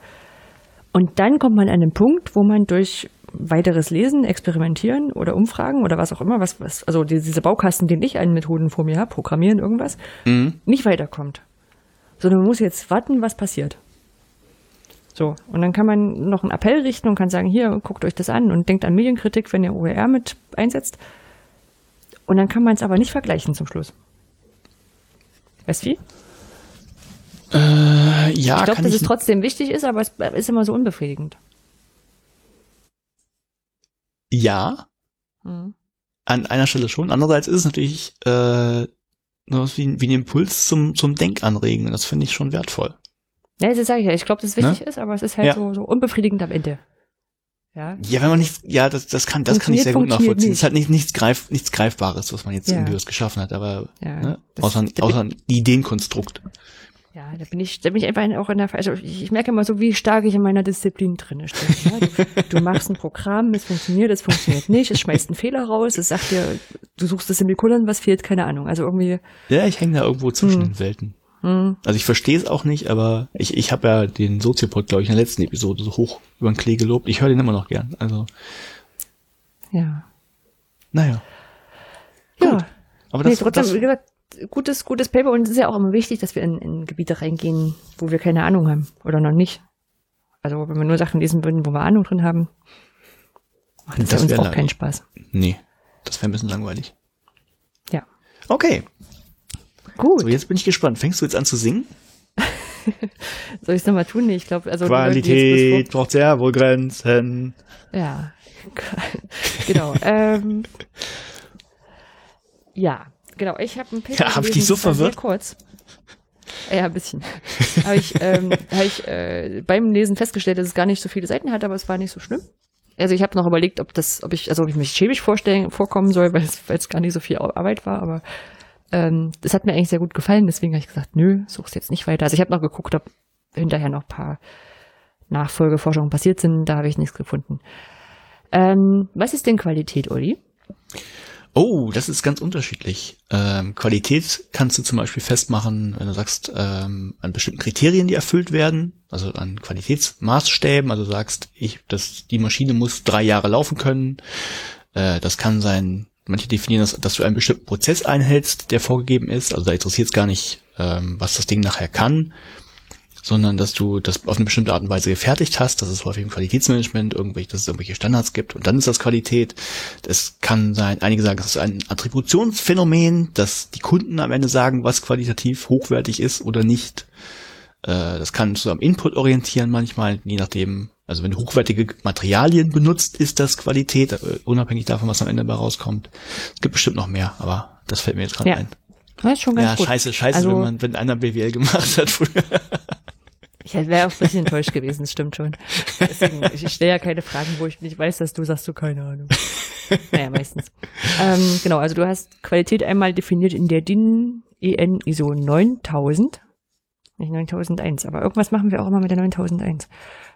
Und dann kommt man an einen Punkt, wo man durch weiteres Lesen, Experimentieren oder Umfragen oder was auch immer, was, was also die- diese Baukasten, den ich an Methoden vor mir habe, Programmieren, irgendwas, Mhm. nicht weiterkommt. Sondern man muss jetzt warten, was passiert. So, und dann kann man noch einen Appell richten und kann sagen, hier, guckt euch das an und denkt an Medienkritik, wenn ihr OER mit einsetzt. Und dann kann man es aber nicht vergleichen zum Schluss. Weißt du wie? äh, ja, ich glaube, dass ich, es trotzdem wichtig ist, aber es ist immer so unbefriedigend. ja, Mhm. an einer Stelle schon. Andererseits ist es natürlich äh, nur was wie, ein- wie ein Impuls zum, zum Denkanregen. Das finde ich schon wertvoll. Ja, das sage ich ja. Ich glaube, dass es wichtig ist, aber es ist halt Ja. so, so unbefriedigend am Ende. Ja. Ja, wenn man nicht, ja, das, das kann, das kann ich sehr gut nachvollziehen. Es ist halt nicht, nichts, greif, nichts Greifbares, was man jetzt Ja. irgendwie was geschaffen hat, aber Ja, ne, außer, bin- außer ein Ideenkonstrukt. Ja, da bin ich, da bin ich einfach auch in der, also ich, ich merke immer so, wie stark ich in meiner Disziplin drinne stehe. Ja, du, du machst ein Programm, es funktioniert, es funktioniert nicht, es schmeißt einen Fehler raus, es sagt dir, du suchst das Semikolon, was fehlt, keine Ahnung. Also irgendwie, Ja, ich hänge da irgendwo zwischen Hm. den Welten. Hm, Also ich verstehe es auch nicht, aber ich, ich habe ja den Soziopod, glaube ich, in der letzten Episode so hoch über den Klee gelobt. Ich höre den immer noch gern. Also, ja. naja. Ja. Aber Nee, das, trotzdem, das wie gesagt, gutes, gutes Paper und es ist ja auch immer wichtig, dass wir in, in Gebiete reingehen, wo wir keine Ahnung haben oder noch nicht. Also wenn wir nur Sachen lesen würden, wo wir Ahnung drin haben, macht das, Das ja uns auch lang- keinen Spaß. nee, das wäre ein bisschen langweilig. Ja. Okay, Gut. so jetzt bin ich gespannt. Fängst du jetzt an zu singen? Soll ich es nochmal tun? Nee, ich glaube, also Qualität braucht sehr wohl Grenzen. Ja. genau. ähm, ja, genau. Ich habe ein Paper Ja, hab ich dich so war verwirrt? Kurz. Ja, ein bisschen. habe ich, ähm, hab ich äh, beim Lesen festgestellt, dass es gar nicht so viele Seiten hat, aber es war nicht so schlimm. Also ich habe noch überlegt, ob das, ob ich, also ob ich mich chemisch vorstellen, vorkommen soll, weil es gar nicht so viel Arbeit war, aber ähm, das hat mir eigentlich sehr gut gefallen, deswegen habe ich gesagt, nö, such's jetzt nicht weiter. Also ich habe noch geguckt, ob hinterher noch paar Nachfolgeforschungen passiert sind, da habe ich nichts gefunden. Ähm, was ist denn Qualität, Uli? Oh, das ist ganz unterschiedlich. Ähm, Qualität kannst du zum Beispiel festmachen, wenn du sagst, ähm, an bestimmten Kriterien, die erfüllt werden, also an Qualitätsmaßstäben, also sagst, ich, das, die Maschine muss drei Jahre laufen können. Äh, das kann sein, manche definieren das, dass du einen bestimmten Prozess einhältst, der vorgegeben ist. Also da interessiert es gar nicht, ähm, was das Ding nachher kann, sondern dass du das auf eine bestimmte Art und Weise gefertigt hast. Das ist häufig im Qualitätsmanagement, irgendwelche, dass es irgendwelche Standards gibt und dann ist das Qualität. Das kann sein, einige sagen, das ist ein Attributionsphänomen, dass die Kunden am Ende sagen, was qualitativ hochwertig ist oder nicht. Äh, das kann zu einem Input orientieren manchmal, je nachdem. Also wenn du hochwertige Materialien benutzt, ist das Qualität, äh, unabhängig davon, was am Ende dabei rauskommt. Es gibt bestimmt noch mehr, aber das fällt mir jetzt gerade Ja, ein. Das ist schon ganz Ja, gut. scheiße, scheiße, Also- wenn man, wenn einer BWL gemacht hat früher. Ich wäre auch ein bisschen enttäuscht gewesen, das stimmt schon. Deswegen, ich ich stelle ja keine Fragen, wo ich nicht weiß, dass du sagst, du keine Ahnung. Naja, meistens. Ähm, genau, also du hast Qualität einmal definiert in der DIN EN ISO 9000. Nicht 9001, aber irgendwas machen wir auch immer mit der 9001.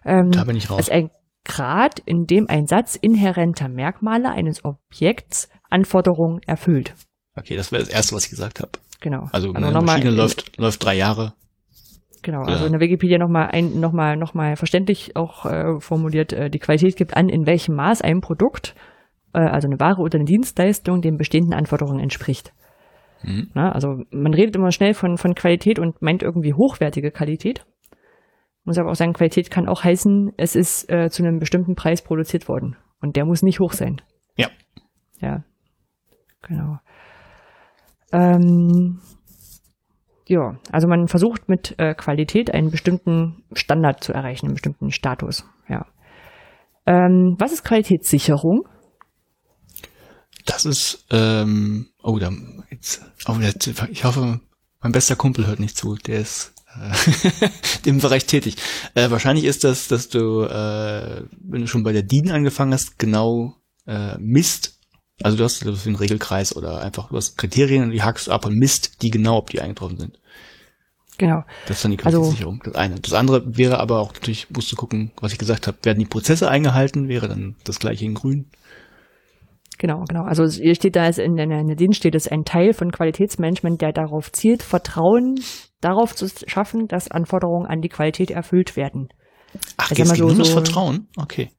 Ähm, Da bin ich raus. als ein Grad, in dem ein Satz inhärenter Merkmale eines Objekts Anforderungen erfüllt. Okay, das wäre das Erste, was ich gesagt habe. Genau. Also, Aber eine Maschine in- läuft, läuft drei Jahre. Genau, Ja. also in der Wikipedia nochmal ein, noch mal, noch mal verständlich auch äh, formuliert, äh, die Qualität gibt an, in welchem Maß ein Produkt, äh, also eine Ware oder eine Dienstleistung, den bestehenden Anforderungen entspricht. Mhm. Na, also man redet immer schnell von, von Qualität und meint irgendwie hochwertige Qualität. Muss aber auch sagen, Qualität kann auch heißen, es ist äh, zu einem bestimmten Preis produziert worden. Und der muss nicht hoch sein. Ja. Ja. Genau. Ähm, ja, also man versucht mit äh, Qualität einen bestimmten Standard zu erreichen, einen bestimmten Status. Ja. Ähm, was ist Qualitätssicherung? Das ist, ähm, oh, da, jetzt, oh, jetzt, ich hoffe, mein bester Kumpel hört nicht zu, der ist äh, im Bereich tätig. Äh, wahrscheinlich ist das, dass du, äh, wenn du schon bei der DIN angefangen hast, genau äh, misst, also du hast, einen Regelkreis oder einfach, du hast Kriterien und die hakst du ab und misst die genau, ob die eingetroffen sind. Genau. Das ist dann die Qualitätssicherung, also, das eine. Das andere wäre aber auch natürlich, musst du gucken, was ich gesagt habe, werden die Prozesse eingehalten, wäre dann das gleiche in grün. Genau, genau. Also hier steht da, in der, in der DIN steht es ein Teil von Qualitätsmanagement, der darauf zielt, Vertrauen darauf zu schaffen, dass Anforderungen an die Qualität erfüllt werden. Ach, also, geht so, nur das Vertrauen? Okay.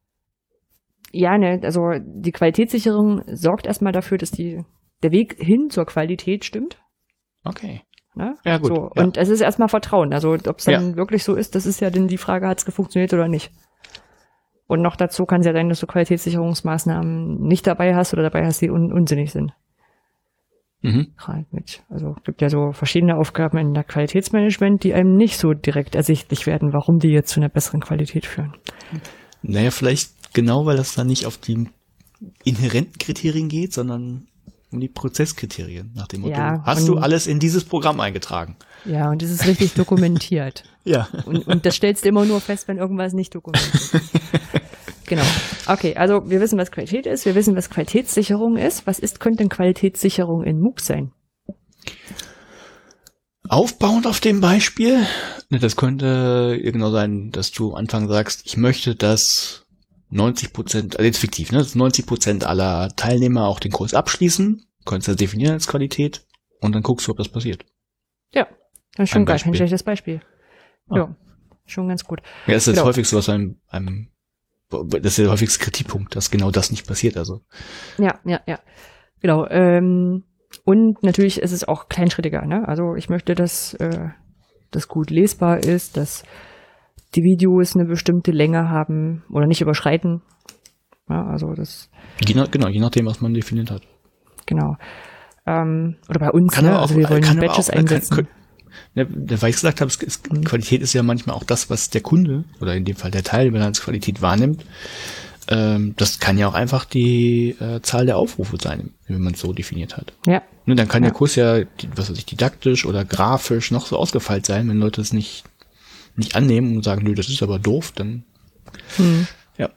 Ja, ne, also die Qualitätssicherung sorgt erstmal dafür, dass die, der Weg hin zur Qualität stimmt. Okay. Ne? Ja, gut. So, ja. Und es ist erstmal Vertrauen. Also ob es dann ja. wirklich so ist, das ist ja dann die Frage, hat es funktioniert oder nicht. Und noch dazu kann es ja sein, dass du Qualitätssicherungsmaßnahmen nicht dabei hast oder dabei hast, die un unsinnig sind. Mhm. Mit. Also gibt ja so verschiedene Aufgaben in der Qualitätsmanagement, die einem nicht so direkt ersichtlich werden, warum die jetzt zu einer besseren Qualität führen. Naja, vielleicht genau, weil das dann nicht auf die inhärenten Kriterien geht, sondern um die Prozesskriterien nach dem Motto, ja, hast du alles in dieses Programm eingetragen? Ja, und das ist richtig dokumentiert. ja. Und, und das stellst du immer nur fest, wenn irgendwas nicht dokumentiert ist. genau. Okay, also wir wissen, was Qualität ist, wir wissen, was Qualitätssicherung ist. Was ist, könnte denn Qualitätssicherung in MOOC sein? Aufbauend auf dem Beispiel, ne, das könnte genau sein, dass du am Anfang sagst, ich möchte, dass 90 Prozent, also jetzt fiktiv, ne, 90 Prozent aller Teilnehmer auch den Kurs abschließen, könntest du das definieren als Qualität und dann guckst du, ob das passiert. Ja, das ist schon gar kein schlechtes Beispiel. Ah. Ja, schon ganz gut. Ja, das ist genau. das häufigste, was einem, einem, das ist der häufigste Kritikpunkt, dass genau das nicht passiert, also. Ja, ja, ja. Genau, ähm, und natürlich ist es auch kleinschrittiger, ne? Also ich möchte, dass äh, das gut lesbar ist, dass die Videos eine bestimmte Länge haben oder nicht überschreiten. Ja, also das. Je nach, genau, je nachdem, was man definiert hat. Genau. Ähm, oder bei uns, kann ne? also wir wollen Badges auch, einsetzen. Kann, ne, weil ich gesagt habe, es, es. Qualität ist ja manchmal auch das, was der Kunde oder in dem Fall der Teilnehmer als Qualität wahrnimmt. Ähm, das kann ja auch einfach die äh, Zahl der Aufrufe sein, wenn man es so definiert hat. Ja. Ne, dann kann ja. der Kurs ja, was weiß ich, didaktisch oder grafisch noch so ausgefeilt sein, wenn Leute es nicht nicht annehmen und sagen, nö, das ist aber doof, dann hm. ja.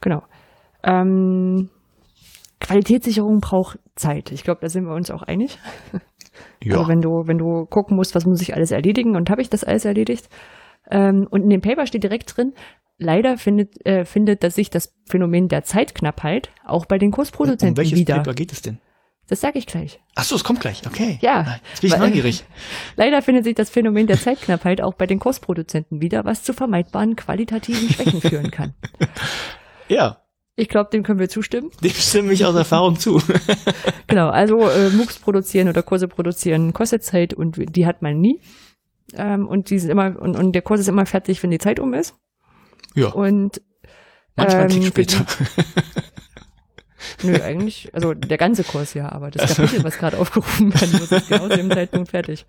Genau. Ähm, Qualitätssicherung braucht Zeit. Ich glaube, da sind wir uns auch einig. Ja. Also wenn du, wenn du gucken musst, was muss ich alles erledigen und habe ich das alles erledigt? Ähm, und in dem Paper steht direkt drin, leider findet, äh, findet dass sich das Phänomen der Zeitknappheit auch bei den Kursproduzenten um, um welches wieder. Paper geht es denn? Das sage ich gleich. Ach so, es kommt gleich. Okay. Ja. Jetzt bin ich neugierig. Leider findet sich das Phänomen der Zeitknappheit auch bei den Kursproduzenten wieder, was zu vermeidbaren qualitativen Schwächen führen kann. Ja. Ich glaube, dem können wir zustimmen. Dem stimme ich aus Erfahrung zu. genau, also äh, MOOCs produzieren oder Kurse produzieren kostet Zeit und die hat man nie. Ähm, und die sind immer und, und der Kurs ist immer fertig, wenn die Zeit um ist. Ja. Und manchmal ähm, später. Nö, eigentlich, also der ganze Kurs ja, aber das Kapitel, was gerade aufgerufen werden muss, ist genau zu dem Zeitpunkt fertig.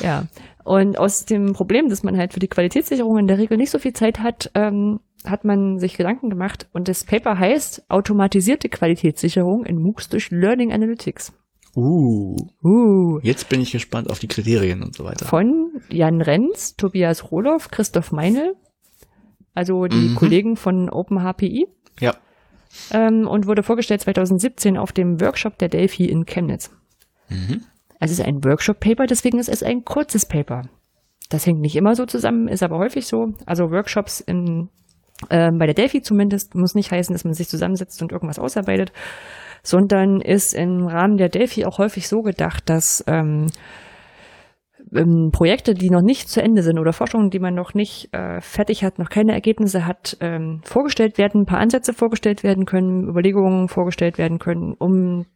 Ja. Und aus dem Problem, dass man halt für die Qualitätssicherung in der Regel nicht so viel Zeit hat, ähm, hat man sich Gedanken gemacht und das Paper heißt Automatisierte Qualitätssicherung in MOOCs durch Learning Analytics. Uh. uh. Jetzt bin ich gespannt auf die Kriterien und so weiter. Von Jan Renz, Tobias Rohloff, Christoph Meinl, also die mhm. Kollegen von OpenHPI. Ja ähm, und wurde vorgestellt 2017 auf dem Workshop der Delphi in Chemnitz. Mhm. Es ist ein Workshop-Paper, deswegen ist es ein kurzes Paper. Das hängt nicht immer so zusammen, ist aber häufig so. Also Workshops in, äh, bei der Delphi zumindest muss nicht heißen, dass man sich zusammensetzt und irgendwas ausarbeitet, sondern ist im Rahmen der Delphi auch häufig so gedacht, dass ähm, ähm, Projekte, die noch nicht zu Ende sind oder Forschungen, die man noch nicht äh, fertig hat, noch keine Ergebnisse hat, ähm, vorgestellt werden, ein paar Ansätze vorgestellt werden können, Überlegungen vorgestellt werden können, um,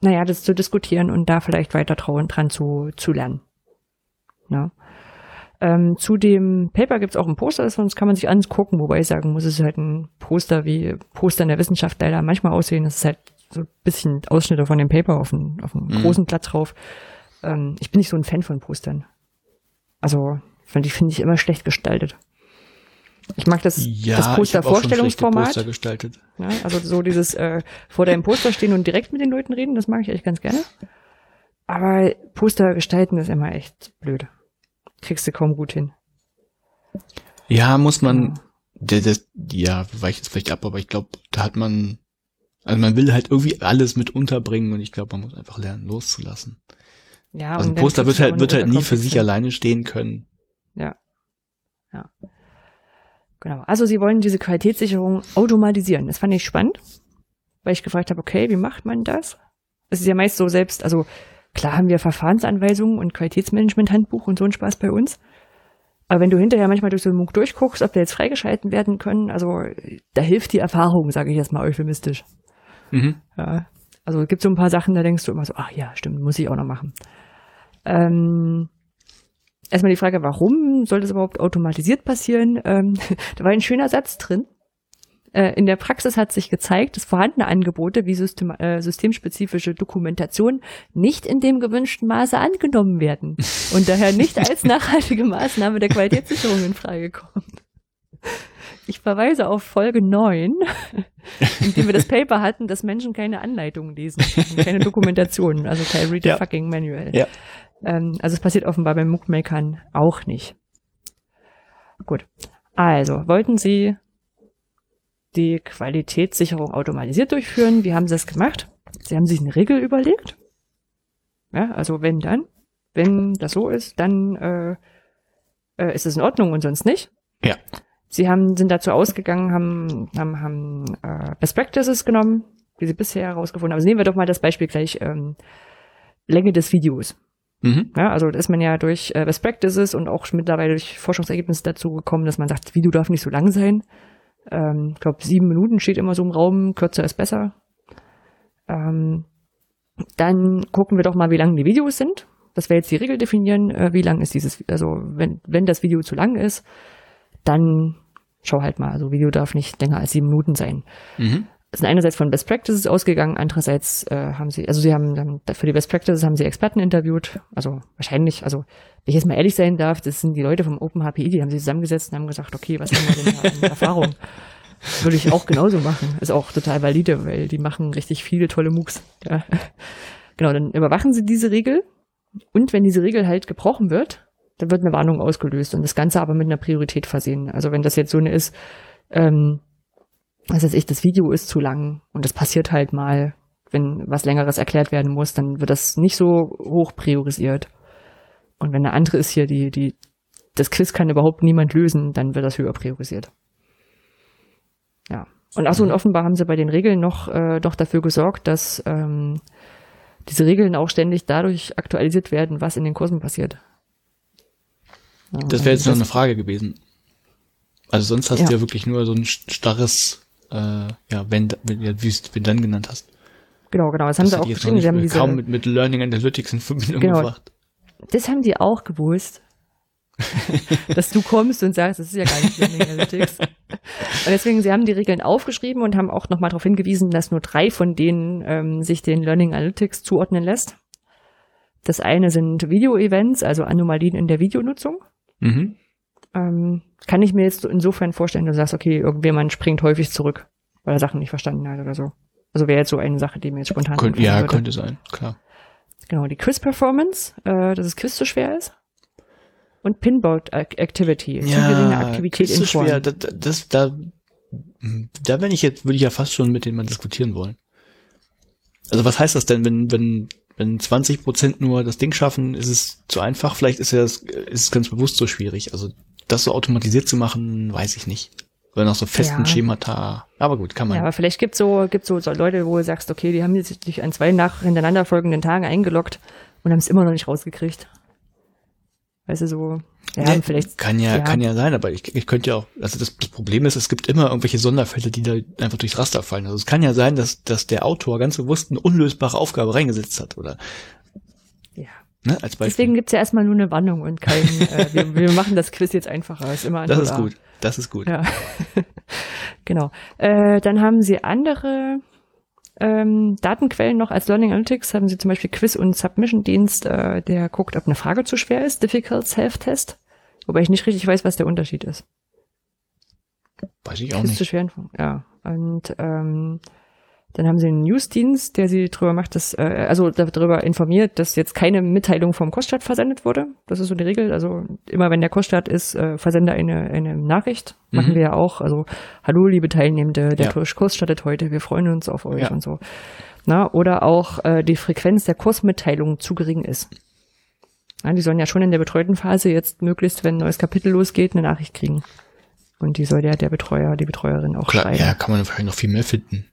naja, das zu diskutieren und da vielleicht weiter trauen, dran zu, zu lernen. Ja. Ähm, zu dem Paper gibt's auch ein Poster, das kann man sich angucken, wobei ich sagen muss, es ist halt ein Poster, wie Poster in der Wissenschaft leider manchmal aussehen. Das ist halt so ein bisschen Ausschnitte von dem Paper auf einem, auf einem mhm. großen Blatt drauf. Ähm, ich bin nicht so ein Fan von Postern. Also, die finde ich immer schlecht gestaltet. Ich mag das, ja, das Poster-Vorstellungsformat. Poster gestaltet. Ja, also so dieses äh, vor deinem Poster stehen und direkt mit den Leuten reden, das mag ich echt ganz gerne. Aber Poster gestalten ist immer echt blöd. Kriegst du kaum gut hin. Ja, muss man, der, der, ja, weicht jetzt vielleicht ab, aber ich glaube, da hat man, also man will halt irgendwie alles mit unterbringen und ich glaube, man muss einfach lernen, loszulassen. Ja, also ein Poster wird halt, wird halt nie für sich alleine stehen können. Ja. Ja. Genau. Also sie wollen diese Qualitätssicherung automatisieren. Das fand ich spannend, weil ich gefragt habe, okay, wie macht man das? Es ist ja meist so selbst, also klar haben wir Verfahrensanweisungen und Qualitätsmanagement-Handbuch und so ein Spaß bei uns. Aber wenn du hinterher manchmal durch so ein MOOC durchguckst, ob der jetzt freigeschalten werden können, also da hilft die Erfahrung, sage ich jetzt mal euphemistisch. Mhm. Ja. Also es gibt so ein paar Sachen, da denkst du immer so, ach ja, stimmt, muss ich auch noch machen. Ähm, erstmal die Frage, warum soll das überhaupt automatisiert passieren? Ähm, da war ein schöner Satz drin. Äh, in der Praxis hat sich gezeigt, dass vorhandene Angebote wie System, äh, systemspezifische Dokumentation nicht in dem gewünschten Maße angenommen werden und daher nicht als nachhaltige Maßnahme der Qualitätssicherung in Frage kommen. Ich verweise auf Folge 9, in dem wir das Paper hatten, dass Menschen keine Anleitungen lesen, keine Dokumentationen, also kein Read ja. fucking Manual. Ja. Ähm, also es passiert offenbar bei MOOC-Makern auch nicht. Gut. Also, wollten Sie die Qualitätssicherung automatisiert durchführen? Wie haben Sie das gemacht? Sie haben sich eine Regel überlegt. Ja, also wenn dann, wenn das so ist, dann äh, äh, ist es in Ordnung und sonst nicht. Ja. Sie haben, sind dazu ausgegangen, haben, haben, haben äh, Best Practices genommen, wie sie bisher herausgefunden haben. Also nehmen wir doch mal das Beispiel gleich ähm, Länge des Videos. Mhm. Ja, also da ist man ja durch äh, Best Practices und auch mittlerweile durch Forschungsergebnisse dazu gekommen, dass man sagt, das Video darf nicht so lang sein. Ähm, ich glaube, sieben Minuten steht immer so im Raum, kürzer ist besser. Ähm, dann gucken wir doch mal, wie lang die Videos sind. Dass wir jetzt die Regel definieren, äh, wie lang ist dieses, also wenn, wenn das Video zu lang ist, dann schau halt mal, also Video darf nicht länger als sieben Minuten sein. Mhm sind einerseits von Best Practices ausgegangen, andererseits äh, haben sie, also sie haben dann für die Best Practices haben sie Experten interviewt, also wahrscheinlich, also wenn ich jetzt mal ehrlich sein darf, das sind die Leute vom Open HPI, die haben sich zusammengesetzt und haben gesagt, okay, was haben wir denn da an Erfahrung? Würde ich auch genauso machen. Ist auch total valide, weil die machen richtig viele tolle MOOCs. Ja. Genau, dann überwachen sie diese Regel und wenn diese Regel halt gebrochen wird, dann wird eine Warnung ausgelöst und das Ganze aber mit einer Priorität versehen. Also wenn das jetzt so eine ist, ähm, was weiß ich, das Video ist zu lang und das passiert halt mal, wenn was längeres erklärt werden muss, dann wird das nicht so hoch priorisiert. Und wenn eine andere ist hier, die, die, das Quiz kann überhaupt niemand lösen, dann wird das höher priorisiert. Ja. Und achso, und mhm. offenbar haben sie bei den Regeln noch, äh, doch dafür gesorgt, dass ähm, diese Regeln auch ständig dadurch aktualisiert werden, was in den Kursen passiert. das wäre jetzt noch eine Frage gewesen. Also sonst hast ja. du ja wirklich nur so ein starres äh, ja, wenn, wenn, ja, wie du es dann genannt hast. Genau, genau. Das haben sie auch geschrieben. Sie haben diese, kaum mit, mit Learning Analytics in Verbindung genau, gebracht. Das haben die auch gewusst. dass du kommst und sagst, das ist ja gar nicht Learning Analytics. Und deswegen, sie haben die Regeln aufgeschrieben und haben auch nochmal darauf hingewiesen, dass nur drei von denen ähm, sich den Learning Analytics zuordnen lässt. Das eine sind Video-Events, also Anomalien in der Videonutzung. Mhm. Ähm, kann ich mir jetzt insofern vorstellen, dass du sagst, okay, irgendjemand springt häufig zurück, weil er Sachen nicht verstanden hat oder so. Also wäre jetzt so eine Sache, die mir jetzt spontan Könnt, Ja, würde. könnte sein, klar. Genau, die Quiz-Performance, äh, dass das Quiz zu schwer ist. Und Pinboard-Activity, ja, Aktivität Quiz in Form. Schwer, das, das, da, da bin ich jetzt, würde ich ja fast schon mit denen mal diskutieren wollen. Also was heißt das denn, wenn, wenn, wenn 20 Prozent nur das Ding schaffen, ist es zu einfach? Vielleicht ist es, ist es ganz bewusst so schwierig. Also das so automatisiert zu machen, weiß ich nicht. Oder nach so festen ja. Schemata. Aber gut, kann man. Ja, aber vielleicht gibt so, gibt so, so Leute, wo du sagst, okay, die haben sich an zwei nach hintereinander folgenden Tagen eingeloggt und haben es immer noch nicht rausgekriegt. Weißt du, so, ja, nee, vielleicht. Kann ja, ja, kann ja sein, aber ich, ich könnte ja auch, also das, das Problem ist, es gibt immer irgendwelche Sonderfälle, die da einfach durchs Raster fallen. Also es kann ja sein, dass, dass der Autor ganz bewusst eine unlösbare Aufgabe reingesetzt hat, oder? Ne, als Beispiel. Deswegen gibt's ja erstmal nur eine Warnung und kein, äh, wir, wir machen das Quiz jetzt einfacher. Ist immer das ist gut. Das ist gut. Ja. genau. Äh, dann haben sie andere ähm, Datenquellen noch als Learning Analytics. Haben sie zum Beispiel Quiz- und Submission-Dienst, äh, der guckt, ob eine Frage zu schwer ist. Difficult Self-Test. Wobei ich nicht richtig weiß, was der Unterschied ist. Weiß ich auch Quiz nicht. zu schweren, ja. Und ähm, dann haben sie einen Newsdienst, der sie darüber macht, dass, äh, also darüber informiert, dass jetzt keine Mitteilung vom Koststaat versendet wurde. Das ist so die Regel. Also immer wenn der Koststaat ist, äh, versende eine, eine Nachricht. Machen Mhm. wir ja auch. Also, hallo liebe Teilnehmende, der Ja. Kurs startet heute, wir freuen uns auf euch Ja. und so. Na, oder auch äh, die Frequenz der Kursmitteilung zu gering ist. Ja, die sollen ja schon in der betreuten Phase jetzt möglichst, wenn ein neues Kapitel losgeht, eine Nachricht kriegen. Und die soll ja der Betreuer, die Betreuerin auch Klar, schreiben. ja, kann man wahrscheinlich noch viel mehr finden.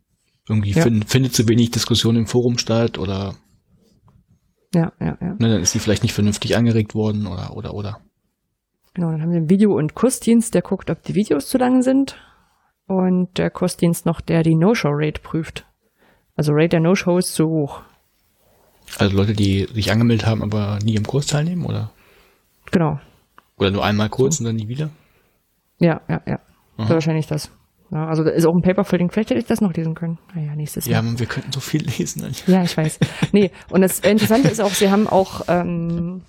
Irgendwie Ja. find, findet zu wenig Diskussion im Forum statt oder ja, ja. ja. ne, dann ist die vielleicht nicht vernünftig angeregt worden oder oder oder. Genau, dann haben wir den Video- und Kursdienst, der guckt, ob die Videos zu lang sind. Und der Kursdienst noch, der die No-Show-Rate prüft. Also Rate der No-Show ist zu hoch. Also Leute, die sich angemeldet haben, aber nie im Kurs teilnehmen oder Genau. oder nur einmal kurz und dann nie wieder. Ja, ja, ja. Aha. So wahrscheinlich das. Ja, also da ist auch ein Paper verlinkt. Vielleicht hätte ich das noch lesen können. Naja, nächstes Ja, Jahr. man, wir könnten so viel lesen. Ja, ich weiß. Nee, und das Interessante ist auch, sie haben auch ähm,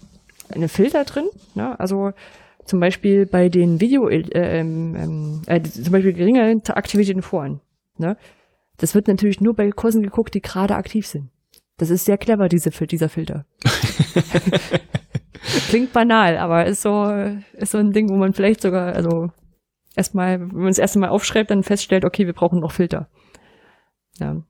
eine Filter drin. Ne? Also zum Beispiel bei den Video, äh, ähm, ähm, äh, zum Beispiel geringe Aktivität in Foren. Ne? Das wird natürlich nur bei Kursen geguckt, die gerade aktiv sind. Das ist sehr clever, diese, dieser Filter. Klingt banal, aber ist so, ist so ein Ding, wo man vielleicht sogar, also erstmal, wenn man das erste Mal aufschreibt, dann feststellt, okay, wir brauchen noch Filter. Ja.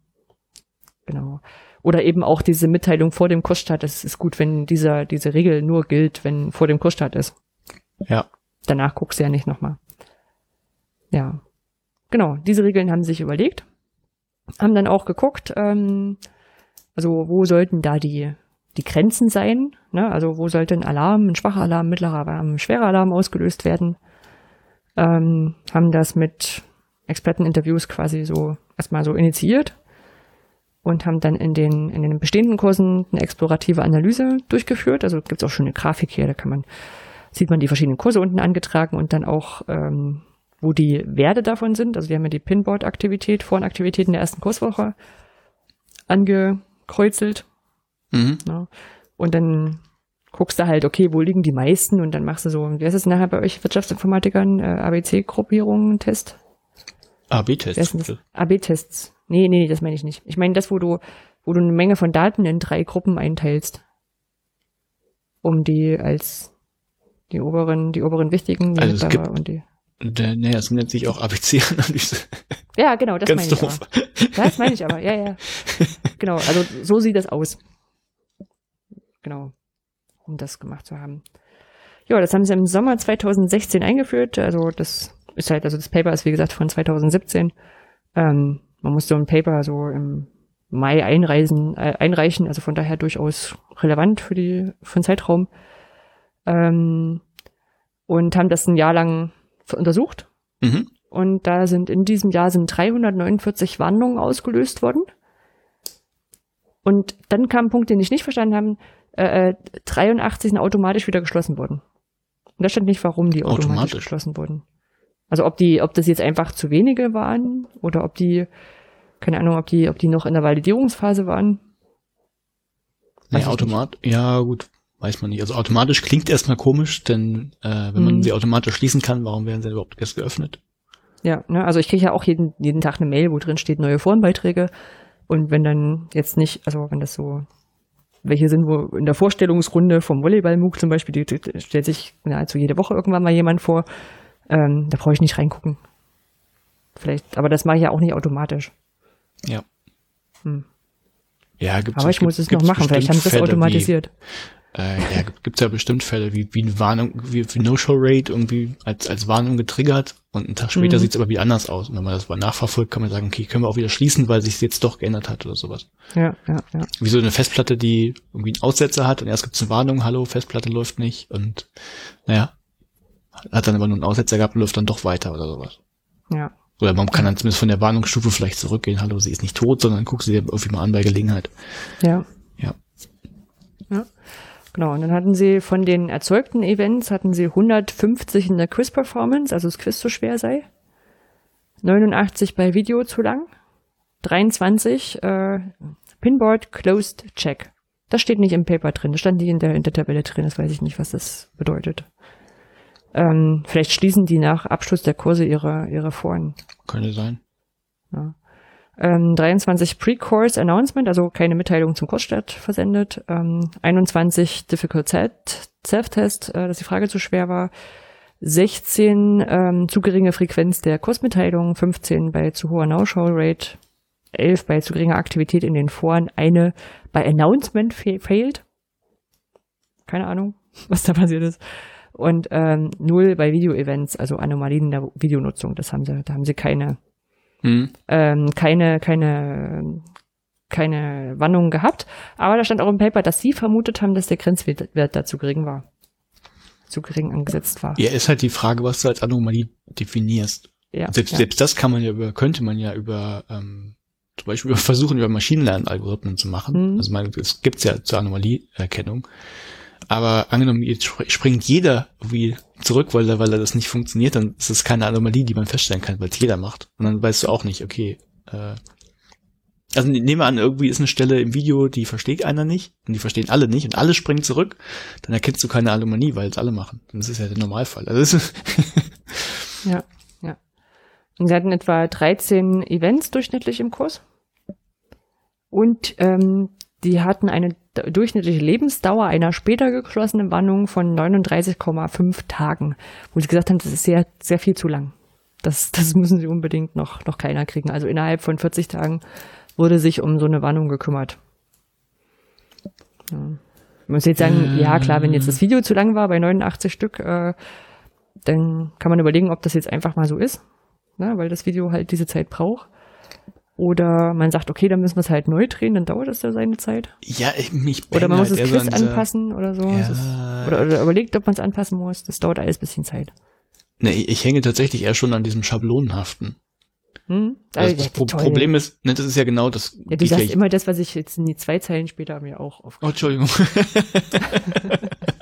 Genau. Oder eben auch diese Mitteilung vor dem Kursstart. Das ist gut, wenn dieser, diese Regel nur gilt, wenn vor dem Kursstart ist. Ja. Danach guckst du ja nicht nochmal. Ja. Genau, diese Regeln haben sich überlegt. Haben dann auch geguckt, ähm, also wo sollten da die, die Grenzen sein? Ne? Also wo sollte ein Alarm, ein schwacher Alarm, mittlerer Alarm, ein schwerer Alarm ausgelöst werden? Ähm, haben das mit Experteninterviews quasi so erstmal so initiiert und haben dann in den, in den bestehenden Kursen eine explorative Analyse durchgeführt. Also gibt's auch schon eine Grafik hier, da kann man, sieht man die verschiedenen Kurse unten angetragen und dann auch, ähm, wo die Werte davon sind. Also wir haben ja die Pinboard-Aktivität, Forenaktivitäten der ersten Kurswoche angekreuzelt. Mhm. Ne? Und dann guckst du halt, okay, wo liegen die meisten? Und dann machst du so, wie heißt es nachher bei euch Wirtschaftsinformatikern? Äh, ABC-Gruppierungen, Test? Ist? AB-Tests. AB-Tests. Nee, nee, das meine ich nicht. Ich meine das, wo du, wo du eine Menge von Daten in drei Gruppen einteilst. Um die als die oberen, die oberen wichtigen, die Also es gibt- und die. Der, nee, das nennt sich auch ABC-Analyse. Ja, genau, das Ganz meine ich doof. aber. Das meine ich aber, ja, ja. Genau, also so sieht das aus. Genau, um das gemacht zu haben. Ja, das haben sie im Sommer 2016 eingeführt. Also das ist halt, also das Paper ist wie gesagt von 2017. Ähm, man muss so ein Paper so im Mai einreisen, äh, einreichen, also von daher durchaus relevant für die für den Zeitraum. Ähm, und haben das ein Jahr lang untersucht Mhm. und da sind in diesem Jahr sind 349 Warnungen ausgelöst worden. Und dann kam ein Punkt, den ich nicht verstanden habe. Äh, äh, 83 sind automatisch wieder geschlossen worden. Und da stand nicht, warum die automatisch, Automatisch? geschlossen wurden. Also ob die, ob das jetzt einfach zu wenige waren oder ob die, keine Ahnung, ob die, ob die noch in der Validierungsphase waren. Weiß Nee, automat, ja gut, weiß man nicht. Also automatisch klingt erstmal komisch, denn äh, wenn man Mhm. sie automatisch schließen kann, warum werden sie überhaupt erst geöffnet? Ja, ne, also ich kriege ja auch jeden, jeden Tag eine Mail, wo drin steht neue Forenbeiträge. Und wenn dann jetzt nicht, also wenn das so welche sind, wo in der Vorstellungsrunde vom Volleyball-MOOC zum Beispiel, die, die stellt sich nahezu jede Woche irgendwann mal jemand vor, ähm, da brauche ich nicht reingucken. Vielleicht, aber das mache ich ja auch nicht automatisch. Ja. Hm. Ja, gibt's, Aber ich muss es noch machen, vielleicht haben sie das automatisiert. Wie, äh, ja, gibt- gibt's ja bestimmt Fälle, wie, wie eine Warnung, wie, wie No-Show-Rate irgendwie als, als Warnung getriggert und einen Tag später Mhm. sieht's aber wieder anders aus. Und wenn man das mal nachverfolgt, kann man sagen, okay, können wir auch wieder schließen, weil sich jetzt doch geändert hat oder sowas. Ja, ja, ja. Wie so eine Festplatte, die irgendwie einen Aussetzer hat und erst gibt's eine Warnung, hallo, Festplatte läuft nicht und naja, hat dann aber nur einen Aussetzer gehabt und läuft dann doch weiter oder sowas. Ja, Oder man kann dann zumindest von der Warnungsstufe vielleicht zurückgehen, hallo, sie ist nicht tot, sondern guck sie dir irgendwie mal an bei Gelegenheit. ja. Genau, und dann hatten sie von den erzeugten Events hatten sie 150 in der Quiz-Performance, also das Quiz zu schwer sei. 89 bei Video zu lang. 23 äh, Pinboard Closed Check. Das steht nicht im Paper drin, das stand nicht in der, in der Tabelle drin, das weiß ich nicht, was das bedeutet. Ähm, vielleicht schließen die nach Abschluss der Kurse ihre, ihre Foren. Könnte sein. Ja. Ähm, 23 Pre-Course Announcement, also keine Mitteilung zum Kursstart versendet. Ähm, 21 Difficult Self-Test, äh, dass die Frage zu schwer war. 16 ähm, zu geringe Frequenz der Kursmitteilung, 15 bei zu hoher No-Show-Rate, 11 bei zu geringer Aktivität in den Foren, eine bei Announcement failed. Keine Ahnung, was da passiert ist. Und ähm, null bei Video-Events, also Anomalien der Videonutzung. Das haben sie, da haben sie keine, hm. ähm, keine, keine, keine Warnungen gehabt. Aber da stand auch im Paper, dass sie vermutet haben, dass der Grenzwert dazu gering war. Zu gering angesetzt war. Ja, ist halt die Frage, was du als Anomalie definierst. Ja, selbst, ja. selbst das kann man ja über, könnte man ja über ähm, zum Beispiel über versuchen, über Maschinenlernalgorithmen zu machen. Mhm. Also man, es gibt's ja zur Anomalieerkennung. Aber angenommen, jetzt springt jeder wie zurück, weil er, weil er das nicht funktioniert, dann ist es keine Anomalie, die man feststellen kann, weil es jeder macht. Und dann weißt du auch nicht, okay, äh, also nehmen wir an, irgendwie ist eine Stelle im Video, die versteht einer nicht und die verstehen alle nicht und alle springen zurück, dann erkennst du keine Anomalie, weil es alle machen. Das ist ja der Normalfall. Also ja, ja. Und sie hatten etwa 13 Events durchschnittlich im Kurs. Und ähm, die hatten eine durchschnittliche Lebensdauer einer später geschlossenen Warnung von 39,5 Tagen, wo sie gesagt haben, das ist sehr, sehr viel zu lang. Das, das müssen sie unbedingt noch, noch keiner kriegen. Also innerhalb von 40 Tagen wurde sich um so eine Warnung gekümmert. Ja. Man muss jetzt sagen, ja klar, wenn jetzt das Video zu lang war bei 89 Stück, äh, dann kann man überlegen, ob das jetzt einfach mal so ist, ne, weil das Video halt diese Zeit braucht. Oder man sagt, okay, dann müssen wir es halt neu drehen, dann dauert das ja seine Zeit. Ja, ich, mich Oder man muss halt das Quiz anpassen oder so. Ja. Ist, oder, oder, überlegt, ob man es anpassen muss. Das dauert alles ein bisschen Zeit. Ne, ich, hänge tatsächlich eher schon an diesem Schablonenhaften. Hm? Also das Pro toll. Problem ist, ne, das ist ja genau das. Ja, du sagst immer das, was ich jetzt in die zwei Zeilen später mir auch aufgeschrieben Oh, Entschuldigung.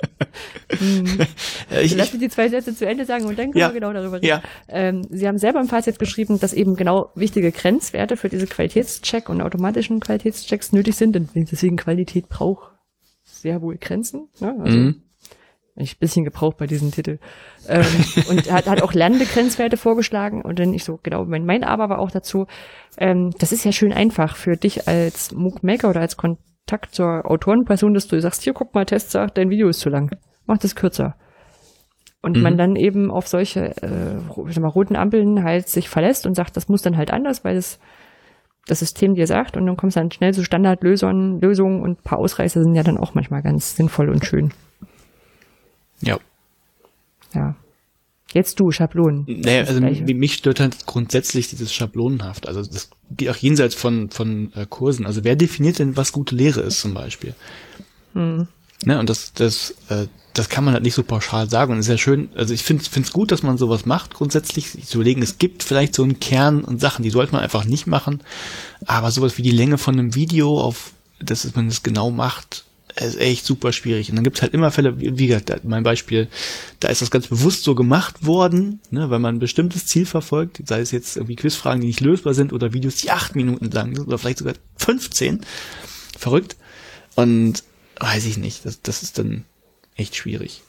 hm. ich, Lass mich die zwei Sätze zu Ende sagen und dann können ja, wir genau darüber reden. Ja. Ähm, Sie haben selber im Fazit geschrieben, dass eben genau wichtige Grenzwerte für diese Qualitätscheck und automatischen Qualitätschecks nötig sind und deswegen Qualität braucht sehr wohl Grenzen. Ne? Also, mhm ich ein bisschen gebraucht bei diesem Titel. Ähm, und hat, hat auch lernende Grenzwerte vorgeschlagen und dann ich so, genau, mein, mein Aber war auch dazu, ähm, das ist ja schön einfach für dich als MOOC-Maker oder als Kontakt zur Autorenperson, dass du sagst, hier, guck mal, Test sagt, dein Video ist zu lang. Mach das kürzer. Und mhm. man dann eben auf solche äh, mal, roten Ampeln halt sich verlässt und sagt, das muss dann halt anders, weil es das System dir sagt und dann kommst du dann schnell zu Standardlösungen Lösungen und ein paar Ausreißer sind ja dann auch manchmal ganz sinnvoll und schön. Ja. Ja. Jetzt du, Schablonen. Naja, also mich stört halt grundsätzlich dieses Schablonenhaft. Also das geht auch jenseits von, von äh, Kursen. Also wer definiert denn, was gute Lehre ist zum Beispiel? Hm. Ne, und das, das, äh, das kann man halt nicht so pauschal sagen. Und es ist ja schön, also ich finde es gut, dass man sowas macht, grundsätzlich zu überlegen, es gibt vielleicht so einen Kern und Sachen, die sollte man einfach nicht machen. Aber sowas wie die Länge von einem Video auf, dass man das genau macht, ist echt super schwierig. Und dann gibt's halt immer Fälle, wie gesagt, mein Beispiel, da ist das ganz bewusst so gemacht worden, ne, weil man ein bestimmtes Ziel verfolgt, sei es jetzt irgendwie Quizfragen, die nicht lösbar sind oder Videos, die acht Minuten lang sind oder vielleicht sogar 15. Verrückt. Und weiß ich nicht, das, das ist dann echt schwierig.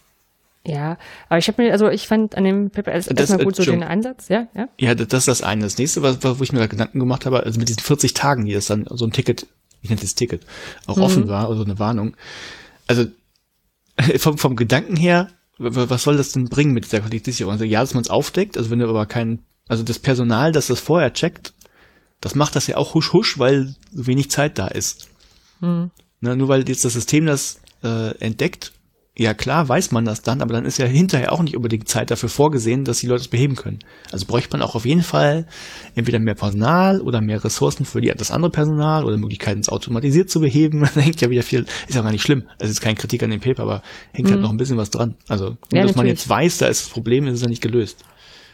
Ja, aber ich habe mir, also ich fand an dem Paper erstmal gut so den Ansatz, ja, ja. Ja, das ist das eine. Das nächste, was, wo ich mir da Gedanken gemacht habe, also mit diesen 40 Tagen, die das dann so ein Ticket ich nenne das Ticket, auch mhm. offen war, also eine Warnung. Also vom, vom Gedanken her, was soll das denn bringen mit dieser Qualitätssicherung? Also ja, dass man es aufdeckt, also wenn du aber kein, also das Personal, das das vorher checkt, das macht das ja auch husch husch, weil so wenig Zeit da ist. Mhm. Na, nur weil jetzt das System das äh, entdeckt, ja klar, weiß man das dann, aber dann ist ja hinterher auch nicht unbedingt Zeit dafür vorgesehen, dass die Leute es beheben können. Also bräuchte man auch auf jeden Fall entweder mehr Personal oder mehr Ressourcen für die, das andere Personal oder Möglichkeiten, es automatisiert zu beheben. da hängt ja wieder viel, ist ja gar nicht schlimm. Es ist kein Kritik an dem Paper, aber hängt halt mhm. halt noch ein bisschen was dran. Also, nur, ja, dass man jetzt weiß, da ist das Problem, ist es ja nicht gelöst.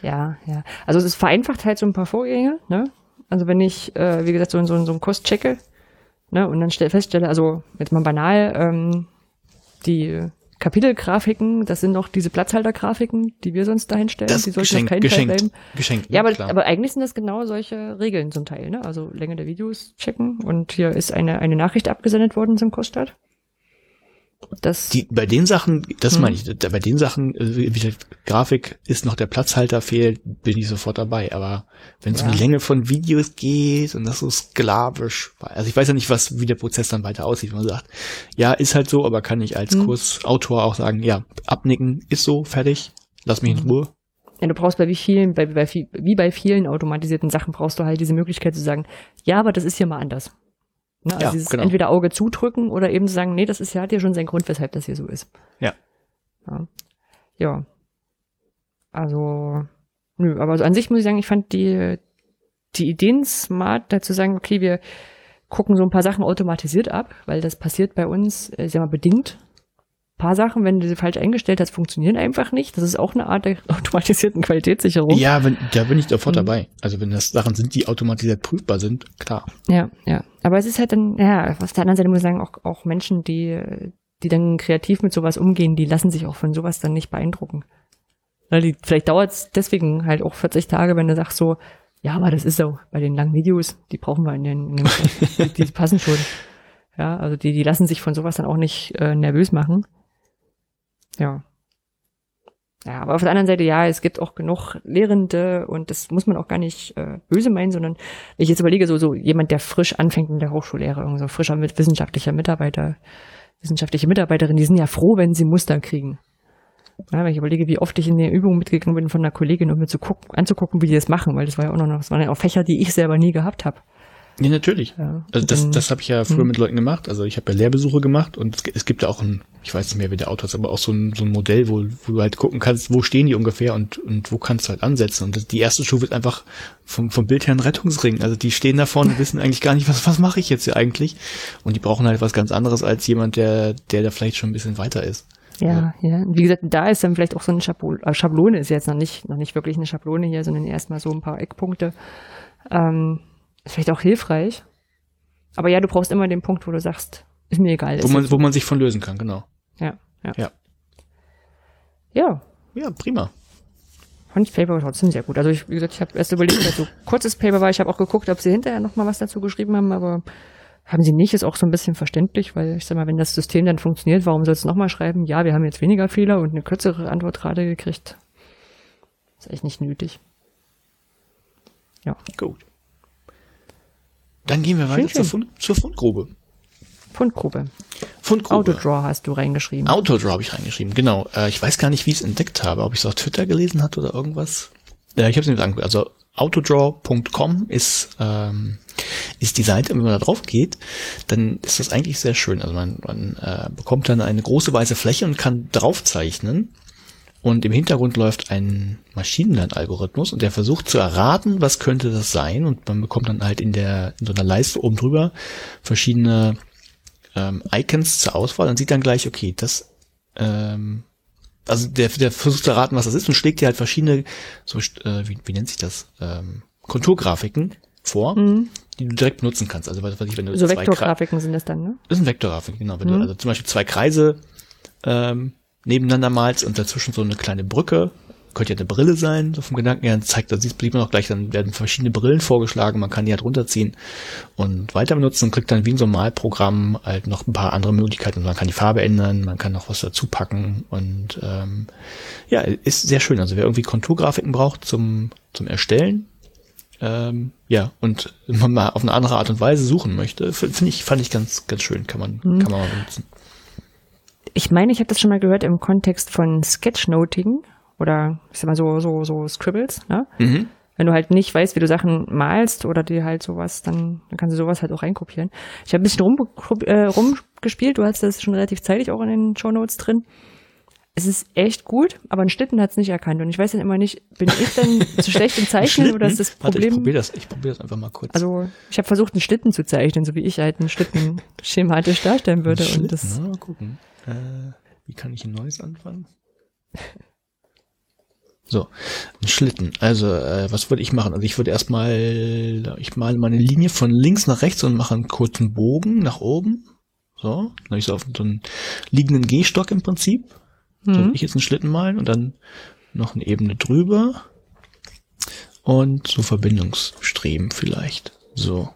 Ja, ja. Also es vereinfacht halt so ein paar Vorgänge, ne? Also wenn ich, äh, wie gesagt, so, so, so einen Kurs checke, ne, und dann stell, feststelle, also jetzt mal banal, ähm, die Kapitelgrafiken, das sind noch diese Platzhaltergrafiken, die wir sonst dahin stellen. Das die sollten geschenkt, geschenkt, geschenkt. Ja, ne? aber, Klar. aber eigentlich sind das genau solche Regeln zum Teil, ne? Also Länge der Videos checken und hier ist eine, eine Nachricht abgesendet worden zum Koststadt. Das, Die, bei den Sachen, das Hm. meine ich, bei den Sachen, äh, wie die Grafik ist noch der Platzhalter fehlt, bin ich sofort dabei. Aber wenn es um Ja. die Länge von Videos geht und das so sklavisch, also ich weiß ja nicht, was, wie der Prozess dann weiter aussieht, wenn man sagt, ja, ist halt so, aber kann ich als Hm. Kursautor auch sagen, ja, abnicken, ist so, fertig, lass mich in Mhm. Ruhe. ja, du brauchst bei wie vielen, bei, bei, wie bei vielen automatisierten Sachen brauchst du halt diese Möglichkeit zu sagen, ja, aber das ist hier mal anders. Ne? Also Ja, dieses genau. entweder Auge zudrücken oder eben zu sagen, nee, das ist ja, hat ja schon seinen Grund, weshalb das hier so ist. Ja. Ja. ja. Also, nö, aber so an sich muss ich sagen, ich fand die, die Ideen smart, dazu sagen, okay, wir gucken so ein paar Sachen automatisiert ab, weil das passiert bei uns, äh, ich sag mal, bedingt. Paar Sachen, wenn du sie falsch eingestellt hast, funktionieren einfach nicht. Das ist auch eine Art der automatisierten Qualitätssicherung. Ja, wenn, da bin ich sofort Mhm. dabei. Also wenn das Sachen sind, die automatisiert prüfbar sind, klar. Ja, ja. Aber es ist halt dann, ja, auf der anderen Seite muss ich sagen, auch, auch Menschen, die, die dann kreativ mit sowas umgehen, die lassen sich auch von sowas dann nicht beeindrucken. Weil die, vielleicht dauert es deswegen halt auch 40 Tage, wenn du sagst so, ja, aber das ist so, bei den langen Videos, die brauchen wir in den, in den die, die passen schon. Ja, also die, die lassen sich von sowas dann auch nicht äh, nervös machen. Ja. Ja, aber auf der anderen Seite, ja, es gibt auch genug Lehrende und das muss man auch gar nicht äh, böse meinen, sondern wenn ich jetzt überlege, so, so jemand, der frisch anfängt in der Hochschullehre, irgend so frischer mit wissenschaftlicher Mitarbeiter, wissenschaftliche Mitarbeiterin, die sind ja froh, wenn sie Muster kriegen. Ja, wenn ich überlege, wie oft ich in der Übung mitgegangen bin von einer Kollegin, um mir zu gucken, anzugucken, wie die das machen, weil das war ja auch noch, das waren ja auch Fächer, die ich selber nie gehabt habe. Ja, natürlich. Ja, Also das, das habe ich ja früher Hm. mit Leuten gemacht. Also ich habe ja Lehrbesuche gemacht und es, es gibt ja auch ein, ich weiß nicht mehr, wie der Autor ist, aber auch so ein, so ein Modell, wo, wo du halt gucken kannst, wo stehen die ungefähr und, und wo kannst du halt ansetzen. Und das, die erste Stufe ist einfach vom, vom Bild her ein Rettungsring. Also die stehen da vorne und wissen eigentlich gar nicht, was, was mache ich jetzt hier eigentlich? Und die brauchen halt was ganz anderes als jemand, der, der da vielleicht schon ein bisschen weiter ist. Ja, ja. Und Wie gesagt, da ist dann vielleicht auch so eine Schablo- äh, Schablone, ist jetzt noch nicht, noch nicht wirklich eine Schablone hier, sondern erstmal so ein paar Eckpunkte. Ähm, vielleicht auch hilfreich. Aber ja, du brauchst immer den Punkt, wo du sagst, ist mir egal. Wo man, wo man sich von lösen kann, genau. ja, ja. Ja. Ja, Ja, prima. fand ich Paper trotzdem sehr gut. Also ich, wie gesagt, ich habe erst überlegt, dass so kurzes Paper war. Ich habe auch geguckt, ob sie hinterher noch mal was dazu geschrieben haben, aber haben sie nicht. Ist auch so ein bisschen verständlich, weil ich sag mal, wenn das System dann funktioniert, warum sollst du noch mal schreiben? Ja, wir haben jetzt weniger Fehler und eine kürzere Antwortrate gekriegt. Ist echt nicht nötig. Ja, Gut. Dann gehen wir weiter Schön, zur. Fund, zur Fundgrube. Fundgrube. Fundgrube. Autodraw hast du reingeschrieben. Autodraw habe ich reingeschrieben, genau. Äh, ich weiß gar nicht, wie ich es entdeckt habe, ob ich es auf Twitter gelesen hatte oder irgendwas. Äh, ich habe es mir angeguckt. Also autodraw.com ist ähm, ist die Seite. Und wenn man da drauf geht, dann ist das eigentlich sehr schön. Also man, man äh, bekommt dann eine große weiße Fläche und kann draufzeichnen. Und im Hintergrund läuft ein Maschinenlernalgorithmus und der versucht zu erraten, was könnte das sein. Und man bekommt dann halt in der in so einer Leiste oben drüber verschiedene ähm, Icons zur Auswahl und sieht dann gleich, okay, das, ähm, also der, der versucht zu erraten, was das ist und schlägt dir halt verschiedene, so, äh, wie, wie nennt sich das, ähm, Konturgrafiken vor, Mhm. die du direkt benutzen kannst. Also was weiß ich, wenn du So zwei Kre- Vektorgrafiken sind das dann, ne? das ist ein Vektorgrafik, genau. Wenn du Mhm. also zum Beispiel zwei Kreise ähm, nebeneinander malst und dazwischen so eine kleine Brücke, könnte ja eine Brille sein, so vom Gedanken her, dann zeigt, da sieht man auch gleich, dann werden verschiedene Brillen vorgeschlagen, man kann die halt runterziehen und weiter benutzen und kriegt dann wie in so einem Malprogramm halt noch ein paar andere Möglichkeiten. Man kann die Farbe ändern, man kann noch was dazu packen und ähm, ja, ist sehr schön. Also wer irgendwie Konturgrafiken braucht zum, zum Erstellen, ähm, ja, und man mal auf eine andere Art und Weise suchen möchte, finde ich, fand ich ganz, ganz schön, kann man, Mhm. kann man mal benutzen. Ich meine, ich habe das schon mal gehört im Kontext von Sketchnoting oder ich sag mal so so so Scribbles, ne? Mhm. Wenn du halt nicht weißt, wie du Sachen malst oder dir halt sowas, dann, dann kannst du sowas halt auch reinkopieren. Ich habe ein bisschen rum, äh, rumgespielt, du hast das schon relativ zeitig auch in den Show Notes drin. Es ist echt gut, aber ein Schlitten hat es nicht erkannt. Und ich weiß dann immer nicht, bin ich denn zu schlecht im Zeichnen oder ist das Warte, ich Problem? probiere das, ich probier das einfach mal kurz. also ich habe versucht, einen Schlitten zu zeichnen, so wie ich halt einen Schlitten schematisch darstellen würde. Schlitten, Und das, na, mal gucken. Äh, wie kann ich ein neues anfangen? So, ein Schlitten. Also, äh, was würde ich machen? Also ich würde erstmal, ich male meine Linie von links nach rechts und mache einen kurzen Bogen nach oben. So, dann habe ich so auf so einen liegenden Gehstock im Prinzip. So Mhm. ich jetzt einen Schlitten malen und dann noch eine Ebene drüber. Und so Verbindungsstreben vielleicht. So.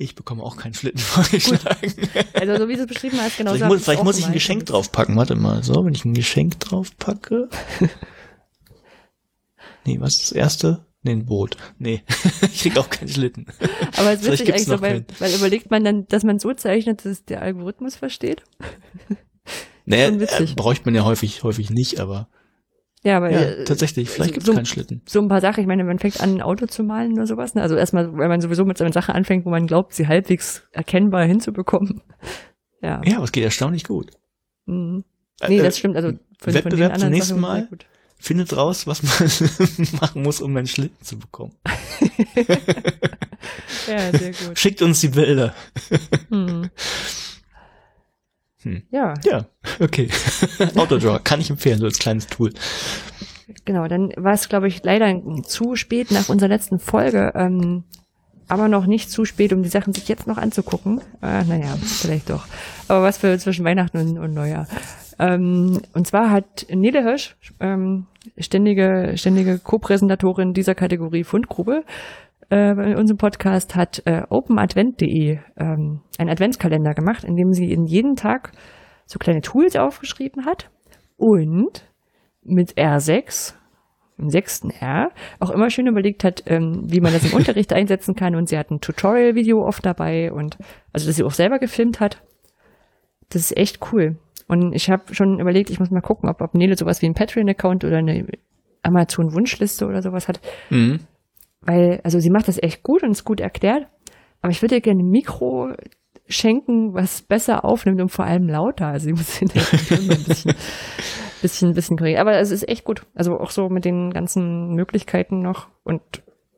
Ich bekomme auch keinen Schlitten vorgeschlagen. Also so wie du es beschrieben hast, genau vielleicht so muss, vielleicht muss ich ein. Geschenk draufpacken. Warte mal, so, wenn ich ein Geschenk draufpacke. nee, was ist das erste? Nee, ein Boot. Nee, ich krieg auch keinen Schlitten. Aber es witzig gibt's eigentlich so, weil, weil überlegt man dann, dass man so zeichnet, dass es der Algorithmus versteht. Naja, äh, bräuchte man ja häufig, häufig nicht, aber Ja, aber ja, äh, tatsächlich, vielleicht so- gibt's so- keinen Schlitten. so ein paar Sachen. Ich meine, man fängt an, ein Auto zu malen oder sowas. Ne? Also erstmal, weil man sowieso mit so einer Sache anfängt, wo man glaubt, sie halbwegs erkennbar hinzubekommen. Ja. Ja, aber es geht erstaunlich gut. Mhm. Nee, Äh, das stimmt. Also von, von den Wettbewerb zum anderen nächsten Mal? Findet raus, was man machen muss, um einen Schlitten zu bekommen. Ja, sehr gut. Schickt uns die Bilder. Hm. Hm. Ja, Ja, okay. Autodraw kann ich empfehlen, so als kleines Tool. genau. Dann war es, glaube ich, leider zu spät nach unserer letzten Folge. Ähm, aber noch nicht zu spät, um die Sachen sich jetzt noch anzugucken. Äh, naja, vielleicht doch. Aber was für zwischen Weihnachten und, und Neujahr. Ähm, und zwar hat Nele Hirsch, ähm, ständige, ständige Co-Präsentatorin dieser Kategorie Fundgrube, äh, bei unserem Podcast hat äh, openadvent.de ähm, einen Adventskalender gemacht, in dem sie in jeden Tag so kleine Tools aufgeschrieben hat und mit R6 im sechsten R auch immer schön überlegt hat, ähm, wie man das im Unterricht einsetzen kann. Und sie hat ein Tutorial-Video oft dabei und also, dass sie auch selber gefilmt hat. Das ist echt cool. Und ich habe schon überlegt, ich muss mal gucken, ob, ob Nele sowas wie ein Patreon-Account oder eine Amazon-Wunschliste oder sowas hat. Mhm. Weil, also sie macht das echt gut und ist gut erklärt. Aber ich würde ihr gerne ein Mikro schenken, was besser aufnimmt und vor allem lauter. Also sie muss hinterher ein bisschen, bisschen, bisschen korrigieren. Aber es ist echt gut. Also auch so mit den ganzen Möglichkeiten noch und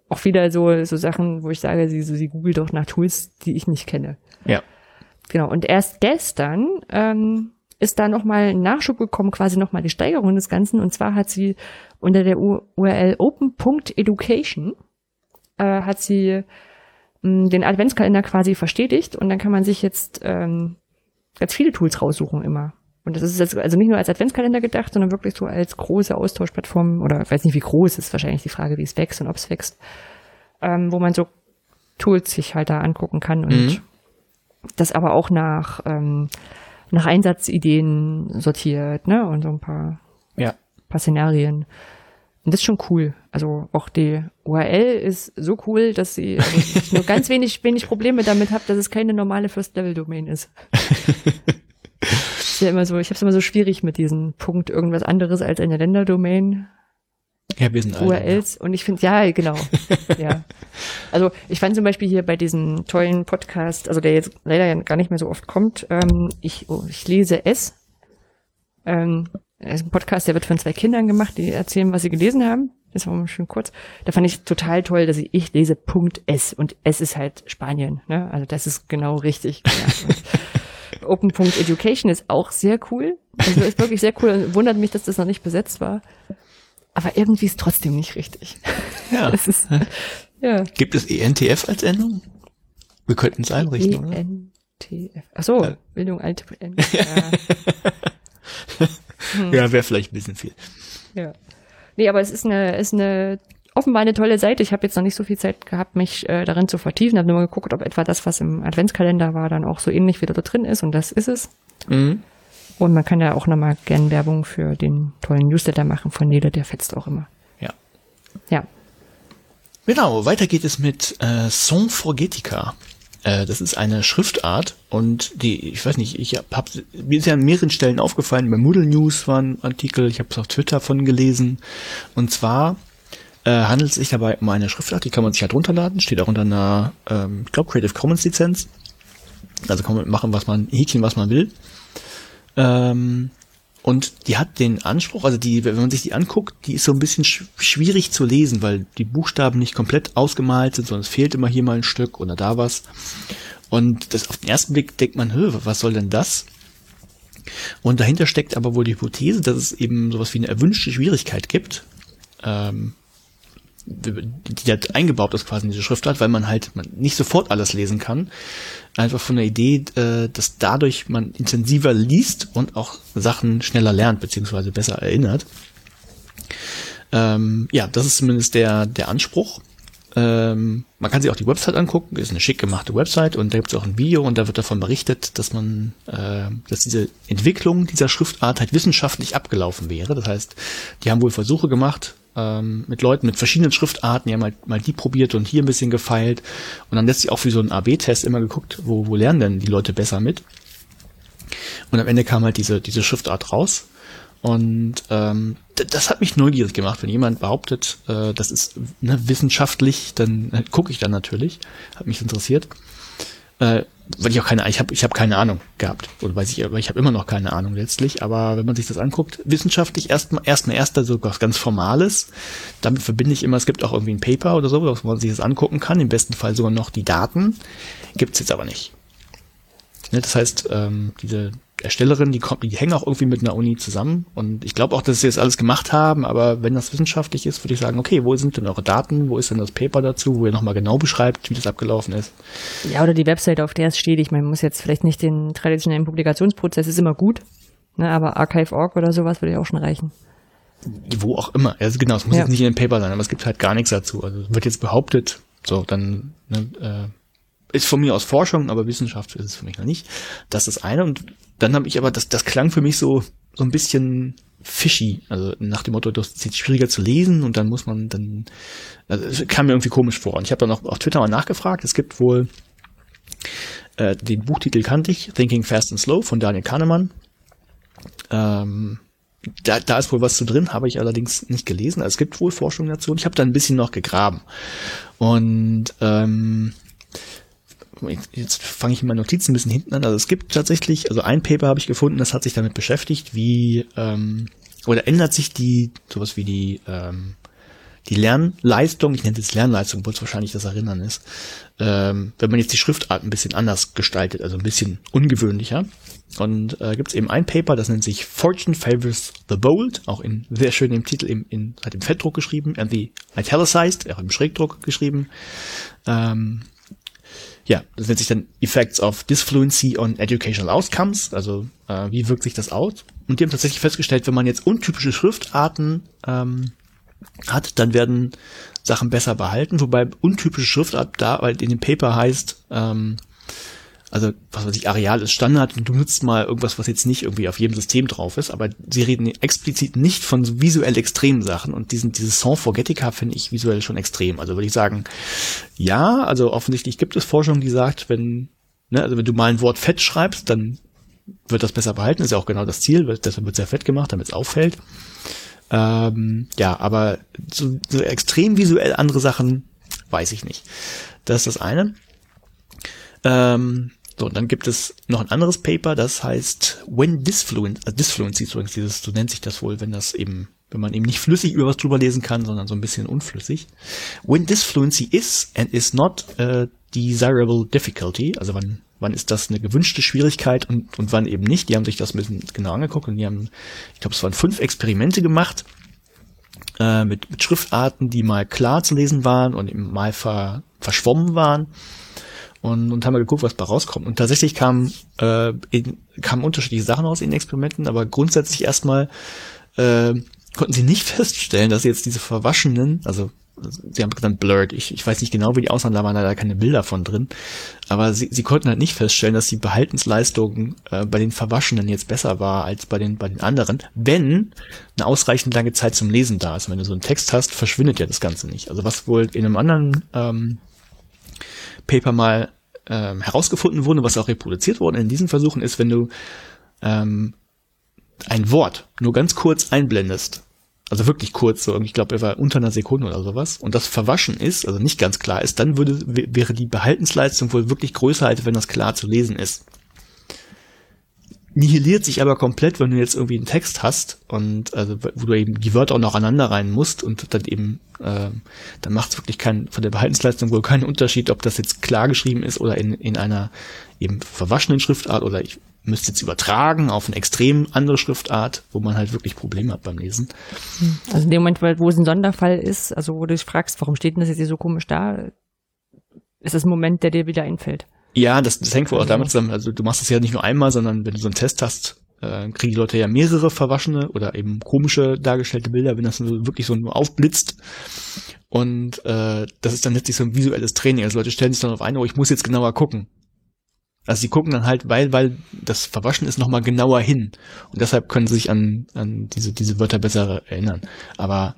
auch wieder so, so Sachen, wo ich sage, sie, so, sie googelt doch nach Tools, die ich nicht kenne. Ja. Genau. Und erst gestern ähm, ist da nochmal ein Nachschub gekommen, quasi nochmal die Steigerung des Ganzen. Und zwar hat sie unter der URL open.education äh, hat sie mh, den Adventskalender quasi verstetigt und dann kann man sich jetzt ähm, ganz viele Tools raussuchen immer. Und das ist jetzt also nicht nur als Adventskalender gedacht, sondern wirklich so als große Austauschplattform oder ich weiß nicht, wie groß ist wahrscheinlich die Frage, wie es wächst und ob es wächst, ähm, wo man so Tools sich halt da angucken kann und Mhm. das aber auch nach ähm, nach Einsatzideen sortiert, ne? Und so ein paar Ja. paar Szenarien. Und das ist schon cool. Also auch die URL ist so cool, dass sie also ich nur ganz wenig, wenig Probleme damit habe, dass es keine normale First-Level-Domain ist. ist ja immer so, ich habe es immer so schwierig mit diesem Punkt irgendwas anderes als eine Länderdomain. Ja, wir sind alle. URLs und ich finde, ja, genau. ja. Also ich fand zum Beispiel hier bei diesem tollen Podcast, also der jetzt leider ja gar nicht mehr so oft kommt, ähm, ich, oh, ich lese es. Ähm, das ist ein Podcast, der wird von zwei Kindern gemacht, die erzählen, was sie gelesen haben. Das war mal schön kurz. Da fand ich total toll, dass ich, ich lese Punkt S und S ist halt Spanien. Ne? Also das ist genau richtig. Ja. Open.education ist auch sehr cool. Also ist wirklich sehr cool. Und Wundert mich, dass das noch nicht besetzt war. Aber irgendwie ist trotzdem nicht richtig. Ja. Ist, ja. Gibt es ENTF als Endung? Wir könnten es einrichten, oder? ENTF. Ach so, Ja. Bildung alt. Ja. Ja, wäre vielleicht ein bisschen viel. ja. Nee, aber es ist eine, ist eine offenbar eine tolle Seite. Ich habe jetzt noch nicht so viel Zeit gehabt, mich äh, darin zu vertiefen. Habe nur mal geguckt, ob etwa das, was im Adventskalender war, dann auch so ähnlich wieder da drin ist. Und das ist es. Mhm. Und man kann ja auch nochmal gern Werbung für den tollen Newsletter machen von Nele, der fetzt auch immer. Ja. Ja. Genau, weiter geht es mit äh, Songforgetica. Äh, das ist eine Schriftart und die, ich weiß nicht, ich hab, mir ist ja an mehreren Stellen aufgefallen, bei Moodle News war ein Artikel, ich habe es auf Twitter von gelesen. Und zwar äh, handelt es sich dabei um eine Schriftart, die kann man sich halt runterladen, steht auch unter einer, ähm, ich glaube, Creative Commons Lizenz. Also kann man machen, was man, häkchen, was man will. Ähm, und die hat den Anspruch, also die, wenn man sich die anguckt, die ist so ein bisschen sch schwierig zu lesen, weil die Buchstaben nicht komplett ausgemalt sind, sondern es fehlt immer hier mal ein Stück oder da was. Und das auf den ersten Blick denkt man, Hö, was soll denn das? Und dahinter steckt aber wohl die Hypothese, dass es eben sowas wie eine erwünschte Schwierigkeit gibt. Ähm, die hat eingebaut ist quasi in diese Schriftart, weil man halt nicht sofort alles lesen kann. Einfach von der Idee, äh, dass dadurch man intensiver liest und auch Sachen schneller lernt, beziehungsweise besser erinnert. Ähm, ja, das ist zumindest der, der Anspruch. Ähm, man kann sich auch die Website angucken, ist eine schick gemachte Website und da gibt es auch ein Video und da wird davon berichtet, dass man, äh, dass diese Entwicklung dieser Schriftart halt wissenschaftlich abgelaufen wäre. Das heißt, die haben wohl Versuche gemacht ähm, mit Leuten mit verschiedenen Schriftarten, die haben halt mal die probiert und hier ein bisschen gefeilt und dann letztlich auch wie so ein AB-Test immer geguckt, wo, wo lernen denn die Leute besser mit. Und am Ende kam halt diese, diese Schriftart raus. Und ähm, das hat mich neugierig gemacht. Wenn jemand behauptet, äh, das ist ne, wissenschaftlich, dann äh, gucke ich dann natürlich. Hat mich interessiert. Äh, weil ich auch keine, ich habe ich hab keine Ahnung gehabt. Oder weiß ich, aber ich habe immer noch keine Ahnung letztlich. Aber wenn man sich das anguckt, wissenschaftlich erstmal erst ein erster so was ganz Formales. Damit verbinde ich immer, es gibt auch irgendwie ein Paper oder so, wo man sich das angucken kann. Im besten Fall sogar noch die Daten. Gibt's jetzt aber nicht. Ne, das heißt, ähm, diese Erstellerin, die kommt, die hängen auch irgendwie mit einer Uni zusammen. Und ich glaube auch, dass sie das alles gemacht haben, aber wenn das wissenschaftlich ist, würde ich sagen, okay, wo sind denn eure Daten? Wo ist denn das Paper dazu, wo ihr nochmal genau beschreibt, wie das abgelaufen ist? Ja, oder die Website, auf der es steht. Ich meine, man muss jetzt vielleicht nicht den traditionellen Publikationsprozess, ist immer gut, ne, aber Archive.org oder sowas würde ja auch schon reichen. Wo auch immer. Also genau, es muss ja. jetzt nicht in dem Paper sein, aber es gibt halt gar nichts dazu. Also wird jetzt behauptet, so, dann ne, äh, ist von mir aus Forschung, aber Wissenschaft ist es für mich noch nicht. Das ist das eine. Und dann habe ich aber, das, das klang für mich so, so ein bisschen fishy. Also nach dem Motto, das ist schwieriger zu lesen und dann muss man dann, also kam mir irgendwie komisch vor. Und ich habe dann auch auf Twitter mal nachgefragt. Es gibt wohl äh, den Buchtitel kannte ich, Thinking Fast and Slow von Daniel Kahnemann. Ähm, da, da ist wohl was zu drin, habe ich allerdings nicht gelesen. Also es gibt wohl Forschung dazu und ich habe da ein bisschen noch gegraben. Und ähm, jetzt fange ich in meinen Notizen ein bisschen hinten an. Also es gibt tatsächlich, also ein Paper habe ich gefunden, das hat sich damit beschäftigt, wie ähm, oder ändert sich die sowas wie die ähm, die Lernleistung, ich nenne es Lernleistung, obwohl es wahrscheinlich das Erinnern ist, ähm, wenn man jetzt die Schriftart ein bisschen anders gestaltet, also ein bisschen ungewöhnlicher. Und äh, gibt es eben ein Paper, das nennt sich Fortune Favors the Bold, auch in sehr schön im Titel im, in, hat im Fettdruck geschrieben, and the italicized, auch im Schrägdruck geschrieben. Ähm, ja, das nennt sich dann Effects of Disfluency on Educational Outcomes, also äh, wie wirkt sich das aus? Und die haben tatsächlich festgestellt, wenn man jetzt untypische Schriftarten ähm, hat, dann werden Sachen besser behalten, wobei untypische Schriftart da weil in dem Paper heißt, ähm, also was weiß ich, Areal ist Standard und du nutzt mal irgendwas, was jetzt nicht irgendwie auf jedem System drauf ist, aber sie reden explizit nicht von so visuell extremen Sachen und diesen, dieses Sans Forgetica finde ich visuell schon extrem. Also würde ich sagen, ja, also offensichtlich gibt es Forschung, die sagt, wenn, ne, also wenn du mal ein Wort fett schreibst, dann wird das besser behalten, ist ja auch genau das Ziel, deshalb wird sehr fett gemacht, damit es auffällt. Ähm, ja, aber so, so extrem visuell andere Sachen weiß ich nicht. Das ist das eine. Ähm, so, und dann gibt es noch ein anderes Paper, das heißt When Disfluent, also Disfluency ist übrigens dieses, so nennt sich das wohl, wenn das eben, wenn man eben nicht flüssig über was drüber lesen kann, sondern so ein bisschen unflüssig. When Disfluency is and is not a desirable difficulty, also wann, wann ist das eine gewünschte Schwierigkeit und, und wann eben nicht. Die haben sich das ein bisschen genau angeguckt und die haben, ich glaube, es waren fünf Experimente gemacht äh, mit, mit Schriftarten, die mal klar zu lesen waren und mal ver, verschwommen waren und, und haben mal geguckt, was da rauskommt. Und tatsächlich kamen, äh, in, kamen unterschiedliche Sachen aus in Experimenten, aber grundsätzlich erstmal äh, konnten sie nicht feststellen, dass jetzt diese verwaschenen, also sie haben genannt blurred, ich, ich weiß nicht genau, wie die aussahen, da waren leider keine Bilder von drin, aber sie, sie konnten halt nicht feststellen, dass die Behaltensleistung äh, bei den Verwaschenen jetzt besser war als bei den, bei den anderen, wenn eine ausreichend lange Zeit zum Lesen da ist. Wenn du so einen Text hast, verschwindet ja das Ganze nicht. Also was wohl in einem anderen ähm, Paper mal ähm, herausgefunden wurde, was auch reproduziert wurde in diesen Versuchen, ist, wenn du ähm, ein Wort nur ganz kurz einblendest, also wirklich kurz, so ich glaube, war unter einer Sekunde oder sowas, und das verwaschen ist, also nicht ganz klar ist, dann würde wäre die Behaltensleistung wohl wirklich größer, als wenn das klar zu lesen ist. Nihiliert sich aber komplett, wenn du jetzt irgendwie einen Text hast und also wo du eben die Wörter auch noch aneinander rein musst und dann eben äh, dann macht es wirklich keinen von der Behaltensleistung wohl keinen Unterschied, ob das jetzt klar geschrieben ist oder in, in einer eben verwaschenen Schriftart oder ich müsste jetzt übertragen auf eine extrem andere Schriftart, wo man halt wirklich Probleme hat beim Lesen. Also in dem Moment, wo es ein Sonderfall ist, also wo du dich fragst, warum steht denn das jetzt hier so komisch da, ist das ein Moment, der dir wieder einfällt. Ja, das, das hängt wohl auch damit zusammen. Also du machst es ja nicht nur einmal, sondern wenn du so einen Test hast, äh, kriegen die Leute ja mehrere verwaschene oder eben komische dargestellte Bilder, wenn das so wirklich so nur aufblitzt. Und äh, das ist dann letztlich so ein visuelles Training. Also Leute stellen sich dann auf ein, oh, ich muss jetzt genauer gucken. Also sie gucken dann halt, weil, weil das Verwaschen ist nochmal genauer hin. Und deshalb können sie sich an, an diese, diese Wörter besser erinnern. Aber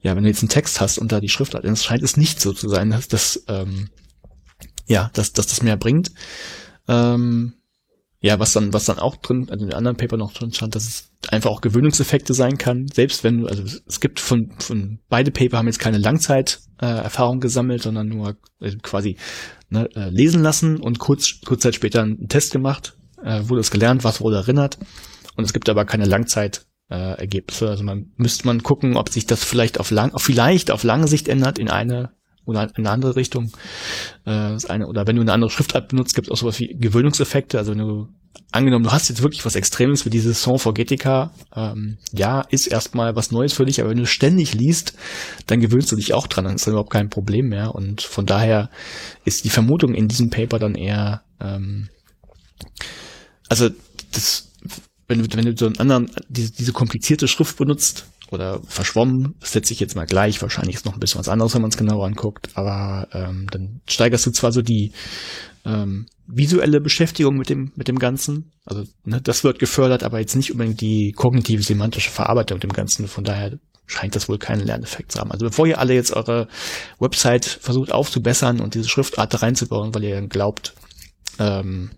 ja, wenn du jetzt einen Text hast und da die Schriftart, dann scheint es nicht so zu sein, dass das ähm, ja, dass, dass das mehr bringt. Ähm, ja, was dann, was dann auch drin, also in den anderen Paper noch drin stand, dass es einfach auch Gewöhnungseffekte sein kann, selbst wenn, also es gibt von, von beide Paper haben jetzt keine Langzeiterfahrung äh, gesammelt, sondern nur äh, quasi ne, äh, lesen lassen und kurz, kurz Zeit später einen Test gemacht, äh, wurde es gelernt, was wurde erinnert. Und es gibt aber keine Langzeit äh, Ergebnisse. Also man müsste man gucken, ob sich das vielleicht auf lang, vielleicht auf lange Sicht ändert in eine oder in eine andere Richtung. Äh, das eine, oder wenn du eine andere Schriftart benutzt, gibt es auch sowas wie Gewöhnungseffekte. Also wenn du angenommen, du hast jetzt wirklich was Extremes wie dieses Song for Getica, ähm, ja, ist erstmal was Neues für dich, aber wenn du ständig liest, dann gewöhnst du dich auch dran, dann ist das überhaupt kein Problem mehr. Und von daher ist die Vermutung in diesem Paper dann eher, ähm, also das, wenn du, wenn du so einen anderen, diese, diese komplizierte Schrift benutzt, oder verschwommen, setze ich jetzt mal gleich. Wahrscheinlich ist noch ein bisschen was anderes, wenn man es genauer anguckt. Aber ähm, dann steigerst du zwar so die ähm, visuelle Beschäftigung mit dem mit dem Ganzen. Also ne, das wird gefördert, aber jetzt nicht unbedingt die kognitive semantische Verarbeitung mit dem Ganzen. Von daher scheint das wohl keinen Lerneffekt zu haben. Also bevor ihr alle jetzt eure Website versucht aufzubessern und diese Schriftart reinzubauen, weil ihr glaubt, ähm,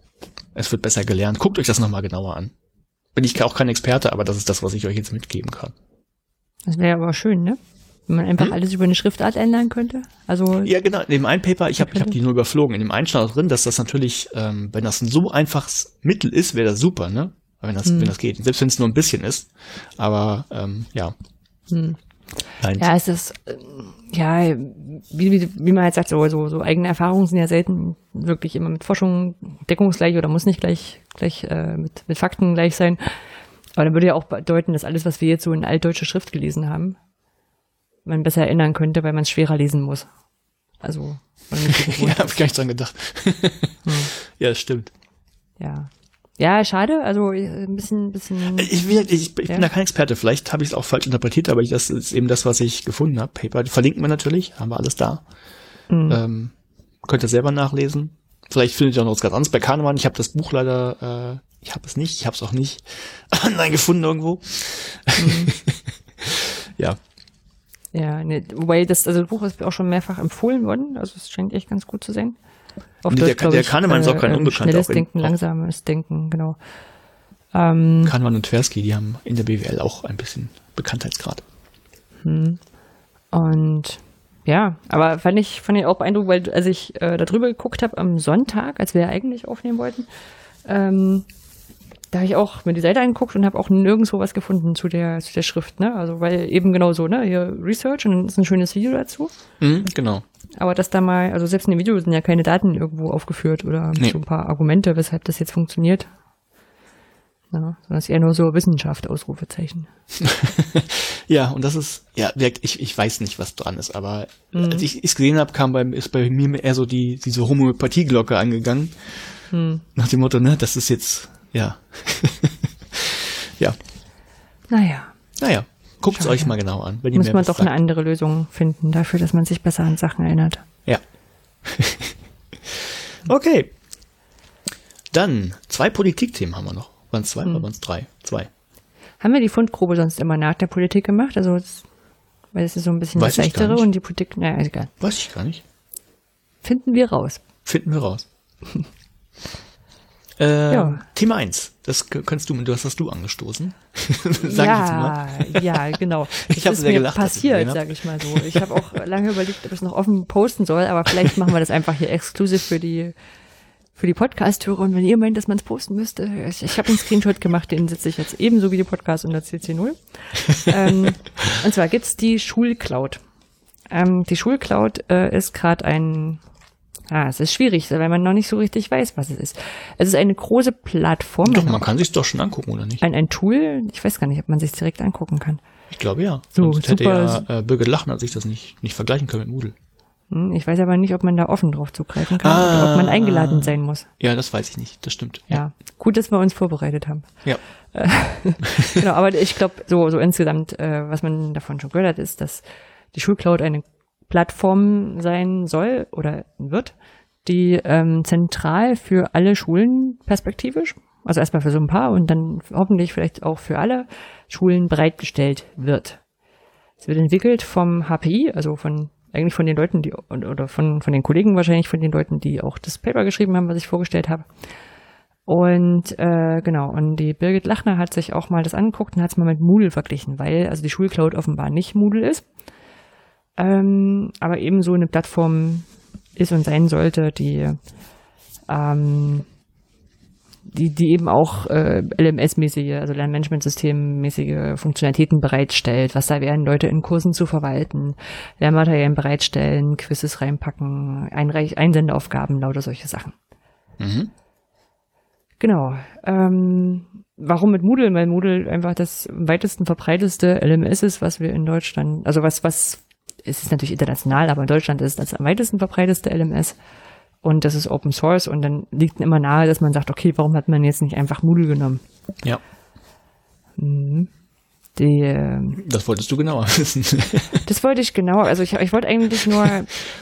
es wird besser gelernt, guckt euch das nochmal genauer an. Bin ich auch kein Experte, aber das ist das, was ich euch jetzt mitgeben kann. Das wäre aber schön, ne? Wenn man einfach hm? alles über eine Schriftart ändern könnte. Also ja, genau. In dem einen Paper, ich habe ich hab die nur überflogen. In dem einen stand drin, dass das natürlich, ähm, wenn das ein so einfaches Mittel ist, wäre das super, ne? Wenn das, hm. wenn das geht. Selbst wenn es nur ein bisschen ist. Aber ähm, ja. Hm. Nein. Ja, es ist, äh, ja, wie, wie, wie man halt sagt, so, so, so eigene Erfahrungen sind ja selten wirklich immer mit Forschung deckungsgleich oder muss nicht gleich, gleich äh, mit, mit Fakten gleich sein. Aber dann würde ja auch bedeuten, dass alles, was wir jetzt so in altdeutscher Schrift gelesen haben, man besser erinnern könnte, weil man es schwerer lesen muss. Also, ja, hab ich gar nicht dran gedacht. hm. Ja, das stimmt. Ja. Ja, schade. Also ein bisschen, bisschen. Ich, ich, ich, ich ja. bin da kein Experte. Vielleicht habe ich es auch falsch interpretiert, aber ich, das ist eben das, was ich gefunden habe. Paper verlinken wir natürlich, haben wir alles da. Mhm. Ähm, könnt ihr selber nachlesen. Vielleicht findet ihr auch noch was ganz anderes bei Kahnemann. Ich habe das Buch leider äh, ich habe es nicht, ich habe es auch nicht online gefunden irgendwo. Mhm. ja. Ja, ne, wobei das, also das Buch ist auch schon mehrfach empfohlen worden, also es scheint echt ganz gut zu sein. Auf nee, Deutsch, der, der ich, Kahnemann ist auch kein äh, Unbekannter. Schnelles Denken, langsames Denken, genau. Ähm, Kahnemann und Tversky, die haben in der BWL auch ein bisschen Bekanntheitsgrad. Hm. Und ja, aber fand ich, fand ich auch beeindruckend, weil als ich äh, darüber geguckt habe am Sonntag, als wir ja eigentlich aufnehmen wollten, ähm, da habe ich auch mir die Seite angeguckt und habe auch nirgendwo was gefunden zu der, zu der Schrift, ne? Also weil eben genau so, ne? Hier Research und dann ist ein schönes Video dazu. Mhm, genau. Aber dass da mal, also selbst in dem Video sind ja keine Daten irgendwo aufgeführt oder nee. so ein paar Argumente, weshalb das jetzt funktioniert. Ja, sondern es ist eher nur so Wissenschaft, Ausrufezeichen. ja, und das ist, ja, ich, ich weiß nicht, was dran ist, aber mhm. als ich es gesehen habe, kam bei, ist bei mir eher so die, diese Homöopathie-Glocke angegangen. Mhm. Nach dem Motto, ne, das ist jetzt ja. ja. Naja. Naja. Guckt es euch mal genau an. Wenn ihr Muss man doch sagt. eine andere Lösung finden dafür, dass man sich besser an Sachen erinnert. Ja. okay. Dann zwei Politikthemen haben wir noch. Waren es zwei hm. oder waren es drei? Zwei. Haben wir die Fundgrube sonst immer nach der Politik gemacht? Also, weil es ist so ein bisschen Weiß das Leichtere und die Politik, naja, egal. Weiß ich gar nicht. Finden wir raus. Finden wir raus. Äh, ja. Thema 1, das kannst du, das hast du angestoßen. Sag ja, ja, genau. Das ich habe sehr mir gelacht, passiert, sage ich mal so. Ich habe auch lange überlegt, ob ich es noch offen posten soll, aber vielleicht machen wir das einfach hier exklusiv für die für die Podcast-Hörer und wenn ihr meint, dass man es posten müsste, ich, ich habe einen Screenshot gemacht, den setze ich jetzt ebenso wie die Podcast unter CC0. ähm, und zwar gibt's die Schulcloud. Ähm, die Schulcloud äh, ist gerade ein, ah, es ist schwierig, weil man noch nicht so richtig weiß, was es ist. Es ist eine große Plattform. Doch, man kann sich doch schon angucken, oder nicht? Ein, ein Tool, ich weiß gar nicht, ob man sich direkt angucken kann. Ich glaube ja. So, Sonst hätte ja äh, Birgit Lachner sich das nicht, nicht vergleichen können mit Moodle. Hm, Ich weiß aber nicht, ob man da offen drauf zugreifen kann oder ob man Ah. eingeladen sein muss. Ja, das weiß ich nicht. Das stimmt. Ja, gut, dass wir uns vorbereitet haben. Ja. genau, aber ich glaube, so, so insgesamt, äh, was man davon schon gehört hat, ist, dass die Schulcloud eine Plattform sein soll oder wird, die ähm, zentral für alle Schulen perspektivisch, also erstmal für so ein paar und dann hoffentlich vielleicht auch für alle Schulen bereitgestellt wird. Es wird entwickelt vom HPI, also von eigentlich von den Leuten, die oder von von den Kollegen wahrscheinlich von den Leuten, die auch das Paper geschrieben haben, was ich vorgestellt habe. Und äh, genau, und die Birgit Lachner hat sich auch mal das angeguckt und hat es mal mit Moodle verglichen, weil also die Schulcloud offenbar nicht Moodle ist, ähm, aber eben so eine Plattform ist und sein sollte, die ähm, die, die eben auch äh, LMS-mäßige, also Lernmanagementsystem-mäßige Funktionalitäten bereitstellt, was da wären, Leute in Kursen zu verwalten, Lernmaterialien bereitstellen, Quizzes reinpacken, Einreich Einsendeaufgaben, lauter solche Sachen. Mhm. Genau. Ähm, warum mit Moodle? Weil Moodle einfach das weitesten verbreiteste LMS ist, was wir in Deutschland, also was, was, es ist natürlich international, aber in Deutschland ist das am weitesten verbreiteste LMS. Und das ist Open Source und dann liegt immer nahe, dass man sagt, okay, warum hat man jetzt nicht einfach Moodle genommen? Ja. Mhm. Die, ähm, Das wolltest du genauer wissen. das wollte ich genau, also ich, ich wollte eigentlich nur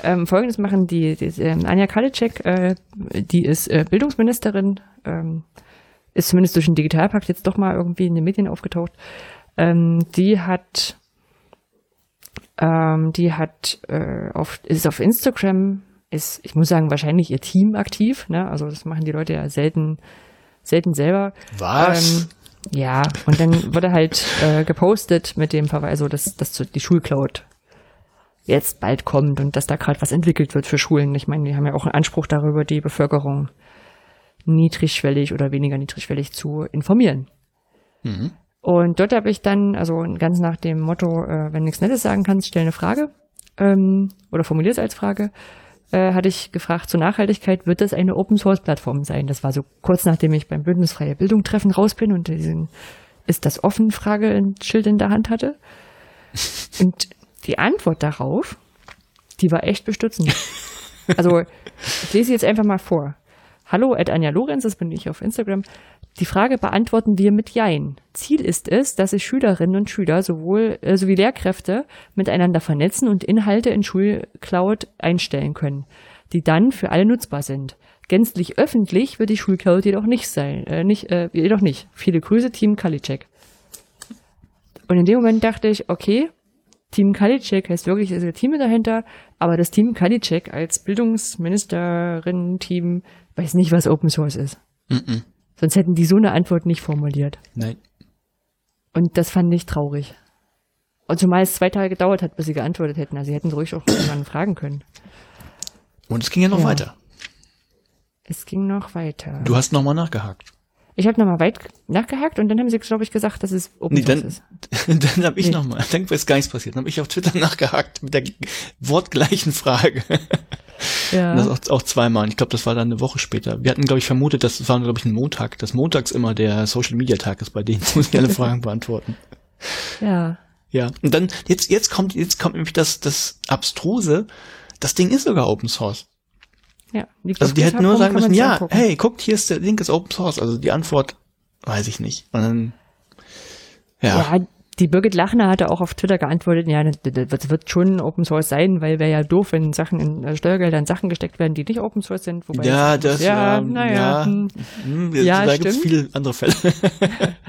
ähm, Folgendes machen, die, die ähm, Anja Kalitschek, äh, die ist äh, Bildungsministerin, ähm, ist zumindest durch den Digitalpakt jetzt doch mal irgendwie in den Medien aufgetaucht, ähm, die hat ähm, die hat äh, auf, ist auf Instagram, ist, ich muss sagen, wahrscheinlich ihr Team aktiv, ne? Also das machen die Leute ja selten, selten selber. Was? Ähm, ja, und dann wurde halt äh, gepostet mit dem Verweis, also dass, dass die Schulcloud jetzt bald kommt und dass da gerade was entwickelt wird für Schulen. Ich meine, die haben ja auch einen Anspruch darüber, die Bevölkerung niedrigschwellig oder weniger niedrigschwellig zu informieren. Mhm. Und dort habe ich dann, also ganz nach dem Motto, äh, wenn nichts Nettes sagen kannst, stell eine Frage ähm, oder formulier es als Frage, äh, hatte ich gefragt zur Nachhaltigkeit, wird das eine Open-Source-Plattform sein? Das war so kurz nachdem ich beim Bündnis Freie Bildung Treffen raus bin und diesen ist das offen Frage ein Schild in der Hand hatte. Und die Antwort darauf, die war echt bestützend. Also, ich lese jetzt einfach mal vor. Hallo, Ed Anja Lorenz, das bin ich auf Instagram. Die Frage beantworten wir mit Jein. Ziel ist es, dass sich Schülerinnen und Schüler sowohl äh, sowie Lehrkräfte miteinander vernetzen und Inhalte in Schulcloud einstellen können, die dann für alle nutzbar sind. Gänzlich öffentlich wird die Schulcloud jedoch nicht sein, äh, nicht, äh, jedoch nicht. Viele Grüße, Team Kalitschek. Und in dem Moment dachte ich, okay, Team Kalitschek heißt wirklich, ist ein Team dahinter, aber das Team Kalitschek als Bildungsministerin-Team weiß nicht, was Open Source ist. Mhm. Sonst hätten die so eine Antwort nicht formuliert. Nein. Und das fand ich traurig. Und zumal es zwei Tage gedauert hat, bis sie geantwortet hätten. Also sie hätten ruhig auch jemanden fragen können. Und es ging ja noch Ja. weiter. Es ging noch weiter. Du hast nochmal nachgehakt. Ich habe nochmal weit nachgehakt und dann haben sie, glaube ich, gesagt, dass es Open Nee, Source dann, ist. dann habe ich Nee. nochmal, dann ist gar nichts passiert. Dann habe ich auf Twitter nachgehakt mit der wortgleichen Frage. Ja. Das auch, auch zweimal. Und Ich glaube, das war dann eine Woche später. Wir hatten, glaube ich, vermutet, das war, glaube ich, ein Montag, dass montags immer der Social Media Tag ist, bei denen muss ich alle Fragen beantworten. ja. Ja. Und dann, jetzt, jetzt kommt, jetzt kommt nämlich das, das Abstruse. Das Ding ist sogar Open Source. Ja. Also auf die hätten nur sagen müssen, ja, angucken. hey, guckt, hier ist der Link, ist Open Source. Also die Antwort weiß ich nicht. Und dann, ja. Ja, die Birgit Lachner hatte auch auf Twitter geantwortet, ja, das wird schon Open Source sein, weil wäre ja doof, wenn Sachen in äh, Steuergeldern Sachen gesteckt werden, die nicht Open Source sind. Wobei Ja, das, ja, ja, naja, ja, hm, hm, Ja, da gibt es viele andere Fälle.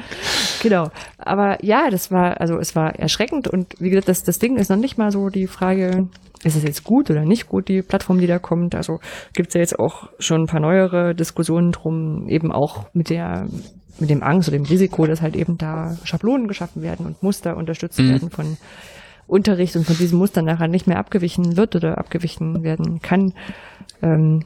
genau. Aber ja, das war, also es war erschreckend und wie gesagt, das, das Ding ist noch nicht mal so die Frage, ist es jetzt gut oder nicht gut, die Plattform, die da kommt. Also gibt's ja jetzt auch schon ein paar neuere Diskussionen drum, eben auch mit der mit dem Angst oder dem Risiko, dass halt eben da Schablonen geschaffen werden und Muster unterstützt Mhm. werden von Unterricht und von diesem Muster nachher nicht mehr abgewichen wird oder abgewichen werden kann. Ähm,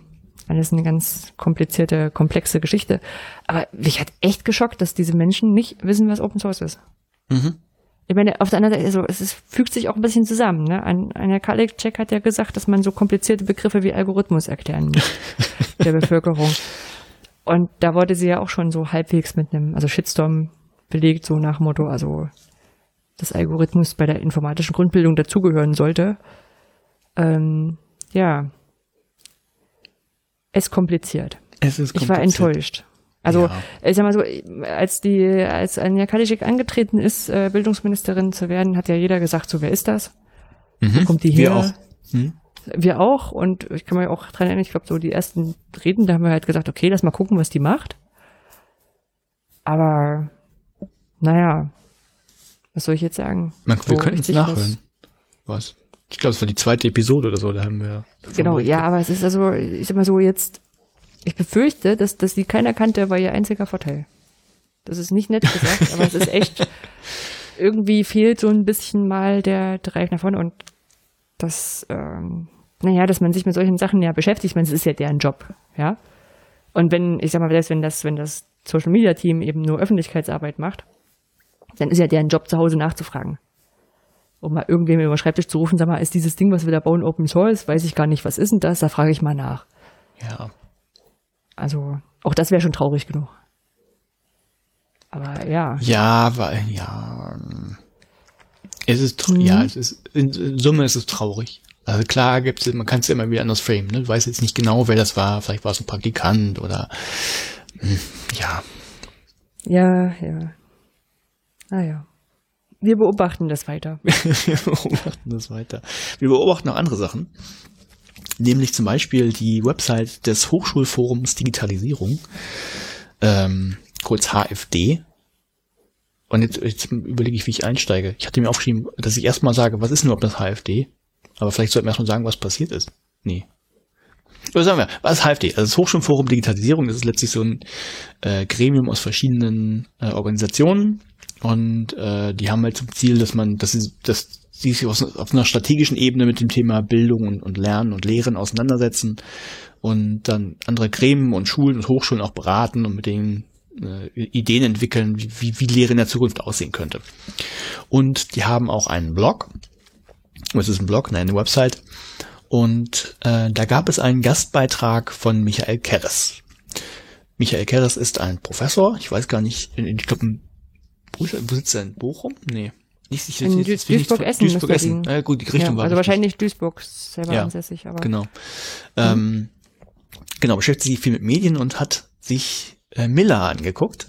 alles eine ganz komplizierte, komplexe Geschichte. Aber mich hat echt geschockt, dass diese Menschen nicht wissen, was Open Source ist. Mhm. Ich meine, auf der anderen Seite, also, es ist, fügt sich auch ein bisschen zusammen. Ne? Ein, ein Kalek-Check hat ja gesagt, dass man so komplizierte Begriffe wie Algorithmus erklären muss der Bevölkerung. Und da wurde sie ja auch schon so halbwegs mit einem, also Shitstorm belegt, so nach Motto, also dass Algorithmus bei der informatischen Grundbildung dazugehören sollte. Ähm, ja, es kompliziert. Es ist kompliziert. Ich war enttäuscht. Also ja. ich sag mal so, als die, als Anja Kalischik angetreten ist, äh, Bildungsministerin zu werden, hat ja jeder gesagt, so wer ist das? Mhm. Wo kommt die her? Wir auch. Hm? Wir auch. Und ich kann mich auch dran erinnern, ich glaube so die ersten Reden, da haben wir halt gesagt, okay, lass mal gucken, was die macht. Aber naja, was soll ich jetzt sagen? Man, wir könnten es nachhören. Was? Ich glaube, es war die zweite Episode oder so, da haben wir. Genau, ja, aber es ist also, ich sag mal so, jetzt, ich befürchte, dass, dass die keiner kannte, war ihr einziger Vorteil. Das ist nicht nett gesagt, aber es ist echt, irgendwie fehlt so ein bisschen mal der Dreieck nach vorne und das, ähm, naja, dass man sich mit solchen Sachen ja beschäftigt, man, es ist ja deren Job, ja. Und wenn, ich sag mal, wenn das, wenn das Social Media Team eben nur Öffentlichkeitsarbeit macht, dann ist ja deren Job zu Hause nachzufragen um mal irgendwem über den Schreibtisch zu rufen, sag mal, ist dieses Ding, was wir da bauen, Open Source? Weiß ich gar nicht, was ist denn das? Da frage ich mal nach. Ja. Also, auch das wäre schon traurig genug. Aber ja. Ja, weil, ja. Es ist, mhm. ja, es ist, in Summe ist es traurig. Also klar gibt's, man kann es immer wieder anders framen, ne? Du weißt jetzt nicht genau, wer das war. Vielleicht war es ein Praktikant oder, hm, ja. Ja, ja. Naja. Ah, wir beobachten das weiter. wir beobachten das weiter. Wir beobachten auch andere Sachen. Nämlich zum Beispiel die Website des Hochschulforums Digitalisierung, ähm, kurz HFD. Und jetzt, jetzt überlege ich, wie ich einsteige. Ich hatte mir aufgeschrieben, dass ich erstmal sage, was ist denn überhaupt das HFD? Aber vielleicht sollten wir erstmal sagen, was passiert ist. Nee. Was sagen wir? Was ist HFD? Also das Hochschulforum Digitalisierung, das ist letztlich so ein äh, Gremium aus verschiedenen äh, Organisationen, und äh, die haben halt zum Ziel, dass man, dass sie, dass sie sich auf, auf einer strategischen Ebene mit dem Thema Bildung und, und Lernen und Lehren auseinandersetzen und dann andere Gremien und Schulen und Hochschulen auch beraten und mit denen äh, Ideen entwickeln, wie, wie Lehre in der Zukunft aussehen könnte. Und die haben auch einen Blog. Was ist ein Blog? Nein, eine Website. Und äh, da gab es einen Gastbeitrag von Michael Keres. Michael Keres ist ein Professor, ich weiß gar nicht, ich glaube wo, wo sitzt er? In Bochum? Nee. Nicht, nicht, in nicht, Duisburg-Essen. Duisburg-Essen. Ja, gut, die Richtung ja, war Also wahrscheinlich Duisburg selber ja, ansässig, aber. Genau. Mhm. Ähm, genau, beschäftigt sich viel mit Medien und hat sich äh, Miller angeguckt.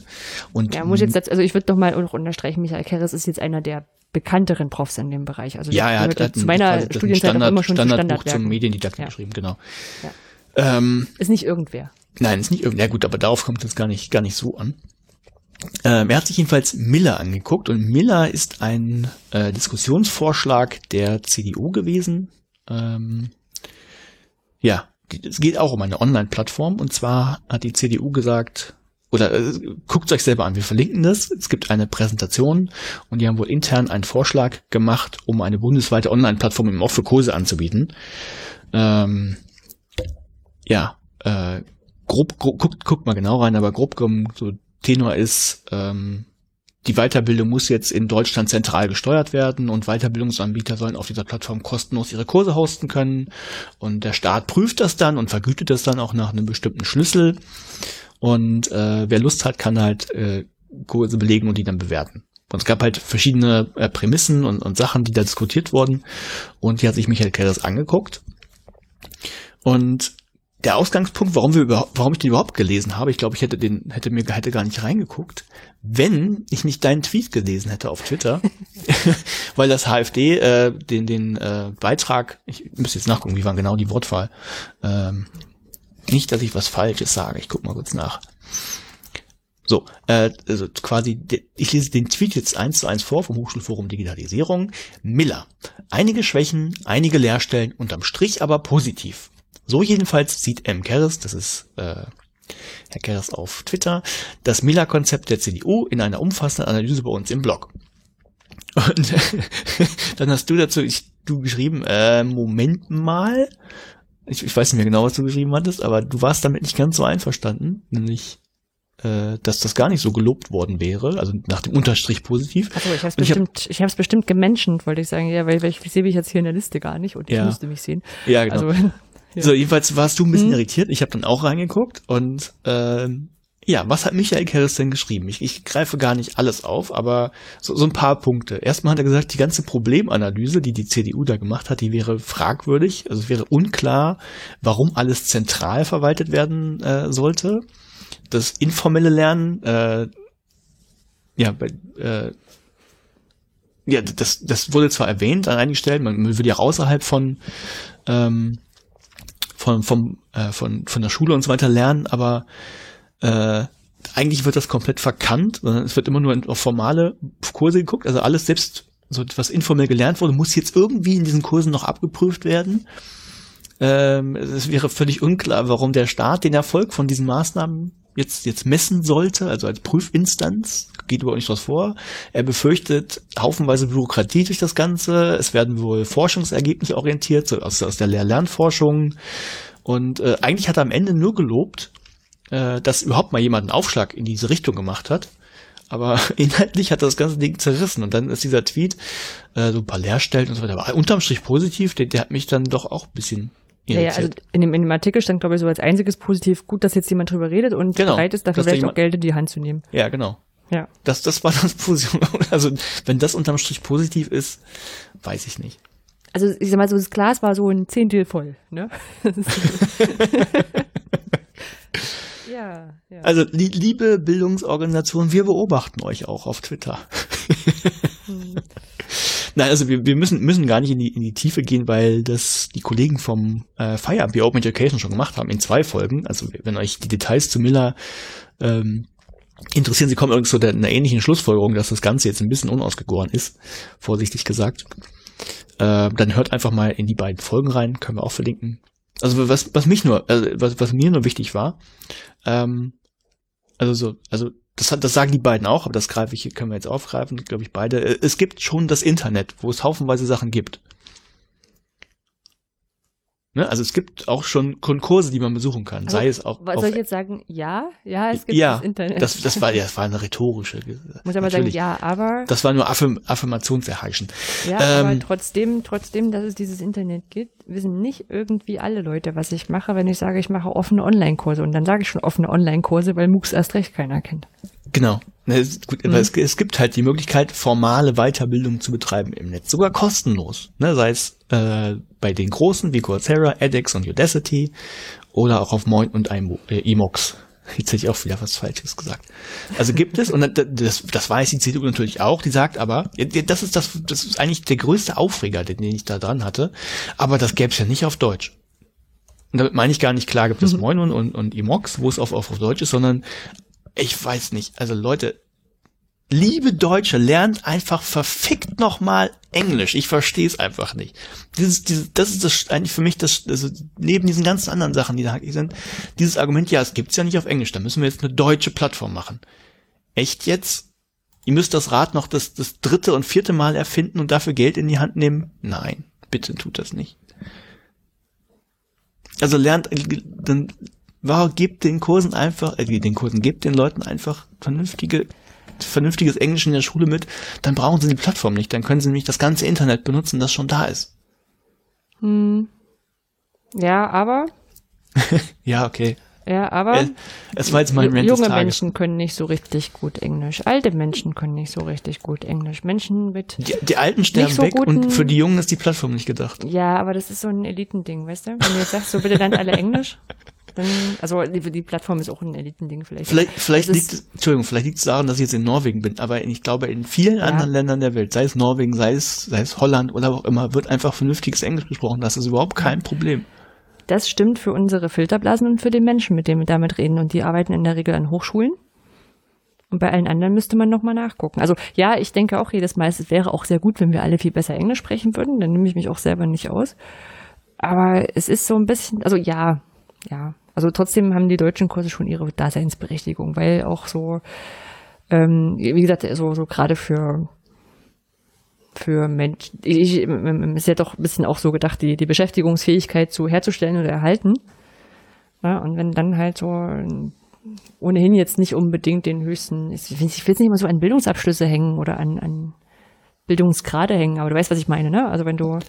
Und ja, muss jetzt, also ich würde doch mal unterstreichen, Michael Keres ist jetzt einer der bekannteren Profs in dem Bereich. Also ja, er hat, hat zu meiner Studienzeit Standard, immer schon Standardbuch zum Mediendidaktik ja. geschrieben, genau. Ja. Ähm, ist nicht irgendwer. Nein, ist nicht irgendwer. Gut, aber darauf kommt es gar nicht, gar nicht so an. Ähm, er hat sich jedenfalls Miller angeguckt und Miller ist ein äh, Diskussionsvorschlag der CDU gewesen. Ähm, ja, es geht auch um eine Online-Plattform und zwar hat die CDU gesagt, oder äh, guckt euch selber an, wir verlinken das. Es gibt eine Präsentation und die haben wohl intern einen Vorschlag gemacht, um eine bundesweite Online-Plattform im auch für Kurse anzubieten. Ähm, ja, äh, grob, grob guckt, guckt mal genau rein, aber grob so Tenor ist, ähm, die Weiterbildung muss jetzt in Deutschland zentral gesteuert werden und Weiterbildungsanbieter sollen auf dieser Plattform kostenlos ihre Kurse hosten können. Und der Staat prüft das dann und vergütet das dann auch nach einem bestimmten Schlüssel. Und äh, wer Lust hat, kann halt äh, Kurse belegen und die dann bewerten. Und es gab halt verschiedene äh, Prämissen und, und Sachen, die da diskutiert wurden. Und die hat sich Michael Keres angeguckt. Und der Ausgangspunkt, warum wir überhaupt, warum ich den überhaupt gelesen habe, ich glaube, ich hätte den, hätte mir, hätte gar nicht reingeguckt, wenn ich nicht deinen Tweet gelesen hätte auf Twitter, weil das HFD äh, den, den äh, Beitrag, ich müsste jetzt nachgucken, wie war genau die Wortwahl, ähm, nicht, dass ich was Falsches sage, ich guck mal kurz nach. So, äh, also quasi, ich lese den Tweet jetzt eins zu eins vor vom Hochschulforum Digitalisierung. Miller. Einige Schwächen, einige Leerstellen, unterm Strich aber positiv. So jedenfalls sieht M. Keres, das ist äh, Herr Keres auf Twitter, das Miller-Konzept der CDU in einer umfassenden Analyse bei uns im Blog. Und dann hast du dazu ich, du geschrieben, äh, Moment mal, ich, ich weiß nicht mehr genau, was du geschrieben hattest, aber du warst damit nicht ganz so einverstanden, nämlich äh, dass das gar nicht so gelobt worden wäre, also nach dem Unterstrich positiv. Also ich habe es bestimmt, ich habe es bestimmt gemenschent, wollte ich sagen, ja, weil, weil ich, ich sehe mich jetzt hier in der Liste gar nicht und Ja. ich müsste mich sehen. Ja, genau. Also Ja. So, jedenfalls warst du ein bisschen Hm. irritiert. Ich habe dann auch reingeguckt und ähm, ja, was hat Michael Kerris denn geschrieben? Ich, ich greife gar nicht alles auf, aber so, so ein paar Punkte. Erstmal hat er gesagt, die ganze Problemanalyse, die die CDU da gemacht hat, die wäre fragwürdig. Also es wäre unklar, warum alles zentral verwaltet werden äh, sollte. Das informelle Lernen, äh, ja, bei, äh, ja, das, das wurde zwar erwähnt an einigen Stellen, man würde ja außerhalb von ähm, von, vom, äh, von, von der Schule und so weiter lernen, aber äh, eigentlich wird das komplett verkannt, sondern es wird immer nur auf formale Kurse geguckt, also alles selbst so was informell gelernt wurde, muss jetzt irgendwie in diesen Kursen noch abgeprüft werden. Ähm, es wäre völlig unklar, warum der Staat den Erfolg von diesen Maßnahmen jetzt, jetzt messen sollte, also als Prüfinstanz, geht überhaupt nicht was vor. Er befürchtet haufenweise Bürokratie durch das Ganze. Es werden wohl Forschungsergebnisse orientiert, so aus, aus der Lehr-Lernforschung. Und äh, eigentlich hat er am Ende nur gelobt, äh, dass überhaupt mal jemand einen Aufschlag in diese Richtung gemacht hat. Aber inhaltlich hat das ganze Ding zerrissen. Und dann ist dieser Tweet, äh, so ein paar Leerstellen und so weiter. Aber unterm Strich positiv, der, der hat mich dann doch auch ein bisschen Ja, ja, also in dem, in dem Artikel stand, glaube ich, so als einziges positiv gut, dass jetzt jemand drüber redet und Genau, bereit ist, dafür dass da vielleicht auch Geld in die Hand zu nehmen. ja, genau. Ja. Das, das war das Position. Also, wenn das unterm Strich positiv ist, weiß ich nicht. Also ich sag mal so, das Glas war so ein Zehntel voll, ne? ja, ja. Also, li liebe Bildungsorganisation, wir beobachten euch auch auf Twitter. Hm. Nein, also wir, wir müssen, müssen gar nicht in die, in die Tiefe gehen, weil das die Kollegen vom äh, Fire Be Open Education schon gemacht haben in zwei Folgen. Also wenn euch die Details zu Miller ähm, interessieren, sie kommen übrigens zu der, einer ähnlichen Schlussfolgerung, dass das Ganze jetzt ein bisschen unausgegoren ist, vorsichtig gesagt. Äh, dann hört einfach mal in die beiden Folgen rein, können wir auch verlinken. Also was, was mich nur, also was, was mir nur wichtig war, ähm, also so, also das, das sagen die beiden auch, aber das greife ich, können wir jetzt aufgreifen, glaube ich beide. Äh, Es gibt schon das Internet, wo es haufenweise Sachen gibt. Ne? Also es gibt auch schon Konkurse, die man besuchen kann, Also, sei es auch Was auf, soll ich jetzt sagen? Ja, ja, es gibt ja, das Internet. das, das war ja, das war eine rhetorische. Muss aber sagen, ja, aber, Das war nur Affirm Affirmationserheischen. ja, ähm, aber trotzdem, trotzdem, dass es dieses Internet gibt, wissen nicht irgendwie alle Leute, was ich mache, wenn ich sage, ich mache offene Online-Kurse. Und dann sage ich schon offene Online-Kurse, weil MOOCs erst recht keiner kennt. Genau. Ne, es- Gut, aber Mhm. es, es gibt halt die Möglichkeit, formale Weiterbildung zu betreiben im Netz, sogar kostenlos. Ne, sei es äh, bei den großen wie Coursera, edX und Udacity oder auch auf Moin und Imo- äh, Emox. Jetzt hätte ich auch wieder was Falsches gesagt. Also gibt es, und das, das, weiß die CDU natürlich auch, die sagt aber, das ist das, das ist eigentlich der größte Aufreger, den ich da dran hatte, aber das gäbe es ja nicht auf Deutsch. Und damit meine ich gar nicht, klar gibt es Moin und, und, und Emox, wo es auf, auf, auf Deutsch ist, sondern ich weiß nicht. Also Leute, liebe Deutsche, lernt einfach verfickt nochmal Englisch. Ich verstehe es einfach nicht. Dieses, dieses, das ist das eigentlich für mich das, also neben diesen ganzen anderen Sachen, die da hackig sind, dieses Argument, ja, es gibt's ja nicht auf Englisch, da müssen wir jetzt eine deutsche Plattform machen. Echt jetzt? Ihr müsst das Rad noch das, das dritte und vierte Mal erfinden und dafür Geld in die Hand nehmen? Nein, bitte tut das nicht. Also lernt, dann wow, gebt den Kursen einfach, äh, den Kursen, gebt den Leuten einfach vernünftige, vernünftiges Englisch in der Schule mit, dann brauchen sie die Plattform nicht, dann können sie nämlich das ganze Internet benutzen, das schon da ist. Hm. Ja, aber, Ja, okay. ja, aber. Es, war jetzt mein Rant Junge. Menschen können nicht so richtig gut Englisch. Alte Menschen können nicht so richtig gut Englisch. Menschen mit, Die, die Alten sterben so weg guten- und für die Jungen ist die Plattform nicht gedacht. ja, aber das ist so ein Elitending, weißt du? Wenn du jetzt sagst, so bitte lernt alle Englisch, dann, also die, die Plattform ist auch ein Elitending vielleicht. Vielleicht, vielleicht liegt ist- es, Entschuldigung, vielleicht liegt es daran, dass ich jetzt in Norwegen bin, aber ich glaube, in vielen anderen Ländern der Welt, sei es Norwegen, sei es, sei es Holland oder wo auch immer, wird einfach vernünftiges Englisch gesprochen. Das ist überhaupt kein Problem. Das stimmt für unsere Filterblasen und für den Menschen, mit dem wir damit reden. Und die arbeiten in der Regel an Hochschulen. Und bei allen anderen müsste man nochmal nachgucken. Also ja, ich denke auch jedes Mal, es wäre auch sehr gut, wenn wir alle viel besser Englisch sprechen würden. Dann nehme ich mich auch selber nicht aus. Aber es ist so ein bisschen, also ja, ja. Also trotzdem haben die deutschen Kurse schon ihre Daseinsberechtigung, weil auch so, ähm, wie gesagt, so, so gerade für für Menschen, ich, ist ja doch ein bisschen auch so gedacht, die, die Beschäftigungsfähigkeit zu herzustellen oder erhalten. Ja, und wenn dann halt so ohnehin jetzt nicht unbedingt den höchsten, ich will es nicht immer so an Bildungsabschlüsse hängen oder an, an Bildungsgrade hängen, aber du weißt, was ich meine, ne? Also wenn du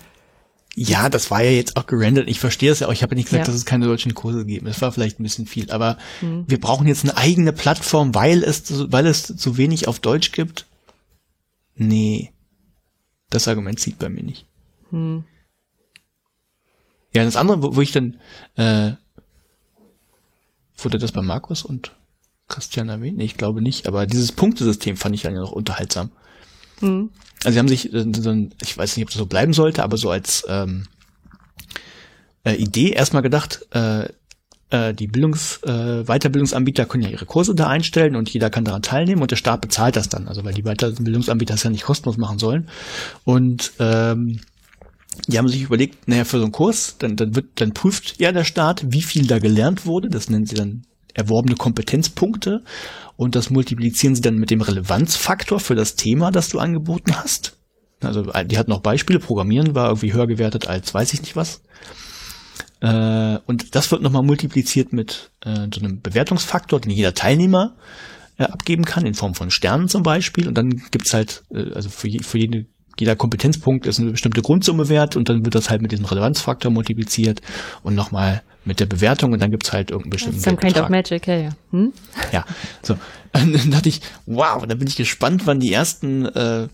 ja, das war ja jetzt auch gerendert. Ich verstehe es ja auch. Ich habe ja nicht gesagt, ja. dass es keine solchen Kurse gibt. Es war vielleicht ein bisschen viel. Aber hm. wir brauchen jetzt eine eigene Plattform, weil es, weil es zu wenig auf Deutsch gibt. Nee. Das Argument zieht bei mir nicht. Hm. Ja, das andere, wo, wo ich dann, äh, wurde das bei Markus und Christian erwähnt? Nee, ich glaube nicht. Aber dieses Punktesystem fand ich dann ja noch unterhaltsam. Hm. Also sie haben sich, äh, ich weiß nicht, ob das so bleiben sollte, aber so als ähm, äh, Idee erstmal gedacht, äh, äh, die Bildungs, äh, Weiterbildungsanbieter können ja ihre Kurse da einstellen und jeder kann daran teilnehmen und der Staat bezahlt das dann, also weil die Weiterbildungsanbieter das ja nicht kostenlos machen sollen. Und ähm, die haben sich überlegt, naja, für so einen Kurs, dann, dann wird, dann prüft ja der Staat, wie viel da gelernt wurde. Das nennen sie dann erworbene Kompetenzpunkte und das multiplizieren sie dann mit dem Relevanzfaktor für das Thema, das du angeboten hast. Also die hat noch Beispiele, Programmieren war irgendwie höher gewertet als weiß ich nicht was. Äh, und das wird nochmal multipliziert mit äh, so einem Bewertungsfaktor, den jeder Teilnehmer äh, abgeben kann, in Form von Sternen zum Beispiel. Und dann gibt's halt, äh, also für, je, für jede, jeder Kompetenzpunkt ist eine bestimmte Grundsumme wert und dann wird das halt mit diesem Relevanzfaktor multipliziert und nochmal mit der Bewertung und dann gibt's halt irgendeinen bestimmten Some kind of magic, ja, ja. Hm? Ja, so. Und dann dachte ich, wow, da bin ich gespannt, wann die ersten, äh,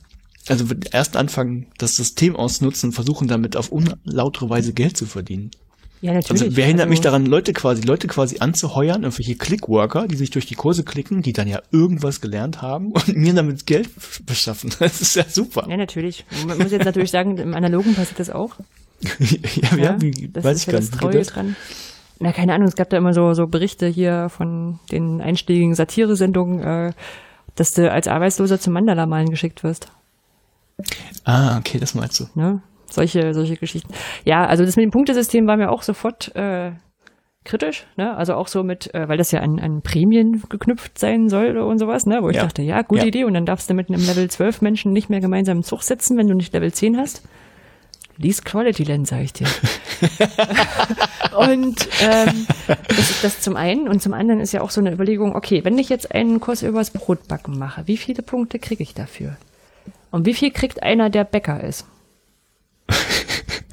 also erst anfangen, das System ausnutzen und versuchen damit auf unlautere Weise Geld zu verdienen. Ja, natürlich. Also wer hindert also, mich daran, Leute quasi, Leute quasi anzuheuern, irgendwelche Clickworker, die sich durch die Kurse klicken, die dann ja irgendwas gelernt haben und mir damit Geld beschaffen. Das ist ja super. Ja, natürlich. Man muss jetzt natürlich sagen, im Analogen passiert das auch. ja, ja, wie, das weiß ich gar nicht. Das dran. Na, keine Ahnung, es gab da immer so, so Berichte hier von den einschlägigen Satiresendungen, äh, dass du als Arbeitsloser zum Mandala-Malen geschickt wirst. Ah, okay, das meinst du. Ne? Solche, solche Geschichten. Ja, also das mit dem Punktesystem war mir auch sofort äh, kritisch, ne? Also auch so mit, äh, weil das ja an, an Prämien geknüpft sein soll und sowas, ne? Wo ich ja. dachte, ja, gute ja. Idee. Und dann darfst du mit einem Level 12 Menschen nicht mehr gemeinsam im Zug sitzen, wenn du nicht Level 10 hast. Least Quality Lens, sag ich dir. und ähm, das ist das zum einen. Und zum anderen ist ja auch so eine Überlegung, okay, wenn ich jetzt einen Kurs übers Brotbacken mache, wie viele Punkte kriege ich dafür? Und wie viel kriegt einer, der Bäcker ist?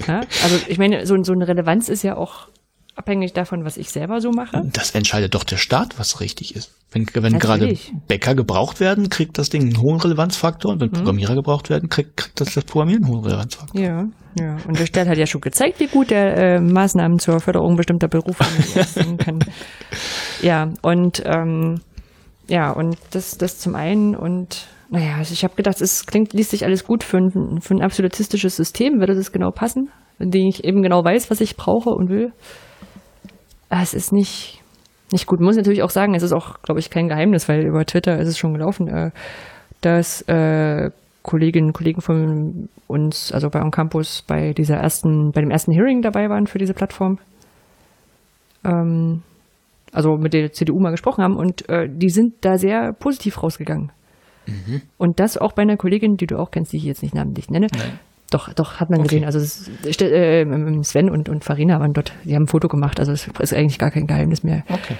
Ja? Also ich meine, so, so eine Relevanz ist ja auch abhängig davon, was ich selber so mache. Das entscheidet doch der Staat, was richtig ist. Wenn, wenn gerade Bäcker gebraucht werden, kriegt das Ding einen hohen Relevanzfaktor und wenn mhm. Programmierer gebraucht werden, kriegt, kriegt das, das Programmieren einen hohen Relevanzfaktor. Ja, ja. Und der Staat hat ja schon gezeigt, wie gut er äh, Maßnahmen zur Förderung bestimmter Berufe leisten kann. Ja, und ähm, ja, und das, das zum einen und naja, also ich habe gedacht, es klingt, liest sich alles gut für ein, für ein absolutistisches System, würde das genau passen, in dem ich eben genau weiß, was ich brauche und will. Ah, es ist nicht, nicht gut. Muss natürlich auch sagen, es ist auch, glaube ich, kein Geheimnis, weil über Twitter ist es schon gelaufen, äh, dass äh, Kolleginnen und Kollegen von uns, also bei On Campus, bei dieser ersten, bei dem ersten Hearing dabei waren für diese Plattform. Ähm, also mit der CDU mal gesprochen haben und äh, die sind da sehr positiv rausgegangen. Mhm. Und das auch bei einer Kollegin, die du auch kennst, die ich jetzt nicht namentlich nenne, Nein. Doch, doch, hat man okay. gesehen. Also äh, Sven und, und Farina waren dort, die haben ein Foto gemacht, also es ist eigentlich gar kein Geheimnis mehr. Okay.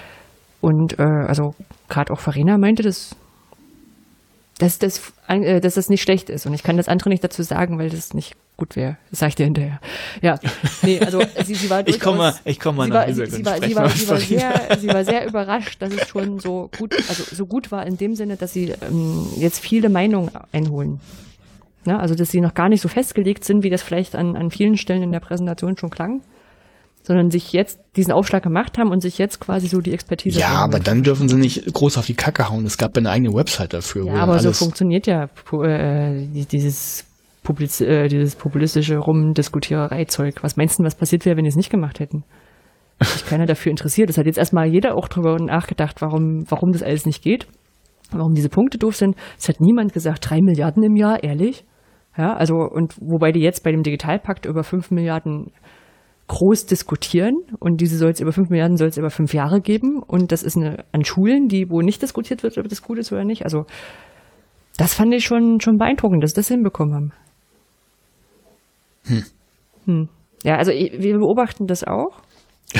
Und äh, also gerade auch Farina meinte, dass, dass, dass, äh, dass das nicht schlecht ist. Und ich kann das andere nicht dazu sagen, weil das nicht gut wäre. Das sage ich dir hinterher. Ja. Nee, also sie, sie war Ich komme mal, ich komme mal nach sie, sie, war, sie, war, sie, war sehr, sie war sehr überrascht, dass es schon so gut, also so gut war in dem Sinne, dass sie ähm, jetzt viele Meinungen einholen. Ne? Also, dass sie noch gar nicht so festgelegt sind, wie das vielleicht an, an vielen Stellen in der Präsentation schon klang, sondern sich jetzt diesen Aufschlag gemacht haben und sich jetzt quasi so die Expertise. Ja, aber dann dürfen sie nicht groß auf die Kacke hauen. Es gab eine eigene Website dafür. Ja, aber so funktioniert ja äh, dieses, Publiz äh, dieses populistische Rumdiskutiererei-Zeug. Was meinst du, was passiert wäre, wenn die es nicht gemacht hätten? Sich keiner dafür interessiert. Das hat jetzt erstmal jeder auch drüber nachgedacht, warum, warum das alles nicht geht. Warum diese Punkte doof sind. Es hat niemand gesagt, drei Milliarden im Jahr, ehrlich? Ja, also, und wobei die jetzt bei dem Digitalpakt über fünf Milliarden groß diskutieren und diese soll es über fünf Milliarden soll es über fünf Jahre geben und das ist eine, an Schulen, die, wo nicht diskutiert wird, ob das gut ist oder nicht. Also, das fand ich schon, schon beeindruckend, dass sie das hinbekommen haben. Hm. Hm. Ja, also wir beobachten das auch.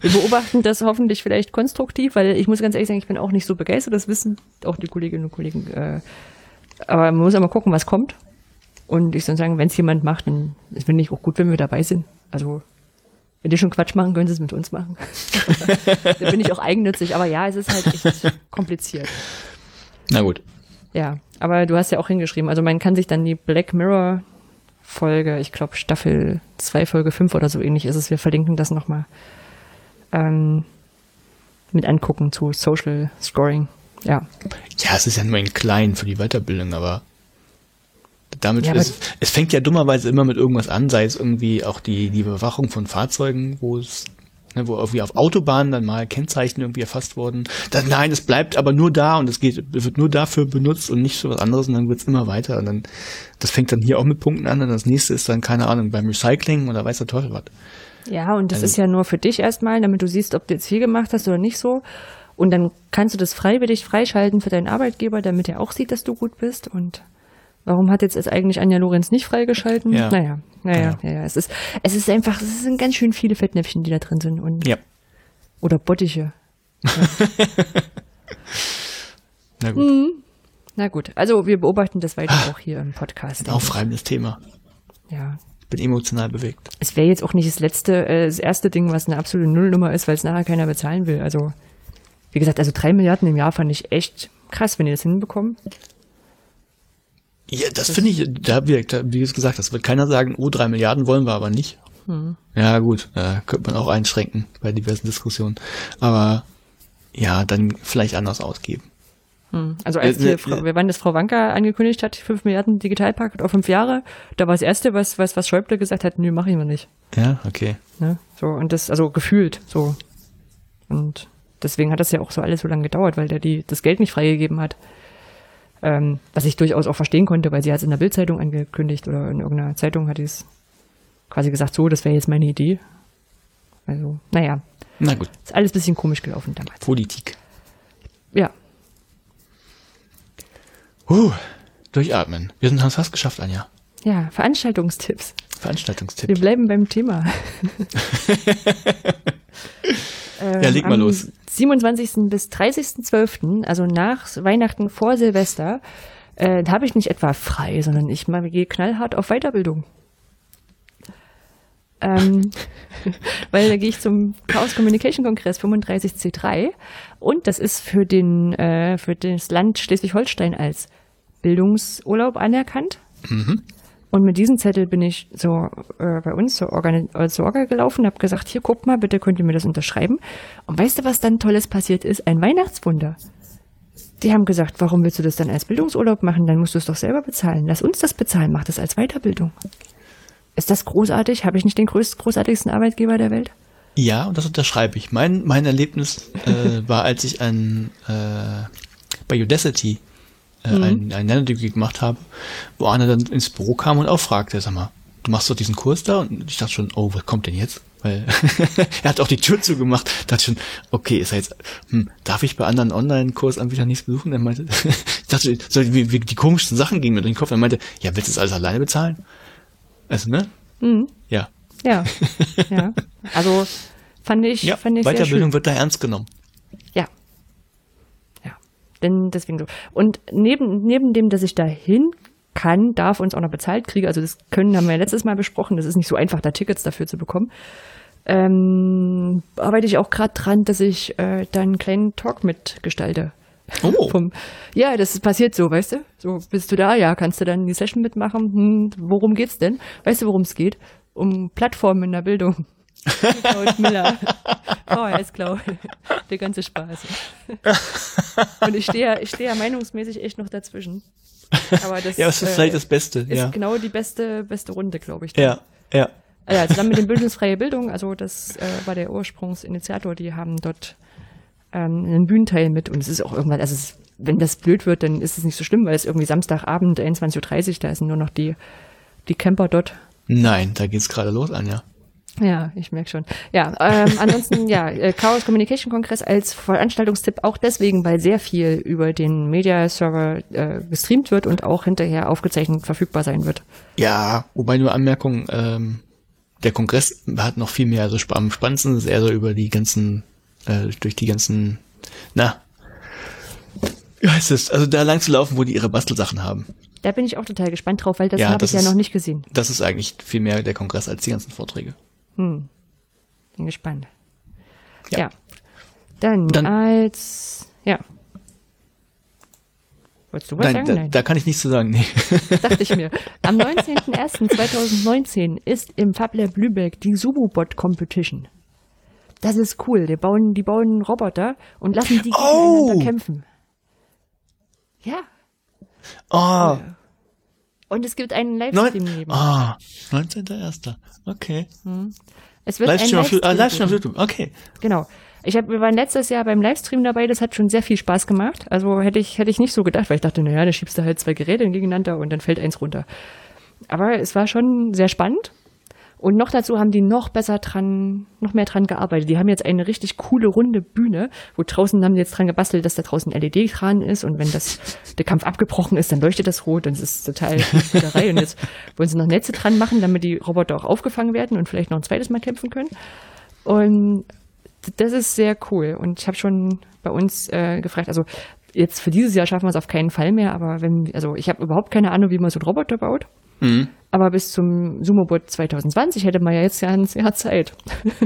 wir beobachten das hoffentlich vielleicht konstruktiv, weil ich muss ganz ehrlich sagen, ich bin auch nicht so begeistert, das wissen auch die Kolleginnen und Kollegen. Äh, aber man muss auch mal gucken, was kommt. Und ich soll sagen, wenn es jemand macht, dann finde ich auch gut, wenn wir dabei sind. Also wenn die schon Quatsch machen, können sie es mit uns machen. da bin ich auch eigennützig. Aber ja, es ist halt echt kompliziert. Na gut. Ja, aber du hast ja auch hingeschrieben. Also man kann sich dann die Black Mirror Folge, ich glaube Staffel 2, Folge 5 oder so ähnlich ist es. Wir verlinken das nochmal ähm, mit angucken zu Social Scoring. Ja. Ja, es ist ja nur ein klein für die Weiterbildung, aber damit ja, es, es fängt ja dummerweise immer mit irgendwas an, sei es irgendwie auch die, die Überwachung von Fahrzeugen, wo es ne, wo irgendwie auf Autobahnen dann mal Kennzeichen irgendwie erfasst wurden. Dann, nein, es bleibt aber nur da und es geht, wird nur dafür benutzt und nicht für was anderes und dann wird es immer weiter. Und dann, das fängt dann hier auch mit Punkten an und das nächste ist dann, keine Ahnung, beim Recycling oder weiß der Teufel was. Ja, und das also, ist ja nur für dich erstmal, damit du siehst, ob du jetzt viel gemacht hast oder nicht so. Und dann kannst du das freiwillig freischalten für deinen Arbeitgeber, damit er auch sieht, dass du gut bist und Warum hat jetzt eigentlich Anja Lorenz nicht freigeschalten? Ja. Naja, naja, ja. ja, Es ist, es ist einfach, es sind ganz schön viele Fettnäpfchen, die da drin sind. Und, ja. Oder Bottiche. Ja. Na gut. Mhm. Na gut, also wir beobachten das weiter ah, auch hier im Podcast. Ein aufreibendes Thema. Ja. Ich bin emotional bewegt. Es wäre jetzt auch nicht das letzte, äh, das erste Ding, was eine absolute Nullnummer ist, weil es nachher keiner bezahlen will. Also, wie gesagt, also drei Milliarden im Jahr fand ich echt krass, wenn ihr das hinbekommen. Ja, das, das finde ich, da wie, wie gesagt, das wird keiner sagen, oh, drei Milliarden wollen wir aber nicht. Hm. Ja, gut, äh, könnte man auch einschränken bei diversen Diskussionen. Aber ja, dann vielleicht anders ausgeben. Hm. Also als äh, die, Frau, wir waren das Frau Wanka angekündigt hat, fünf Milliarden Digitalpakt auf fünf Jahre, da war das erste, was, was, was Schäuble gesagt hat, nö, mach ich mal nicht. Ja, okay. Ne? So, und das, also gefühlt, so. Und deswegen hat das ja auch so alles so lange gedauert, weil der die, das Geld nicht freigegeben hat. Ähm, was ich durchaus auch verstehen konnte, weil sie hat es in der Bildzeitung angekündigt oder in irgendeiner Zeitung hat es quasi gesagt, so, das wäre jetzt meine Idee. Also, naja. Na gut. Ist alles ein bisschen komisch gelaufen damals. Politik. Ja. Huh, durchatmen. Wir sind, haben es fast geschafft, Anja. Ja, Veranstaltungstipps. Veranstaltungstipps. Wir bleiben beim Thema. ähm, ja, leg mal los. 27. bis 30.12., also nach Weihnachten vor Silvester, äh, da habe ich nicht etwa frei, sondern ich gehe knallhart auf Weiterbildung. Ähm, weil da gehe ich zum Chaos Communication Kongress 35C3 und das ist für den äh, für das Land Schleswig-Holstein als Bildungsurlaub anerkannt. Mhm. Und mit diesem Zettel bin ich so äh, bei uns zur Orga, äh, zur Orga gelaufen, habe gesagt, hier guck mal, bitte könnt ihr mir das unterschreiben. Und weißt du, was dann Tolles passiert ist? Ein Weihnachtswunder. Die haben gesagt, warum willst du das dann als Bildungsurlaub machen? Dann musst du es doch selber bezahlen. Lass uns das bezahlen, mach das als Weiterbildung. Ist das großartig? Habe ich nicht den größten, großartigsten Arbeitgeber der Welt? Ja, und das unterschreibe ich. Mein, mein Erlebnis äh, war, als ich ein, äh, bei Udacity äh, mhm. ein, ein Nanodegree gemacht habe, wo einer dann ins Büro kam und auch fragte, sag mal, du machst doch diesen Kurs da? Und ich dachte schon, oh, was kommt denn jetzt? Weil er hat auch die Tür zugemacht. Da dachte schon, okay, ist er jetzt, hm, darf ich bei anderen Online-Kursanbietern nichts besuchen? Er meinte, ich dachte, so, wie, wie die komischsten Sachen gingen mir durch den Kopf. Er meinte, ja, willst du das alles alleine bezahlen? Also, ne? Mhm. Ja. Ja. ja. Also fand ich, ja, fand ich Weiterbildung wird da ernst genommen. Denn deswegen so. Und neben, neben dem, dass ich da hin kann, darf uns auch noch bezahlt kriege, also das können, haben wir ja letztes Mal besprochen, das ist nicht so einfach, da Tickets dafür zu bekommen. Ähm, arbeite ich auch gerade dran, dass ich äh, da einen kleinen Talk mitgestalte. Oh. Vom, ja, das passiert so, weißt du? So, bist du da? Ja, kannst du dann die Session mitmachen? Hm, worum geht's denn? Weißt du, worum es geht? Um Plattformen in der Bildung. Klaus Miller. VHS Klau. Der ganze Spaß. Und ich stehe ich stehe ja meinungsmäßig echt noch dazwischen. Aber das, ja, das ist äh, vielleicht das Beste. Ist ja. genau die beste, beste Runde, glaube ich. Dann. Ja, ja. Ja, zusammen mit dem Bildungsfreie Bildung, also das äh, war der Ursprungsinitiator, die haben dort ähm, einen Bühnenteil mit und es ist auch irgendwann, also es, wenn das blöd wird, dann ist es nicht so schlimm, weil es irgendwie Samstagabend 21.30 Uhr, da sind nur noch die, die Camper dort. Nein, da geht's gerade los, Anja. Ja, ich merke schon. Ja, ähm, ansonsten, ja, äh, Chaos Communication Kongress als Veranstaltungstipp auch deswegen, weil sehr viel über den Media-Server äh, gestreamt wird und auch hinterher aufgezeichnet verfügbar sein wird. Ja, wobei nur Anmerkung, ähm, der Kongress hat noch viel mehr, also am spannendsten ist eher so über die ganzen, äh, durch die ganzen, na, wie heißt es, also da lang zu laufen, wo die ihre Bastelsachen haben. Da bin ich auch total gespannt drauf, weil das Ja, habe ich ja ist- noch nicht gesehen. Das ist eigentlich viel mehr der Kongress als die ganzen Vorträge. Hm. Bin gespannt. Ja. Ja. Dann, Dann- als, ja. Wolltest du was Nein, sagen? da, Nein. da kann ich nichts zu sagen. Nee. dachte ich mir. Am 19.01.2019 ist im FabLab Lübeck die Subobot Competition. Das ist cool. Die bauen, die bauen Roboter und lassen die Oh! gegeneinander kämpfen. Ja. Oh, Und es gibt einen Livestream neben. ah, 19.01. Okay. Es wird Livestream auf, ah, Livestream auf. YouTube. Okay. Genau. Ich hab, wir waren letztes Jahr beim Livestream dabei, das hat schon sehr viel Spaß gemacht. Also hätte ich, hätte ich nicht so gedacht, weil ich dachte, naja, da schiebst du halt zwei Geräte gegeneinander und dann fällt eins runter. Aber es war schon sehr spannend. Und noch dazu haben die noch besser dran, noch mehr dran gearbeitet. Die haben jetzt eine richtig coole runde Bühne, wo draußen haben die jetzt dran gebastelt, dass da draußen LED dran ist und wenn das, der Kampf abgebrochen ist, dann leuchtet das rot, ist es total Spielerei. und jetzt wollen sie noch Netze dran machen, damit die Roboter auch aufgefangen werden und vielleicht noch ein zweites Mal kämpfen können. Und das ist sehr cool. Und ich habe schon bei uns äh, gefragt, also jetzt für dieses Jahr schaffen wir es auf keinen Fall mehr, aber wenn, also ich habe überhaupt keine Ahnung, wie man so einen Roboter baut. Mhm. Aber bis zum Sumobot 2020 hätte man ja jetzt ja ein Jahr Zeit.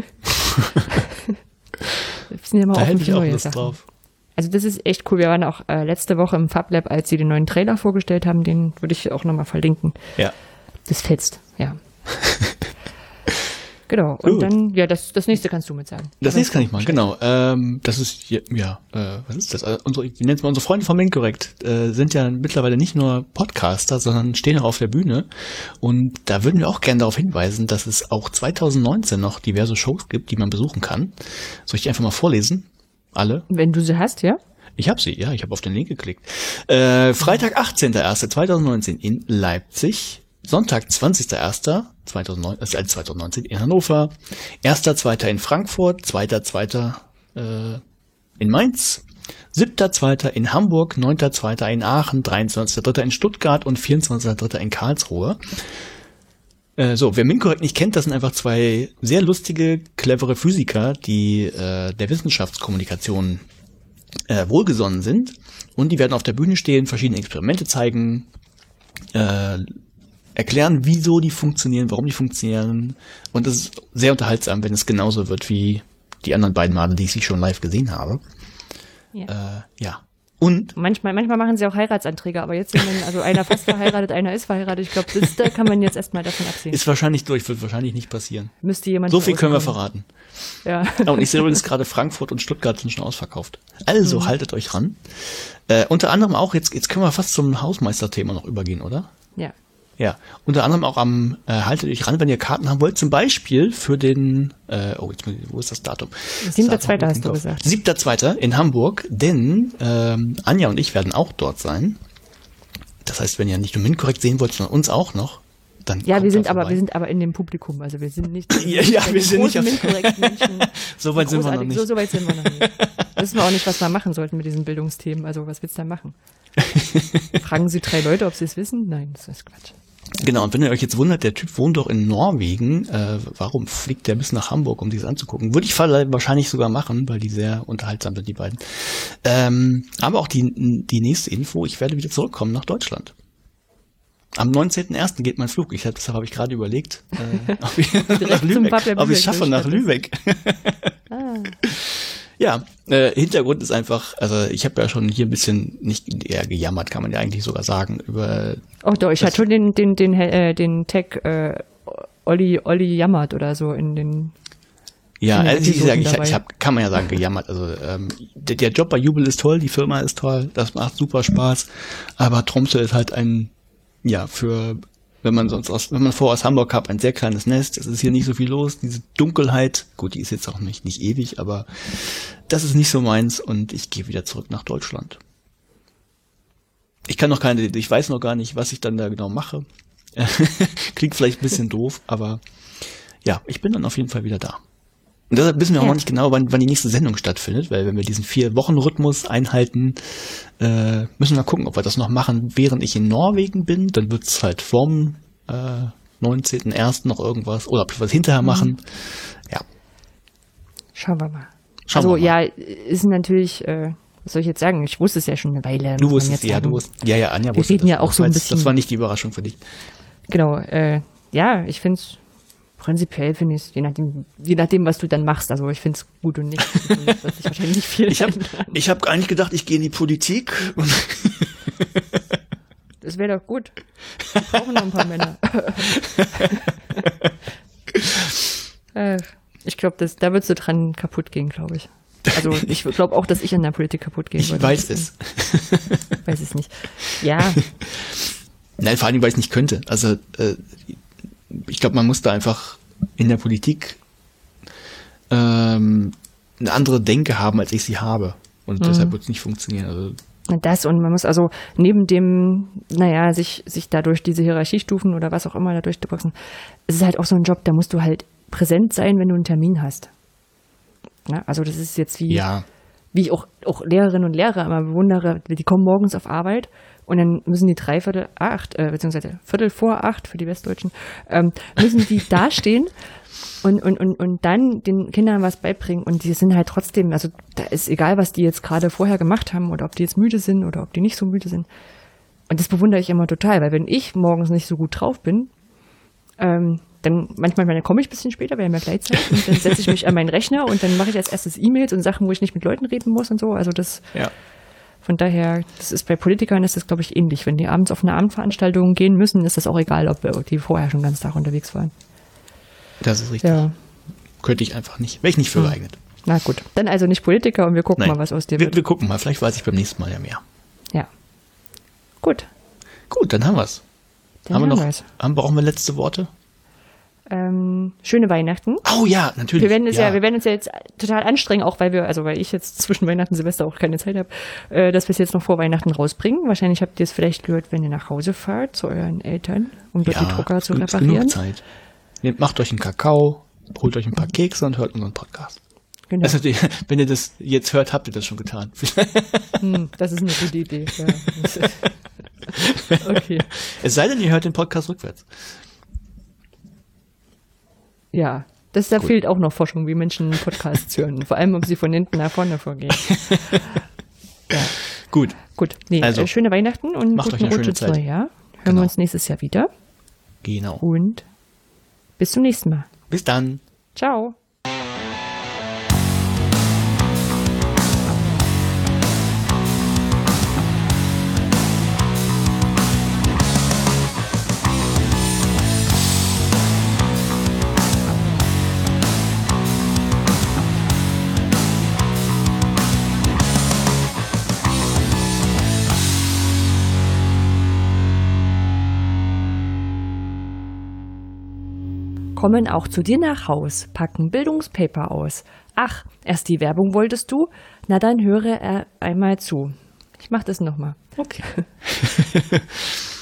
Ja Da hätte ich auch Lust Sachen. drauf. Also das ist echt cool. Wir waren auch äh, letzte Woche im FabLab, als sie den neuen Trailer vorgestellt haben. Den würde ich auch nochmal verlinken. Ja. Das fetzt, ja. genau. Und Gut. dann, ja, das, das nächste kannst du mit sagen. Das nächste kann ich machen, genau. Ähm, das ist, hier- ja, äh, was ist das? Also unsere, wie nennt man unsere Freunde vom Inkorrekt, äh, sind ja mittlerweile nicht nur Podcaster, sondern stehen auch auf der Bühne. Und da würden wir auch gerne darauf hinweisen, dass es auch 2019 noch diverse Shows gibt, die man besuchen kann. Soll ich die einfach mal vorlesen? Alle? Wenn du sie hast, ja? Ich habe sie, ja, ich habe auf den Link geklickt. Äh, Freitag, 18.01.2019 in Leipzig. Sonntag, 20.01.2019 äh, 2019 in Hannover. 1.2. in Frankfurt. 2.2. Äh, in Mainz. 7.2. in Hamburg. 9.2. in Aachen. 23.3. in Stuttgart und 24.3. in Karlsruhe. Äh, So, wer Minkorrekt nicht kennt, das sind einfach zwei sehr lustige, clevere Physiker, die äh, der Wissenschaftskommunikation äh, wohlgesonnen sind. Und die werden auf der Bühne stehen, verschiedene Experimente zeigen, äh, erklären, wieso die funktionieren, warum die funktionieren. Und es ist sehr unterhaltsam, wenn es genauso wird wie die anderen beiden Male, die ich schon live gesehen habe. Ja. Äh, ja. Und Manchmal, manchmal machen sie auch Heiratsanträge, aber jetzt sind dann, also einer fast verheiratet, einer ist verheiratet. Ich glaube, da kann man jetzt erstmal davon absehen. ist wahrscheinlich durch, wird wahrscheinlich nicht passieren. Müsste jemand So viel können wir verraten. Ja. Ja, und ich sehe übrigens gerade Frankfurt und Stuttgart sind schon ausverkauft. Also haltet euch ran. Äh, unter anderem auch, jetzt, jetzt können wir fast zum Hausmeisterthema noch übergehen, oder? ja. Ja, unter anderem auch am, äh, haltet euch ran, wenn ihr Karten haben wollt, zum Beispiel für den, äh, oh, jetzt, muss ich- wo ist das Datum? 7.2. hast du gesagt. 7.2. in Hamburg, denn ähm, Anja und ich werden auch dort sein. Das heißt, wenn ihr nicht nur Min korrekt sehen wollt, sondern uns auch noch, dann Ja, wir sind aber, wir sind aber in dem Publikum. Also wir sind nicht. Ja, ja, wir sind nicht auf- Menschen. So weit sind wir noch nicht. So, so weit sind wir noch nicht. Wissen wir auch nicht, was wir machen sollten mit diesen Bildungsthemen. Also was willst du da machen? Fragen Sie drei Leute, ob sie es wissen? Nein, das ist Quatsch. Genau, und wenn ihr euch jetzt wundert, der Typ wohnt doch in Norwegen, äh, warum fliegt der bis nach Hamburg, um sich das anzugucken? Würde ich wahrscheinlich sogar machen, weil die sehr unterhaltsam sind, die beiden. Ähm, aber auch die, die nächste Info, ich werde wieder zurückkommen nach Deutschland. Am 19.01. geht mein Flug. Ich hab, deshalb habe ich gerade überlegt, äh, ob ich nach Lübeck, ob ich schaffe nach. Lübeck. Ah, Ja, äh, Hintergrund ist einfach, also ich habe ja schon hier ein bisschen nicht eher gejammert, kann man ja eigentlich sogar sagen, über oh doch, ich hatte schon den, den, den, äh, den Tag äh, Olli, Olli jammert oder so in den. Ja, in den also ich, sag, ich, ich hab, kann man ja sagen, gejammert. Also ähm, der, der Job bei Jubel ist toll, die Firma ist toll, das macht super Spaß. Aber Tromsø ist halt ein, ja, für wenn man sonst aus, wenn man vor aus Hamburg hat, ein sehr kleines Nest. Es ist hier nicht so viel los. Diese Dunkelheit, gut, die ist jetzt auch nicht nicht ewig, aber das ist nicht so meins und ich gehe wieder zurück nach Deutschland. Ich kann noch keine, ich weiß noch gar nicht, was ich dann da genau mache. Klingt vielleicht ein bisschen doof, aber ja, ich bin dann auf jeden Fall wieder da. Und deshalb wissen wir auch Ja. noch nicht genau, wann, wann die nächste Sendung stattfindet, weil wenn wir diesen Vier-Wochen-Rhythmus einhalten, äh, müssen wir gucken, ob wir das noch machen, während ich in Norwegen bin. Dann wird's halt vom äh, 19.01. noch irgendwas, oder ob wir was hinterher machen. Ja, Schauen wir mal. Schauen also wir mal. ja, ist natürlich, äh, was soll ich jetzt sagen? Ich wusste es ja schon eine Weile. Du wusstest, ja, du wusstest, ja, ja, Anja Wir wusste reden das. ja auch das so war ein jetzt- Das bisschen- war nicht die Überraschung für dich. Genau, äh, ja, ich finde es prinzipiell finde ich je nachdem, je nachdem, was du dann machst. Also ich finde es gut und nicht. Das wird sich wahrscheinlich nicht viel. Ich habe ich hab eigentlich gedacht, ich gehe in die Politik. Das wäre doch gut. Wir brauchen noch ein paar Männer. äh, ich glaube, da würdest du dran kaputt gehen, glaube ich. Also ich glaube auch, dass ich an der Politik kaputt gehen ich würde. weiß es. Weiß es nicht. Ja, Nein, vor allem, weil ich nicht könnte. Also äh, ich glaube, man muss da einfach in der Politik ähm, eine andere Denke haben, als ich sie habe. Und deshalb wird es nicht funktionieren. Also das und man muss also neben dem, naja, sich, sich dadurch diese Hierarchiestufen oder was auch immer da durchboxen, es ist halt auch so ein Job, da musst du halt präsent sein, wenn du einen Termin hast. Na, also das ist jetzt wie, ja, wie ich auch, auch Lehrerinnen und Lehrer immer bewundere, die kommen morgens auf Arbeit und dann müssen die dreiviertel acht, äh, beziehungsweise Viertel vor acht für die Westdeutschen, ähm, müssen die dastehen und, und, und, und dann den Kindern was beibringen und die sind halt trotzdem, also da ist egal, was die jetzt gerade vorher gemacht haben oder ob die jetzt müde sind oder ob die nicht so müde sind. Und das bewundere ich immer total, weil wenn ich morgens nicht so gut drauf bin, ähm, dann manchmal dann komme ich ein bisschen später, haben ja Gleitzeit und dann setze ich mich an meinen Rechner und dann mache ich als erstes E-Mails und Sachen, wo ich nicht mit Leuten reden muss und so. Also das, ja. Von daher, das ist bei Politikern ist das, glaube ich, ähnlich. Wenn die abends auf eine Abendveranstaltung gehen müssen, ist das auch egal, ob äh, die vorher schon den ganzen Tag unterwegs waren. Das ist richtig. Ja, Könnte ich einfach nicht. Wäre ich nicht für Hm. geeignet. na gut. Dann also nicht Politiker und wir gucken Nein. mal, was aus dir wir, wird. wir gucken mal. Vielleicht weiß ich beim nächsten Mal ja mehr. Ja. Gut. Gut, dann haben wir's. Dann haben wir noch, wir's. haben, brauchen wir letzte Worte? Ähm, schöne Weihnachten. Oh ja, natürlich. Wir werden, uns ja. wir werden uns ja jetzt total anstrengen, auch weil wir, also weil ich jetzt zwischen Weihnachten und Silvester auch keine Zeit habe, äh, dass wir es jetzt noch vor Weihnachten rausbringen. Wahrscheinlich habt ihr es vielleicht gehört, wenn ihr nach Hause fahrt zu euren Eltern, um dort die Drucker zu es reparieren. genug Zeit. Nehmt, macht euch einen Kakao, holt euch ein paar Kekse und hört unseren Podcast. Genau. Natürlich, wenn ihr das jetzt hört, habt ihr das schon getan. Hm, das ist eine gute Idee. Ja. Okay. es sei denn, ihr hört den Podcast rückwärts. Ja. Das, da Gut. fehlt auch noch Forschung, wie Menschen Podcasts hören. Vor allem, ob sie von hinten nach vorne vorgehen. ja. Gut, Gut. Nee, Also, äh, schöne Weihnachten und macht guten euch eine Rutsch schöne ins Zeit. neue Jahr. Hören Genau. wir uns nächstes Jahr wieder. genau. Und bis zum nächsten Mal. Bis dann. Ciao. Kommen auch zu dir nach Haus, packen Bildungspaper aus. Ach, erst die Werbung wolltest du? Na dann höre er einmal zu. Ich mach das nochmal. Okay.